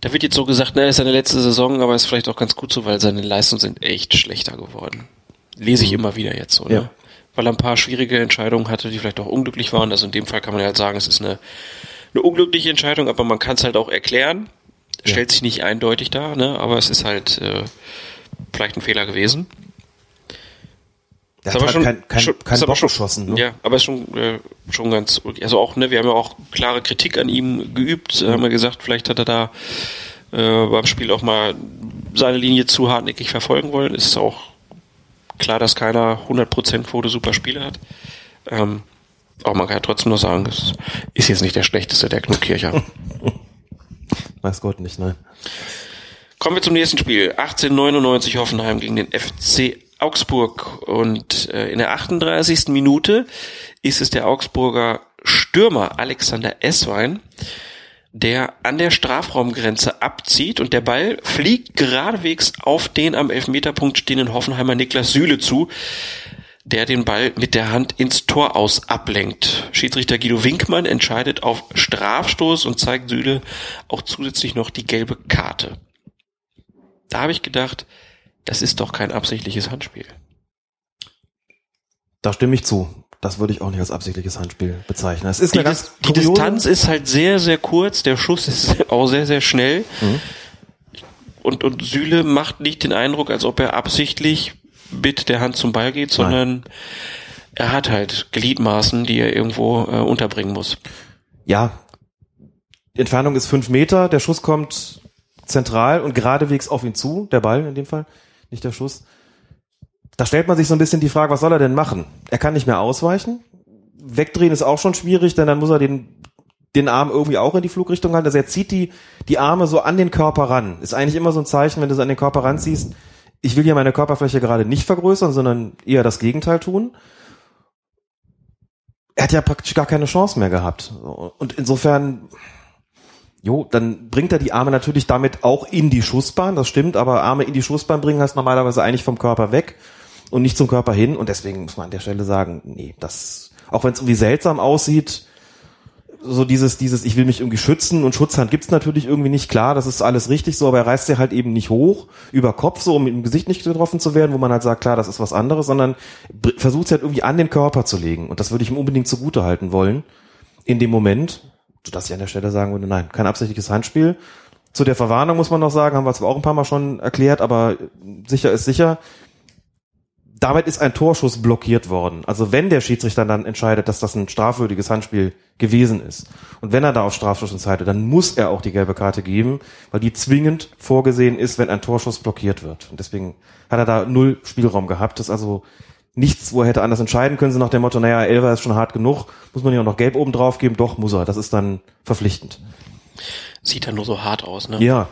S5: da wird jetzt so gesagt, na, ist seine letzte Saison, aber ist vielleicht auch ganz gut so, weil seine Leistungen sind echt schlechter geworden. Lese ich immer wieder jetzt so, ne?
S6: Ja.
S5: Weil er ein paar schwierige Entscheidungen hatte, die vielleicht auch unglücklich waren. Also in dem Fall kann man ja halt sagen, es ist eine, eine unglückliche Entscheidung, aber man kann es halt auch erklären. Stellt sich nicht eindeutig dar, ne? aber es ist halt äh, vielleicht ein Fehler gewesen.
S6: Der hat
S5: aber
S6: halt
S5: schon-
S6: kein, kein,
S5: schon-
S6: kein Bock
S5: schon-
S6: geschossen. Ne?
S5: Ja, aber ist schon, äh, schon ganz, also auch, ne, wir haben ja auch klare Kritik an ihm geübt, äh, haben wir gesagt, vielleicht hat er da äh, beim Spiel auch mal seine Linie zu hartnäckig verfolgen wollen. Ist auch klar, dass keiner 100% Quote super Spiele hat. Ähm, aber man kann ja trotzdem nur sagen, es ist jetzt nicht der schlechteste der Knutkircher.
S6: Weiß Gott nicht, nein.
S5: Kommen wir zum nächsten Spiel. 1899 Hoffenheim gegen den FC Augsburg. Und äh, in der 38. Minute ist es der Augsburger Stürmer Alexander Esswein, der an der Strafraumgrenze abzieht und der Ball fliegt geradewegs auf den am Elfmeterpunkt stehenden Hoffenheimer Niklas Süle zu, der den Ball mit der Hand ins Tor aus ablenkt. Schiedsrichter Guido Winkmann entscheidet auf Strafstoß und zeigt Süle auch zusätzlich noch die gelbe Karte. Da habe ich gedacht, das ist doch kein absichtliches Handspiel.
S6: Da stimme ich zu. Das würde ich auch nicht als absichtliches Handspiel bezeichnen. Es ist
S5: Die,
S6: ganz
S5: Dis die Distanz ist halt sehr, sehr kurz, der Schuss ist auch sehr, sehr schnell.
S6: Mhm.
S5: Und, und Süle macht nicht den Eindruck, als ob er absichtlich mit der Hand zum Ball geht, sondern er hat halt Gliedmaßen, die er irgendwo äh, unterbringen muss.
S6: Ja. Die Entfernung ist fünf Meter, der Schuss kommt zentral und geradewegs auf ihn zu, der Ball in dem Fall, nicht der Schuss. Da stellt man sich so ein bisschen die Frage, was soll er denn machen? Er kann nicht mehr ausweichen. Wegdrehen ist auch schon schwierig, denn dann muss er den, den Arm irgendwie auch in die Flugrichtung halten. Also er zieht die, die Arme so an den Körper ran. Ist eigentlich immer so ein Zeichen, wenn du so an den Körper ranziehst. Ich will hier meine Körperfläche gerade nicht vergrößern, sondern eher das Gegenteil tun. Er hat ja praktisch gar keine Chance mehr gehabt. Und insofern, jo, dann bringt er die Arme natürlich damit auch in die Schussbahn, das stimmt, aber Arme in die Schussbahn bringen heißt normalerweise eigentlich vom Körper weg und nicht zum Körper hin. Und deswegen muss man an der Stelle sagen, nee, das, auch wenn es irgendwie seltsam aussieht, so dieses, dieses, ich will mich irgendwie schützen und Schutzhand gibt's natürlich irgendwie nicht, klar, das ist alles richtig so, aber er reißt sie halt eben nicht hoch, über Kopf, so um im Gesicht nicht getroffen zu werden, wo man halt sagt, klar, das ist was anderes, sondern versucht sie halt irgendwie an den Körper zu legen. Und das würde ich ihm unbedingt zugute halten wollen, in dem Moment, sodass ich an der Stelle sagen würde, nein, kein absichtliches Handspiel. Zu der Verwarnung muss man noch sagen, haben wir zwar auch ein paar Mal schon erklärt, aber sicher ist sicher, damit ist ein Torschuss blockiert worden. Also wenn der Schiedsrichter dann entscheidet, dass das ein strafwürdiges Handspiel gewesen ist und wenn er da auf Strafschuss entscheidet, dann muss er auch die gelbe Karte geben, weil die zwingend vorgesehen ist, wenn ein Torschuss blockiert wird. Und deswegen hat er da null Spielraum gehabt. Das ist also nichts, wo er hätte anders entscheiden können, so nach dem Motto, naja, Elfer ist schon hart genug, muss man ja auch noch Gelb oben drauf geben, doch, muss er. Das ist dann verpflichtend.
S5: Sieht dann nur so hart aus, ne?
S6: Ja.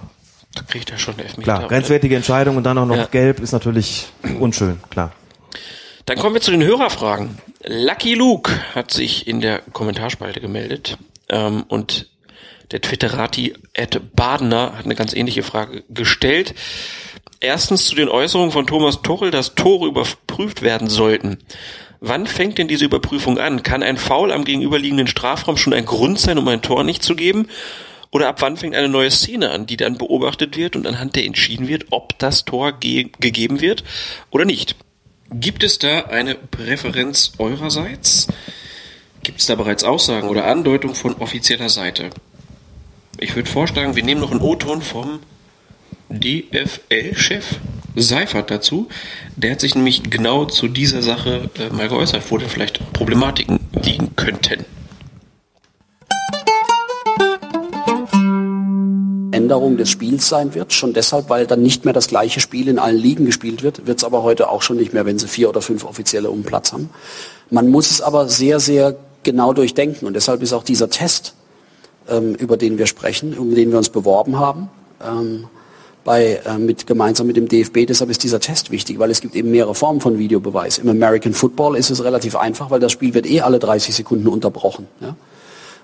S5: Da kriegt er schon Elfmeter.
S6: Klar, grenzwertige Entscheidung und dann auch noch
S5: Ja.
S6: Gelb ist natürlich unschön, klar.
S5: Dann kommen wir zu den Hörerfragen. Lucky Luke hat sich in der Kommentarspalte gemeldet ähm, und der Twitterati Ed Badener hat eine ganz ähnliche Frage gestellt. Erstens zu den Äußerungen von Thomas Tuchel, dass Tore überprüft werden sollten. Wann fängt denn diese Überprüfung an? Kann ein Foul am gegenüberliegenden Strafraum schon ein Grund sein, um ein Tor nicht zu geben? Oder ab wann fängt eine neue Szene an, die dann beobachtet wird und anhand der entschieden wird, ob das Tor ge gegeben wird oder nicht? Gibt es da eine Präferenz eurerseits? Gibt es da bereits Aussagen oder Andeutungen von offizieller Seite? Ich würde vorschlagen, wir nehmen noch einen O-Ton vom DFL-Chef Seifert dazu. Der hat sich nämlich genau zu dieser Sache äh, mal geäußert, wo da vielleicht Problematiken liegen könnten.
S14: Änderung des Spiels sein wird. Schon deshalb, weil dann nicht mehr das gleiche Spiel in allen Ligen gespielt wird. Wird es aber heute auch schon nicht mehr, wenn sie vier oder fünf Offizielle um Platz haben. Man muss es aber sehr, sehr genau durchdenken. Und deshalb ist auch dieser Test, ähm, über den wir sprechen, um den wir uns beworben haben, ähm, bei, äh, mit, gemeinsam mit dem DFB. Deshalb ist dieser Test wichtig, weil es gibt eben mehrere Formen von Videobeweis. Im American Football ist es relativ einfach, weil das Spiel wird eh alle 30 Sekunden unterbrochen. Ja?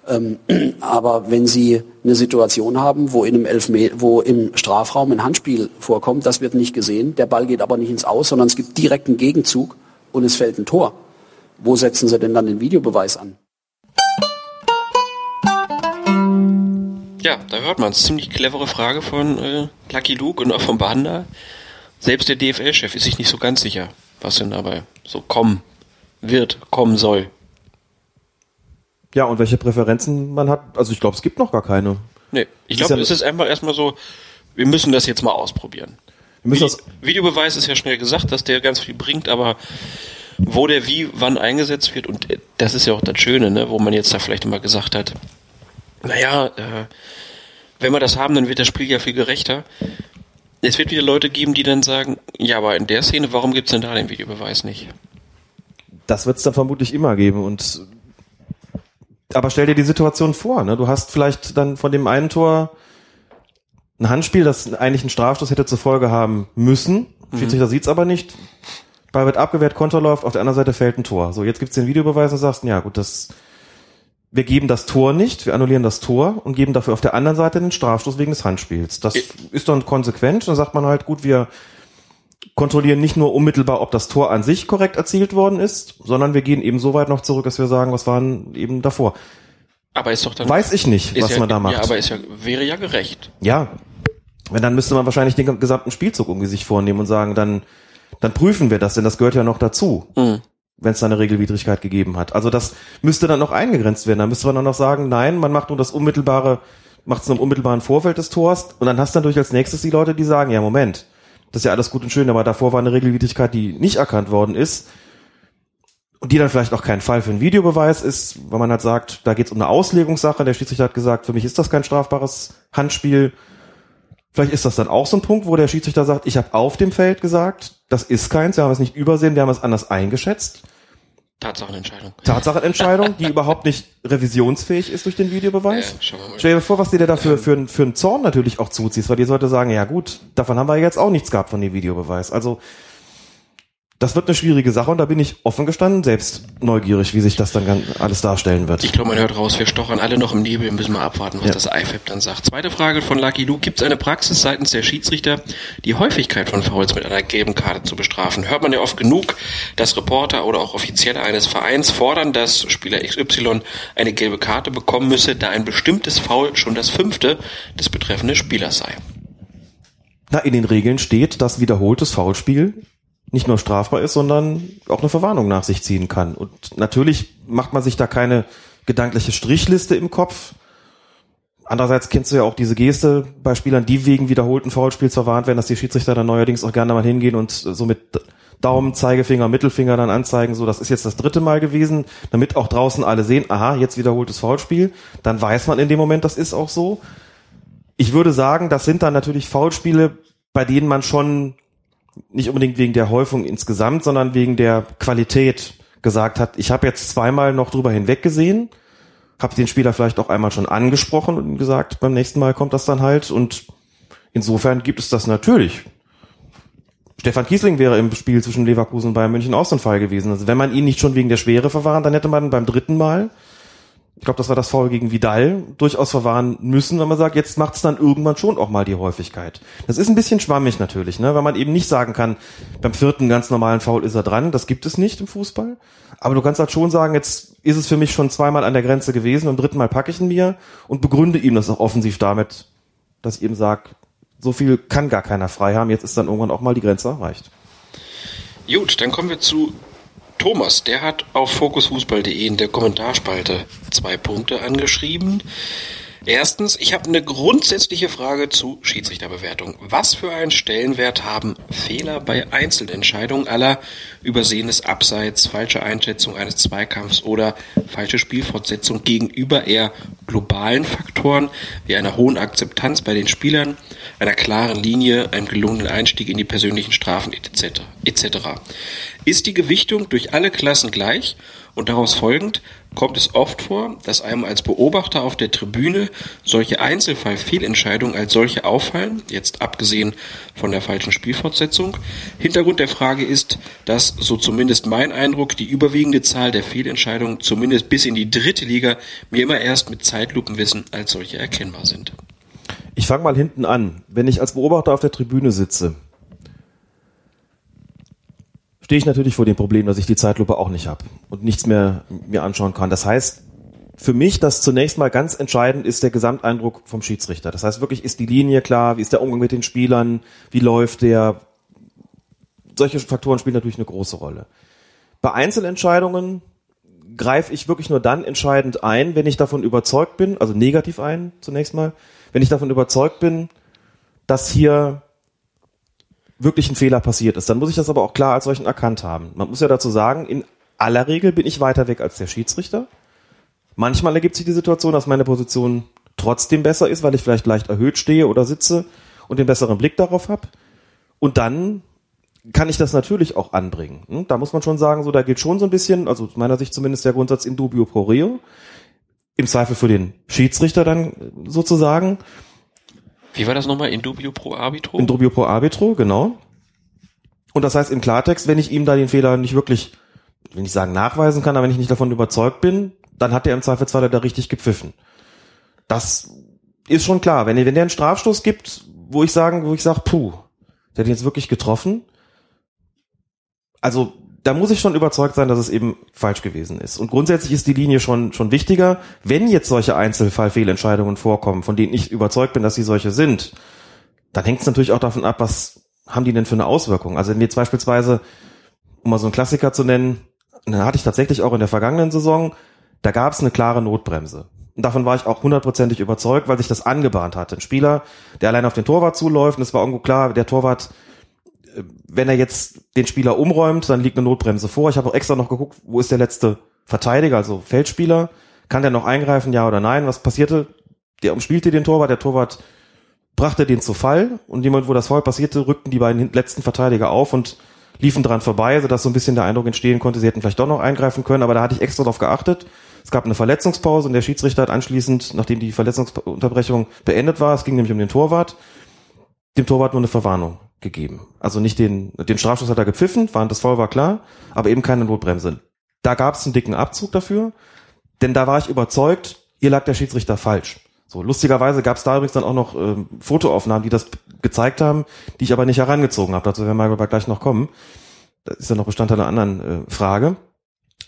S14: Ähm, aber wenn Sie eine Situation haben, wo, in einem Elfme wo im Strafraum ein Handspiel vorkommt, das wird nicht gesehen, der Ball geht aber nicht ins Aus, sondern es gibt direkt einen Gegenzug und es fällt ein Tor. Wo setzen Sie denn dann den Videobeweis an?
S5: Ja, da hört man es. Ziemlich clevere Frage von äh, Lucky Luke und auch von Banda. Selbst der DFL-Chef ist sich nicht so ganz sicher, was denn dabei so kommen wird, kommen soll.
S6: Ja, und welche Präferenzen man hat, also ich glaube, es gibt noch gar keine.
S5: Nee, ich glaube,
S6: ja-
S5: es ist einfach erstmal so, wir müssen das jetzt mal ausprobieren.
S6: Wir müssen
S5: Vide Videobeweis ist ja schnell gesagt, dass der ganz viel bringt, aber wo der wie wann eingesetzt wird, und äh, das ist ja auch das Schöne, ne, wo man jetzt da vielleicht immer gesagt hat, naja, äh, wenn wir das haben, dann wird das Spiel ja viel gerechter. Es wird wieder Leute geben, die dann sagen, ja, aber in der Szene, warum gibt's denn da den Videobeweis nicht?
S6: Das wird es dann vermutlich immer geben und aber stell dir die Situation vor, ne? Du hast vielleicht dann von dem einen Tor ein Handspiel, das eigentlich einen Strafstoß hätte zur Folge haben müssen.
S5: Mhm.
S6: Schiedsrichter sieht's aber nicht. Ball wird abgewehrt, Konter läuft, auf der anderen Seite fällt ein Tor. So, jetzt gibt's den Videobeweis und sagst, ja gut, das wir geben das Tor nicht, wir annullieren das Tor und geben dafür auf der anderen Seite den Strafstoß wegen des Handspiels. Das ist dann konsequent. Dann sagt man halt, gut, wir kontrollieren nicht nur unmittelbar, ob das Tor an sich korrekt erzielt worden ist, sondern wir gehen eben so weit noch zurück, dass wir sagen, was waren eben davor.
S5: Aber ist doch dann.
S6: Weiß ich nicht, was
S5: ja,
S6: man da macht.
S5: Ja, aber ist ja, wäre ja gerecht.
S6: Ja, wenn dann müsste man wahrscheinlich den gesamten Spielzug irgendwie sich vornehmen und sagen, dann, dann prüfen wir das, denn das gehört ja noch dazu,
S5: Mhm.
S6: wenn es da eine Regelwidrigkeit gegeben hat. Also das müsste dann noch eingegrenzt werden. Da müsste man dann noch sagen, nein, man macht nur das unmittelbare, macht es nur im unmittelbaren Vorfeld des Tors und dann hast du natürlich als nächstes die Leute, die sagen, ja Moment, das ist ja alles gut und schön, aber davor war eine Regelwidrigkeit, die nicht erkannt worden ist und die dann vielleicht auch kein Fall für einen Videobeweis ist, weil man halt sagt, da geht es um eine Auslegungssache. Der Schiedsrichter hat gesagt, für mich ist das kein strafbares Handspiel. Vielleicht ist das dann auch so ein Punkt, wo der Schiedsrichter sagt, ich habe auf dem Feld gesagt, das ist keins, wir haben es nicht übersehen, wir haben es anders eingeschätzt.
S5: Tatsachenentscheidung.
S6: Tatsachenentscheidung, die überhaupt nicht revisionsfähig ist durch den Videobeweis.
S5: Ja, wir mal.
S6: Stell dir vor, was dir dafür für, einen- für einen Zorn natürlich auch zuziehst, weil die sollte sagen, ja gut, davon haben wir jetzt auch nichts gehabt von dem Videobeweis. Also das wird eine schwierige Sache und da bin ich offen gestanden, selbst neugierig, wie sich das dann alles darstellen wird.
S5: Ich glaube, man hört raus, wir stochern alle noch im Nebel, müssen wir abwarten, was
S6: Ja.
S5: das IFAB dann sagt. Zweite Frage von Lucky Luke. Gibt es eine Praxis seitens der Schiedsrichter, die Häufigkeit von Fouls mit einer gelben Karte zu bestrafen? Hört man ja oft genug, dass Reporter oder auch Offizielle eines Vereins fordern, dass Spieler XY eine gelbe Karte bekommen müsse, da ein bestimmtes Foul schon das fünfte des betreffenden Spielers sei.
S6: Na, in den Regeln steht, dass wiederholtes Foulspiel nicht nur strafbar ist, sondern auch eine Verwarnung nach sich ziehen kann. Und natürlich macht man sich da keine gedankliche Strichliste im Kopf. Andererseits kennst du ja auch diese Geste bei Spielern, die wegen wiederholten Foulspiels verwarnt werden, dass die Schiedsrichter dann neuerdings auch gerne mal hingehen und so mit Daumen, Zeigefinger, Mittelfinger dann anzeigen, so das ist jetzt das dritte Mal gewesen, damit auch draußen alle sehen, aha, jetzt wiederholtes Foulspiel. Dann weiß man in dem Moment, das ist auch so. Ich würde sagen, das sind dann natürlich Foulspiele, bei denen man schon nicht unbedingt wegen der Häufung insgesamt, sondern wegen der Qualität gesagt hat, ich habe jetzt zweimal noch drüber hinweggesehen, habe den Spieler vielleicht auch einmal schon angesprochen und gesagt, beim nächsten Mal kommt das dann halt und insofern gibt es das natürlich. Stefan Kiesling wäre im Spiel zwischen Leverkusen und Bayern München auch so ein Fall gewesen. Also wenn man ihn nicht schon wegen der Schwere verwahren, dann hätte man beim dritten Mal, ich glaube, das war das Foul gegen Vidal, durchaus verwahren müssen, wenn man sagt, jetzt macht es dann irgendwann schon auch mal die Häufigkeit. Das ist ein bisschen schwammig natürlich, ne? weil man eben nicht sagen kann, beim vierten ganz normalen Foul ist er dran. Das gibt es nicht im Fußball. Aber du kannst halt schon sagen, jetzt ist es für mich schon zweimal an der Grenze gewesen, beim dritten Mal packe ich ihn mir und begründe ihm das auch offensiv damit, dass ich ihm sage, so viel kann gar keiner frei haben. Jetzt ist dann irgendwann auch mal die Grenze erreicht.
S5: Gut, dann kommen wir zu Thomas. Der hat auf fokusfußball.de in der Kommentarspalte zwei Punkte angeschrieben. Erstens, ich habe eine grundsätzliche Frage zu Schiedsrichterbewertung. Was für einen Stellenwert haben Fehler bei Einzelentscheidungen aller übersehenes Abseits, falsche Einschätzung eines Zweikampfs oder falsche Spielfortsetzung gegenüber eher globalen Faktoren wie einer hohen Akzeptanz bei den Spielern, einer klaren Linie, einem gelungenen Einstieg in die persönlichen Strafen etc. etc. Ist die Gewichtung durch alle Klassen gleich und daraus folgend kommt es oft vor, dass einem als Beobachter auf der Tribüne solche Einzelfallfehlentscheidungen als solche auffallen, jetzt abgesehen von der falschen Spielfortsetzung. Hintergrund der Frage ist, dass, so zumindest mein Eindruck, die überwiegende Zahl der Fehlentscheidungen, zumindest bis in die dritte Liga, mir immer erst mit Zeitlupenwissen als solche erkennbar sind.
S6: Ich fange mal hinten an. Wenn ich als Beobachter auf der Tribüne sitze, stehe ich natürlich vor dem Problem, dass ich die Zeitlupe auch nicht habe und nichts mehr mir anschauen kann. Das heißt, für mich, das zunächst mal ganz entscheidend ist der Gesamteindruck vom Schiedsrichter. Das heißt wirklich, ist die Linie klar, wie ist der Umgang mit den Spielern, wie läuft der. Solche Faktoren spielen natürlich eine große Rolle. Bei Einzelentscheidungen greife ich wirklich nur dann entscheidend ein, wenn ich davon überzeugt bin, also negativ ein zunächst mal, wenn ich davon überzeugt bin, dass hier wirklich ein Fehler passiert ist. Dann muss ich das aber auch klar als solchen erkannt haben. Man muss ja dazu sagen, in aller Regel bin ich weiter weg als der Schiedsrichter. Manchmal ergibt sich die Situation, dass meine Position trotzdem besser ist, weil ich vielleicht leicht erhöht stehe oder sitze und den besseren Blick darauf habe. Und dann kann ich das natürlich auch anbringen. Hm? Da muss man schon sagen, so da gilt schon so ein bisschen, also aus meiner Sicht zumindest der Grundsatz in dubio pro reo. Im Zweifel für den Schiedsrichter dann sozusagen.
S5: Wie war das nochmal? In dubio pro arbitro?
S6: In dubio pro arbitro, genau. Und das heißt im Klartext, wenn ich ihm da den Fehler nicht wirklich, wenn ich sagen nachweisen kann, aber wenn ich nicht davon überzeugt bin, dann hat er im Zweifelsfall da richtig gepfiffen. Das ist schon klar. Wenn, wenn der einen Strafstoß gibt, wo ich sagen, wo ich sage, puh, der hat ihn jetzt wirklich getroffen. Also da muss ich schon überzeugt sein, dass es eben falsch gewesen ist. Und grundsätzlich ist die Linie schon, schon wichtiger. Wenn jetzt solche Einzelfallfehlentscheidungen vorkommen, von denen ich überzeugt bin, dass sie solche sind, dann hängt es natürlich auch davon ab, was haben die denn für eine Auswirkung? Also wenn jetzt beispielsweise, um mal so einen Klassiker zu nennen, dann hatte ich tatsächlich auch in der vergangenen Saison, da gab es eine klare Notbremse. Und davon war ich auch hundertprozentig überzeugt, weil sich das angebahnt hatte. Ein Spieler, der allein auf den Torwart zuläuft, und es war irgendwo klar, der Torwart wenn er jetzt den Spieler umräumt, dann liegt eine Notbremse vor. Ich habe auch extra noch geguckt, wo ist der letzte Verteidiger, also Feldspieler. Kann der noch eingreifen, ja oder nein? Was passierte? Der umspielte den Torwart, der Torwart brachte den zu Fall und jemand, wo das Foul passierte, rückten die beiden letzten Verteidiger auf und liefen dran vorbei, sodass so ein bisschen der Eindruck entstehen konnte, sie hätten vielleicht doch noch eingreifen können, aber da hatte ich extra drauf geachtet. Es gab eine Verletzungspause und der Schiedsrichter hat anschließend, nachdem die Verletzungsunterbrechung beendet war, es ging nämlich um den Torwart, dem Torwart nur eine Verwarnung gegeben. Also nicht den, den Strafschuss hat er gepfiffen, war, das Foul war klar, aber eben keine Notbremse. Da gab es einen dicken Abzug dafür, denn da war ich überzeugt, hier lag der Schiedsrichter falsch. So, lustigerweise gab es da übrigens dann auch noch ähm, Fotoaufnahmen, die das gezeigt haben, die ich aber nicht herangezogen habe. Dazu werden wir aber gleich noch kommen. Das ist ja noch Bestandteil einer anderen äh, Frage.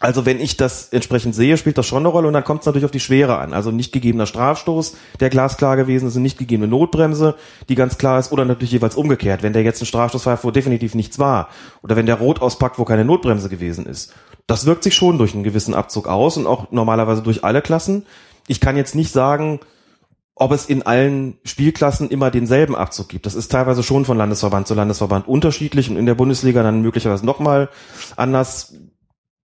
S6: Also wenn ich das entsprechend sehe, spielt das schon eine Rolle und dann kommt es natürlich auf die Schwere an. Also nicht gegebener Strafstoß, der glasklar gewesen ist, und nicht gegebene Notbremse, die ganz klar ist, oder natürlich jeweils umgekehrt, wenn der jetzt einen Strafstoß pfeift, wo definitiv nichts war, oder wenn der Rot auspackt, wo keine Notbremse gewesen ist. Das wirkt sich schon durch einen gewissen Abzug aus und auch normalerweise durch alle Klassen. Ich kann jetzt nicht sagen, ob es in allen Spielklassen immer denselben Abzug gibt. Das ist teilweise schon von Landesverband zu Landesverband unterschiedlich und in der Bundesliga dann möglicherweise nochmal anders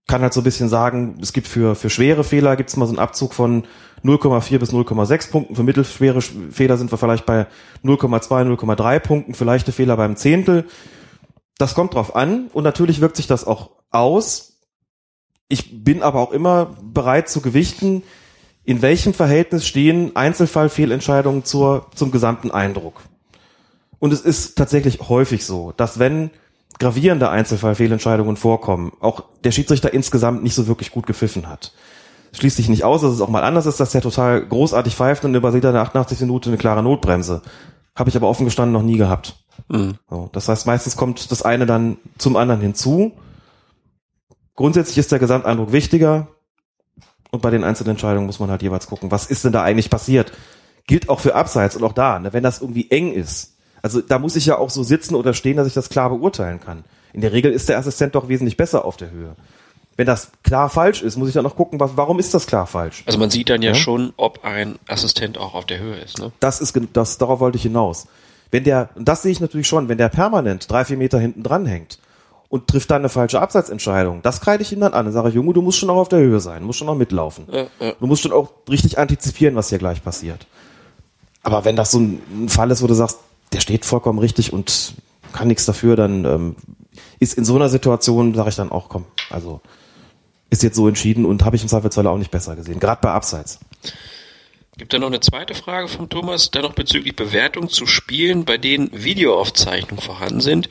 S6: kann halt so ein bisschen sagen, es gibt für, für schwere Fehler gibt es mal so einen Abzug von 0,4 bis 0,6 Punkten. Für mittelschwere Fehler sind wir vielleicht bei 0,2, 0,3 Punkten, für leichte Fehler beim Zehntel. Das kommt drauf an und natürlich wirkt sich das auch aus. Ich bin aber auch immer bereit zu gewichten, in welchem Verhältnis stehen Einzelfallfehlentscheidungen zur, zum gesamten Eindruck. Und es ist tatsächlich häufig so, dass wenn gravierende Einzelfallfehlentscheidungen vorkommen, auch der Schiedsrichter insgesamt nicht so wirklich gut gepfiffen hat. Schließt sich nicht aus, dass es auch mal anders ist, dass der total großartig pfeift und übersieht er in der 88 Minute eine klare Notbremse. Habe ich aber offen gestanden noch nie gehabt.
S5: Mhm.
S6: So, das heißt, meistens kommt das eine dann zum anderen hinzu. Grundsätzlich ist der Gesamteindruck wichtiger. Und bei den Einzelentscheidungen muss man halt jeweils gucken, was ist denn da eigentlich passiert? Gilt auch für Abseits und auch da, ne, wenn das irgendwie eng ist. Also da muss ich ja auch so sitzen oder stehen, dass ich das klar beurteilen kann. In der Regel ist der Assistent doch wesentlich besser auf der Höhe. Wenn das klar falsch ist, muss ich dann noch gucken, was, warum ist das klar falsch?
S5: Also man sieht dann ja,
S6: Ja.
S5: schon, ob ein Assistent auch auf der Höhe ist. Ne?
S6: Das ist, das, darauf wollte ich hinaus. Wenn der, und das sehe ich natürlich schon, wenn der permanent drei, vier Meter hinten dran hängt und trifft dann eine falsche Abseitsentscheidung, das kreide ich ihm dann an und sage, Junge, du musst schon auch auf der Höhe sein, du musst schon auch mitlaufen.
S5: Ja, ja.
S6: Du musst schon auch richtig antizipieren, was hier gleich passiert. Aber wenn das so ein Fall ist, wo du sagst, der steht vollkommen richtig und kann nichts dafür, dann ähm, ist in so einer Situation, sage ich dann auch, komm, also ist jetzt so entschieden und habe ich im Zweifelsfall auch nicht besser gesehen, gerade bei Abseits.
S5: Gibt da noch eine zweite Frage vom Thomas, dann noch bezüglich Bewertung zu Spielen, bei denen Videoaufzeichnungen vorhanden sind.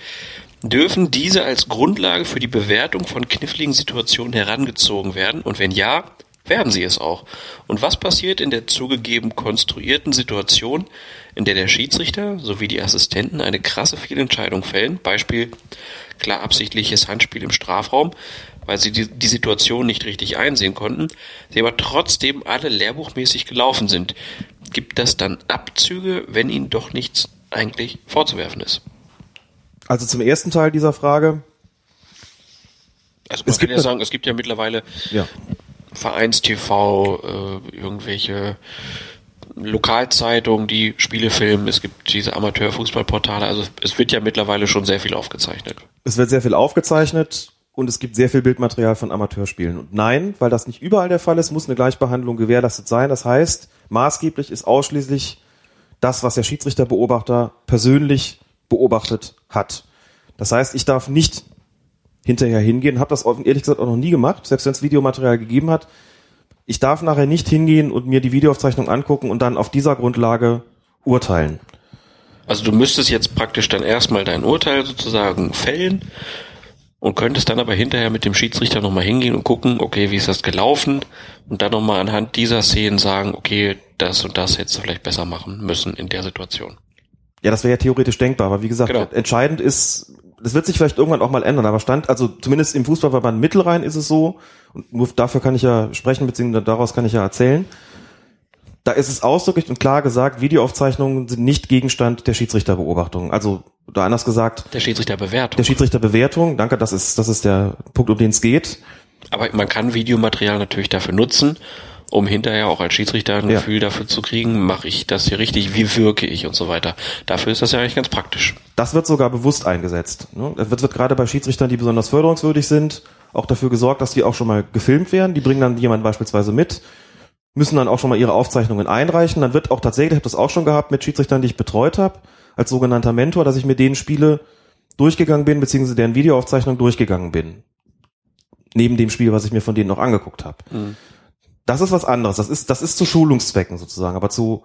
S5: Dürfen diese als Grundlage für die Bewertung von kniffligen Situationen herangezogen werden? Und wenn ja, werden sie es auch? Und was passiert in der zugegeben konstruierten Situation, in der der Schiedsrichter sowie die Assistenten eine krasse Fehlentscheidung fällen? Beispiel klar absichtliches Handspiel im Strafraum, weil sie die, die Situation nicht richtig einsehen konnten, sie aber trotzdem alle lehrbuchmäßig gelaufen sind. Gibt das dann Abzüge, wenn ihnen doch nichts eigentlich vorzuwerfen ist?
S6: Also zum ersten Teil dieser Frage,
S5: Also man
S6: Es
S5: kann
S6: gibt
S5: ja sagen, es gibt ja mittlerweile
S6: ja,
S5: Vereinstv, äh, irgendwelche Lokalzeitungen, die Spiele filmen, es gibt diese Amateurfußballportale, also es wird ja mittlerweile schon sehr viel aufgezeichnet.
S6: es wird sehr viel aufgezeichnet und es gibt sehr viel Bildmaterial von Amateurspielen. Und nein, weil das nicht überall der Fall ist, muss eine Gleichbehandlung gewährleistet sein. Das heißt, maßgeblich ist ausschließlich das, was der Schiedsrichterbeobachter persönlich beobachtet hat. Das heißt, ich darf nicht hinterher hingehen, habe das ehrlich gesagt auch noch nie gemacht, selbst wenn es Videomaterial gegeben hat. Ich darf nachher nicht hingehen und mir die Videoaufzeichnung angucken und dann auf dieser Grundlage urteilen.
S5: Also du müsstest jetzt praktisch dann erstmal dein Urteil sozusagen fällen und könntest dann aber hinterher mit dem Schiedsrichter nochmal hingehen und gucken, okay, wie ist das gelaufen und dann nochmal anhand dieser Szenen sagen, okay, das und das hättest du vielleicht besser machen müssen in der Situation.
S6: Ja, das wäre ja theoretisch denkbar, aber wie gesagt,
S5: Genau.
S6: entscheidend ist, das wird sich vielleicht irgendwann auch mal ändern, aber stand, also zumindest im Fußballverband Mittelrhein ist es so, und nur dafür kann ich ja sprechen, beziehungsweise daraus kann ich ja erzählen, da ist es ausdrücklich und klar gesagt, Videoaufzeichnungen sind nicht Gegenstand der Schiedsrichterbeobachtung. Also, oder anders gesagt,
S5: Der Schiedsrichterbewertung.
S6: der Schiedsrichterbewertung, danke, das ist, das ist der Punkt, um den es geht.
S5: Aber man kann Videomaterial natürlich dafür nutzen, um hinterher auch als Schiedsrichter ein
S6: Ja.
S5: Gefühl dafür zu kriegen, mache ich das hier richtig, wie wirke ich und so weiter. Dafür ist das ja eigentlich ganz praktisch.
S6: Das wird sogar bewusst eingesetzt. Ne? Es wird, wird gerade bei Schiedsrichtern, die besonders förderungswürdig sind, auch dafür gesorgt, dass die auch schon mal gefilmt werden. Die bringen dann jemanden beispielsweise mit, müssen dann auch schon mal ihre Aufzeichnungen einreichen. Dann wird auch tatsächlich, ich habe das auch schon gehabt mit Schiedsrichtern, die ich betreut habe, als sogenannter Mentor, dass ich mit denen Spiele durchgegangen bin, beziehungsweise deren Videoaufzeichnung durchgegangen bin. Neben dem Spiel, was ich mir von denen noch angeguckt habe. Das ist was anderes. Das ist, das ist zu Schulungszwecken sozusagen. Aber zu,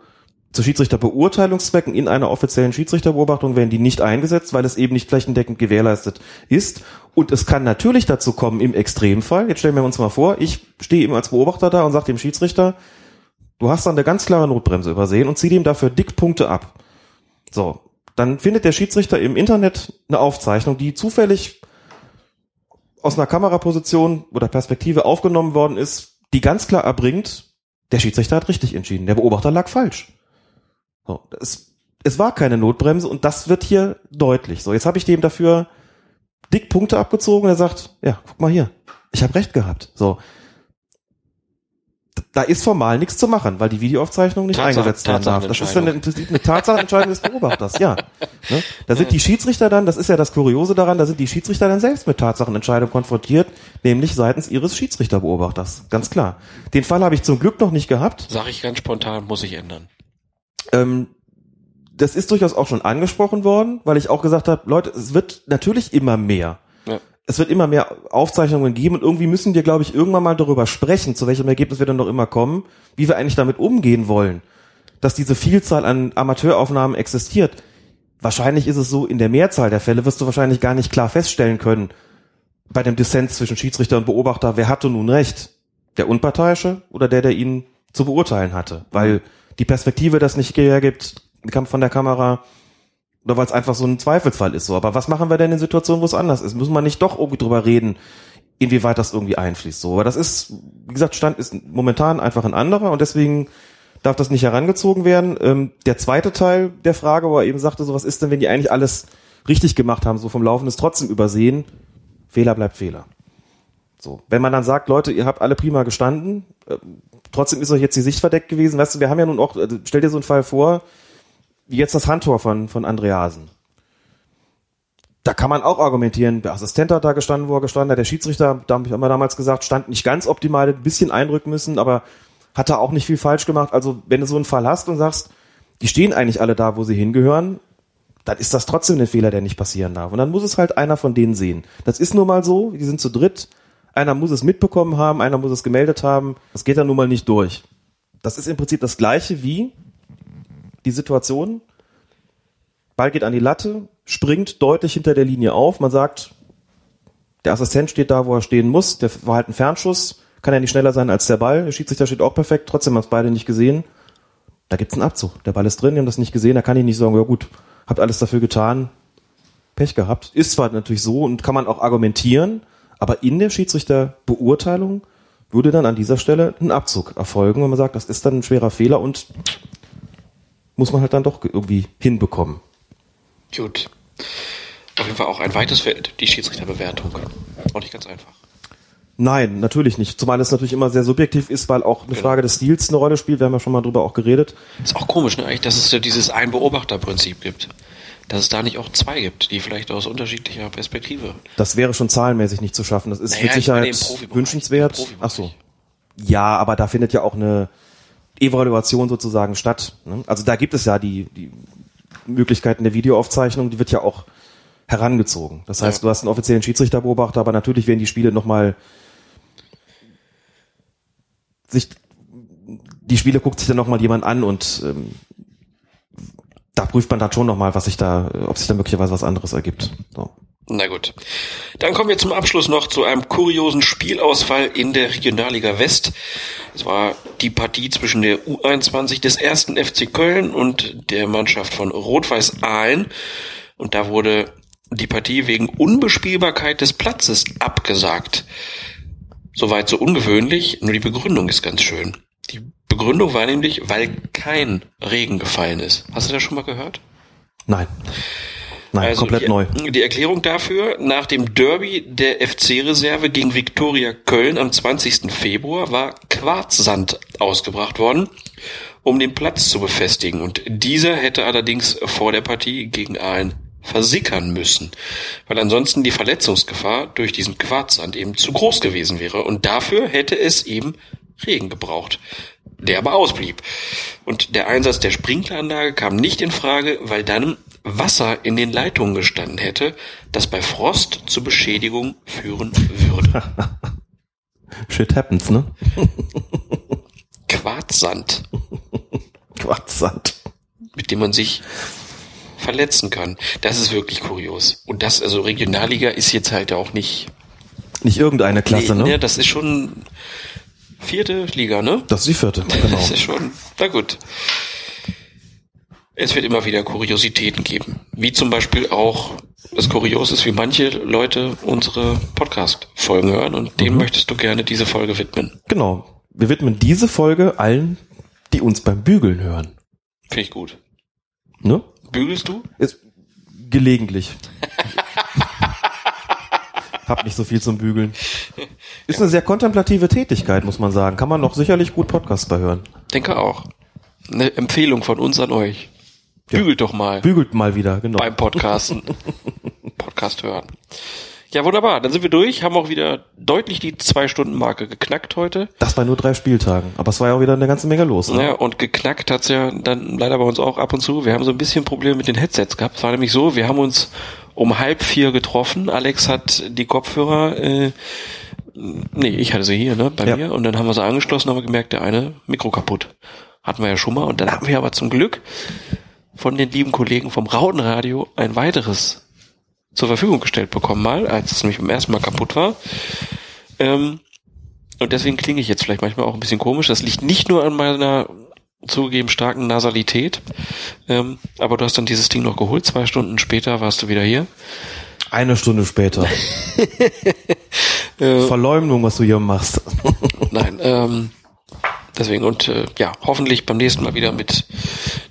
S6: zu Schiedsrichterbeurteilungszwecken in einer offiziellen Schiedsrichterbeobachtung werden die nicht eingesetzt, weil es eben nicht flächendeckend gewährleistet ist. Und es kann natürlich dazu kommen im Extremfall. Jetzt stellen wir uns mal vor, ich stehe eben als Beobachter da und sage dem Schiedsrichter, du hast dann eine ganz klare Notbremse übersehen und zieh dem dafür dick Punkte ab. So. Dann findet der Schiedsrichter im Internet eine Aufzeichnung, die zufällig aus einer Kameraposition oder Perspektive aufgenommen worden ist, die ganz klar erbringt, der Schiedsrichter hat richtig entschieden, der Beobachter lag falsch. So, es, es war keine Notbremse und das wird hier deutlich. So, jetzt habe ich dem dafür dick Punkte abgezogen er sagt, ja, guck mal hier, ich habe recht gehabt. So, da ist formal nichts zu machen, weil die Videoaufzeichnung nicht
S5: Tatsache-
S6: eingesetzt werden darf. Das ist dann eine,
S5: Tatsachenentscheidung.
S6: eine Tatsachenentscheidung des Beobachters, ja. Ne? Da sind die Schiedsrichter dann, das ist ja das Kuriose daran, da sind die Schiedsrichter dann selbst mit Tatsachenentscheidungen konfrontiert, nämlich seitens ihres Schiedsrichterbeobachters. Ganz klar. Den Fall habe ich zum Glück noch nicht gehabt.
S5: Sag ich ganz spontan, muss ich ändern.
S6: Ähm, das ist durchaus auch schon angesprochen worden, weil ich auch gesagt habe, Leute, es wird natürlich immer mehr. Es wird immer mehr Aufzeichnungen geben und irgendwie müssen wir, glaube ich, irgendwann mal darüber sprechen, zu welchem Ergebnis wir dann noch immer kommen, wie wir eigentlich damit umgehen wollen, dass diese Vielzahl an Amateuraufnahmen existiert. Wahrscheinlich ist es so, in der Mehrzahl der Fälle wirst du wahrscheinlich gar nicht klar feststellen können, bei dem Dissens zwischen Schiedsrichter und Beobachter, wer hatte nun recht? Der Unparteiische oder der, der ihn zu beurteilen hatte? Weil die Perspektive das nicht hergibt kam von der Kamera oder weil es einfach so ein Zweifelsfall ist so. Aber was machen wir denn in Situationen, wo es anders ist? Müssen wir nicht doch irgendwie drüber reden, inwieweit das irgendwie einfließt? So, aber das ist, wie gesagt, Stand ist momentan einfach ein anderer und deswegen darf das nicht herangezogen werden. Ähm, der zweite Teil der Frage, wo er eben sagte, so was ist denn, wenn die eigentlich alles richtig gemacht haben, so vom Laufen ist trotzdem übersehen. Fehler bleibt Fehler. So, wenn man dann sagt, Leute, ihr habt alle prima gestanden, äh, trotzdem ist euch jetzt die Sicht verdeckt gewesen. Weißt du, wir haben ja nun auch, äh, stell dir so einen Fall vor, wie jetzt das Handtor von, von Andreasen. Da kann man auch argumentieren, der Assistent hat da gestanden, wo er gestanden hat, der Schiedsrichter, da haben wir damals gesagt, stand nicht ganz optimal, ein bisschen eindrücken müssen, aber hat da auch nicht viel falsch gemacht. Also wenn du so einen Fall hast und sagst, die stehen eigentlich alle da, wo sie hingehören, dann ist das trotzdem ein Fehler, der nicht passieren darf. Und dann muss es halt einer von denen sehen. Das ist nun mal so, die sind zu dritt. Einer muss es mitbekommen haben, einer muss es gemeldet haben. Das geht dann nun mal nicht durch. Das ist im Prinzip das gleiche wie die Situation. Ball geht an die Latte, springt deutlich hinter der Linie auf. Man sagt, der Assistent steht da, wo er stehen muss. Der war halt ein Fernschuss, kann ja nicht schneller sein als der Ball. Der Schiedsrichter steht auch perfekt, trotzdem haben es beide nicht gesehen. Da gibt's einen Abzug. Der Ball ist drin, die haben das nicht gesehen. Da kann ich nicht sagen, ja gut, habt alles dafür getan, Pech gehabt. Ist zwar natürlich so und kann man auch argumentieren, aber in der Schiedsrichterbeurteilung würde dann an dieser Stelle ein Abzug erfolgen, wenn man sagt, das ist dann ein schwerer Fehler und muss man halt dann doch irgendwie hinbekommen.
S5: Gut. Auf jeden Fall auch ein weites Feld, die Schiedsrichterbewertung. Auch nicht ganz einfach.
S6: Nein, natürlich nicht. Zumal es natürlich immer sehr subjektiv ist, weil auch eine Frage des Stils eine Rolle spielt. Wir haben ja schon mal drüber auch geredet.
S5: Ist auch komisch, ne, eigentlich, dass es ja dieses Ein-Beobachter-Prinzip gibt. Dass es da nicht auch zwei gibt, die vielleicht aus unterschiedlicher Perspektive.
S6: Das wäre schon zahlenmäßig nicht zu schaffen. Das ist
S5: Naja,
S6: mit Sicherheit wünschenswert. Ach so. Ja, aber da findet ja auch eine Evaluation sozusagen statt. ne? Also da gibt es ja die, die Möglichkeiten der Videoaufzeichnung, die wird ja auch herangezogen. Das heißt, du hast einen offiziellen Schiedsrichterbeobachter, aber natürlich werden die Spiele nochmal sich die Spiele guckt sich dann nochmal jemand an und ähm, da prüft man dann schon nochmal, was sich da, ob sich da möglicherweise was anderes ergibt. So.
S5: Na gut. Dann kommen wir zum Abschluss noch zu einem kuriosen Spielausfall in der Regionalliga West. Es war die Partie zwischen der U21 des ersten FC Köln und der Mannschaft von Rot-Weiß Aalen. Und da wurde die Partie wegen Unbespielbarkeit des Platzes abgesagt. Soweit so ungewöhnlich, nur die Begründung ist ganz schön. Die Begründung war nämlich, weil kein Regen gefallen ist. Hast du das schon mal gehört?
S6: Nein. Nein, komplett
S5: die,
S6: neu.
S5: Die Erklärung dafür, nach dem Derby der FC-Reserve gegen Viktoria Köln am 20. Februar war Quarzsand ausgebracht worden, um den Platz zu befestigen. Und dieser hätte allerdings vor der Partie gegen Aalen versickern müssen, weil ansonsten die Verletzungsgefahr durch diesen Quarzsand eben zu groß gewesen wäre. Und dafür hätte es eben Regen gebraucht, der aber ausblieb. Und der Einsatz der Sprinkleranlage kam nicht in Frage, weil dann Wasser in den Leitungen gestanden hätte, das bei Frost zu Beschädigung führen würde.
S6: Shit happens, ne?
S5: Quarzsand.
S6: Quarzsand.
S5: Mit dem man sich verletzen kann. Das ist wirklich kurios. Und das, also Regionalliga ist jetzt halt auch nicht.
S6: Nicht irgendeine Klasse,
S5: nee,
S6: ne?
S5: Ja, das ist schon vierte Liga, ne?
S6: Das ist die vierte, genau.
S5: Das ist schon, na gut. Es wird immer wieder Kuriositäten geben. Wie zum Beispiel auch das Kurios ist, wie manche Leute unsere Podcast-Folgen hören und dem möchtest du gerne diese Folge widmen.
S6: Genau. Wir widmen diese Folge allen, die uns beim Bügeln hören.
S5: Finde ich gut.
S6: Ne?
S5: Bügelst du?
S6: Ist gelegentlich. Hab nicht so viel zum Bügeln. Ist eine sehr kontemplative Tätigkeit, muss man sagen. Kann man noch sicherlich gut Podcasts bei hören.
S5: Denke auch. Eine Empfehlung von uns an euch. Bügelt doch mal.
S6: Bügelt mal wieder, genau.
S5: Beim Podcasten. Podcast hören. Ja, wunderbar. Dann sind wir durch, haben auch wieder deutlich die Zwei-Stunden-Marke geknackt heute.
S6: Das bei nur drei Spieltagen. Aber es war ja auch wieder eine ganze Menge los. Ne?
S5: Ja, und geknackt hat's ja dann leider bei uns auch ab und zu. Wir haben so ein bisschen Probleme mit den Headsets gehabt. Es war nämlich so, wir haben uns um halb vier getroffen. Alex hat die Kopfhörer, äh, nee, ich hatte sie hier, ne, bei
S6: Ja.
S5: mir. Und dann haben wir sie angeschlossen, haben wir gemerkt, der eine Mikro kaputt. Hatten wir ja schon mal. Und dann haben wir aber zum Glück von den lieben Kollegen vom Rautenradio ein weiteres zur Verfügung gestellt bekommen mal, als es nämlich beim ersten Mal kaputt war. Ähm, und deswegen klinge ich jetzt vielleicht manchmal auch ein bisschen komisch. Das liegt nicht nur an meiner zugegeben starken Nasalität, ähm, aber du hast dann dieses Ding noch geholt. Zwei Stunden später warst du wieder hier.
S6: Eine Stunde später.
S5: Äh,
S6: Verleumdung, was du hier machst.
S5: Nein, ähm, deswegen und äh, ja, hoffentlich beim nächsten Mal wieder mit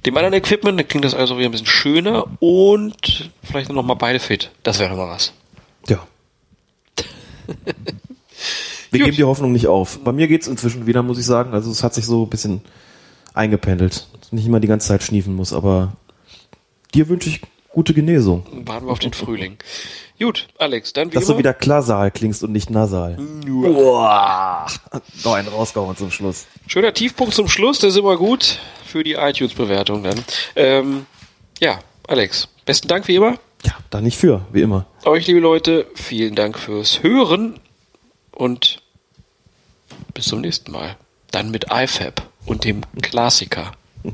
S5: dem anderen Equipment. Dann klingt das also wieder ein bisschen schöner und vielleicht noch mal beide fit. Das wäre mal was.
S6: Ja. Wir geben die Hoffnung nicht auf. Bei mir geht's inzwischen wieder, muss ich sagen. Also es hat sich so ein bisschen eingependelt. Nicht immer die ganze Zeit schniefen muss, aber dir wünsche ich gute Genesung.
S5: Warten wir auf den Frühling. Gut, Alex, dann wie
S6: Dass
S5: immer.
S6: du wieder Klasal klingst und nicht nasal. Boah. Noch einen rausgehauen zum Schluss.
S5: Schöner Tiefpunkt zum Schluss, das ist immer gut für die iTunes-Bewertung dann. Ähm, ja, Alex, besten Dank wie immer.
S6: Ja, da nicht für, wie immer.
S5: Euch, liebe Leute, vielen Dank fürs Hören und bis zum nächsten Mal. Dann mit IFAB und dem Klassiker.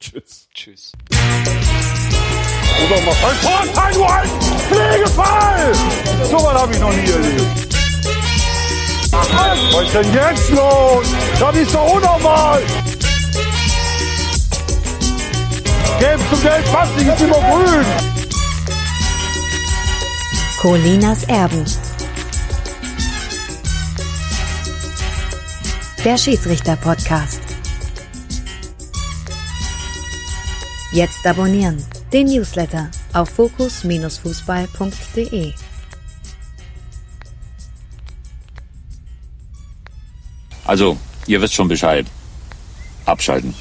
S6: tschüss.
S5: Tschüss.
S3: Oder mal ein Tor, ein Tor, ein Pflegefall! So was habe ich noch nie erlebt. Was ist denn jetzt los? Das ist doch unnormal! Gelb zum Gelb, fast nicht, ist immer grün!
S4: Colinas Erben. Der Schiedsrichter-Podcast. Jetzt abonnieren. Den Newsletter auf fokus-fußball.de.
S15: Also, ihr wisst schon Bescheid. Abschalten.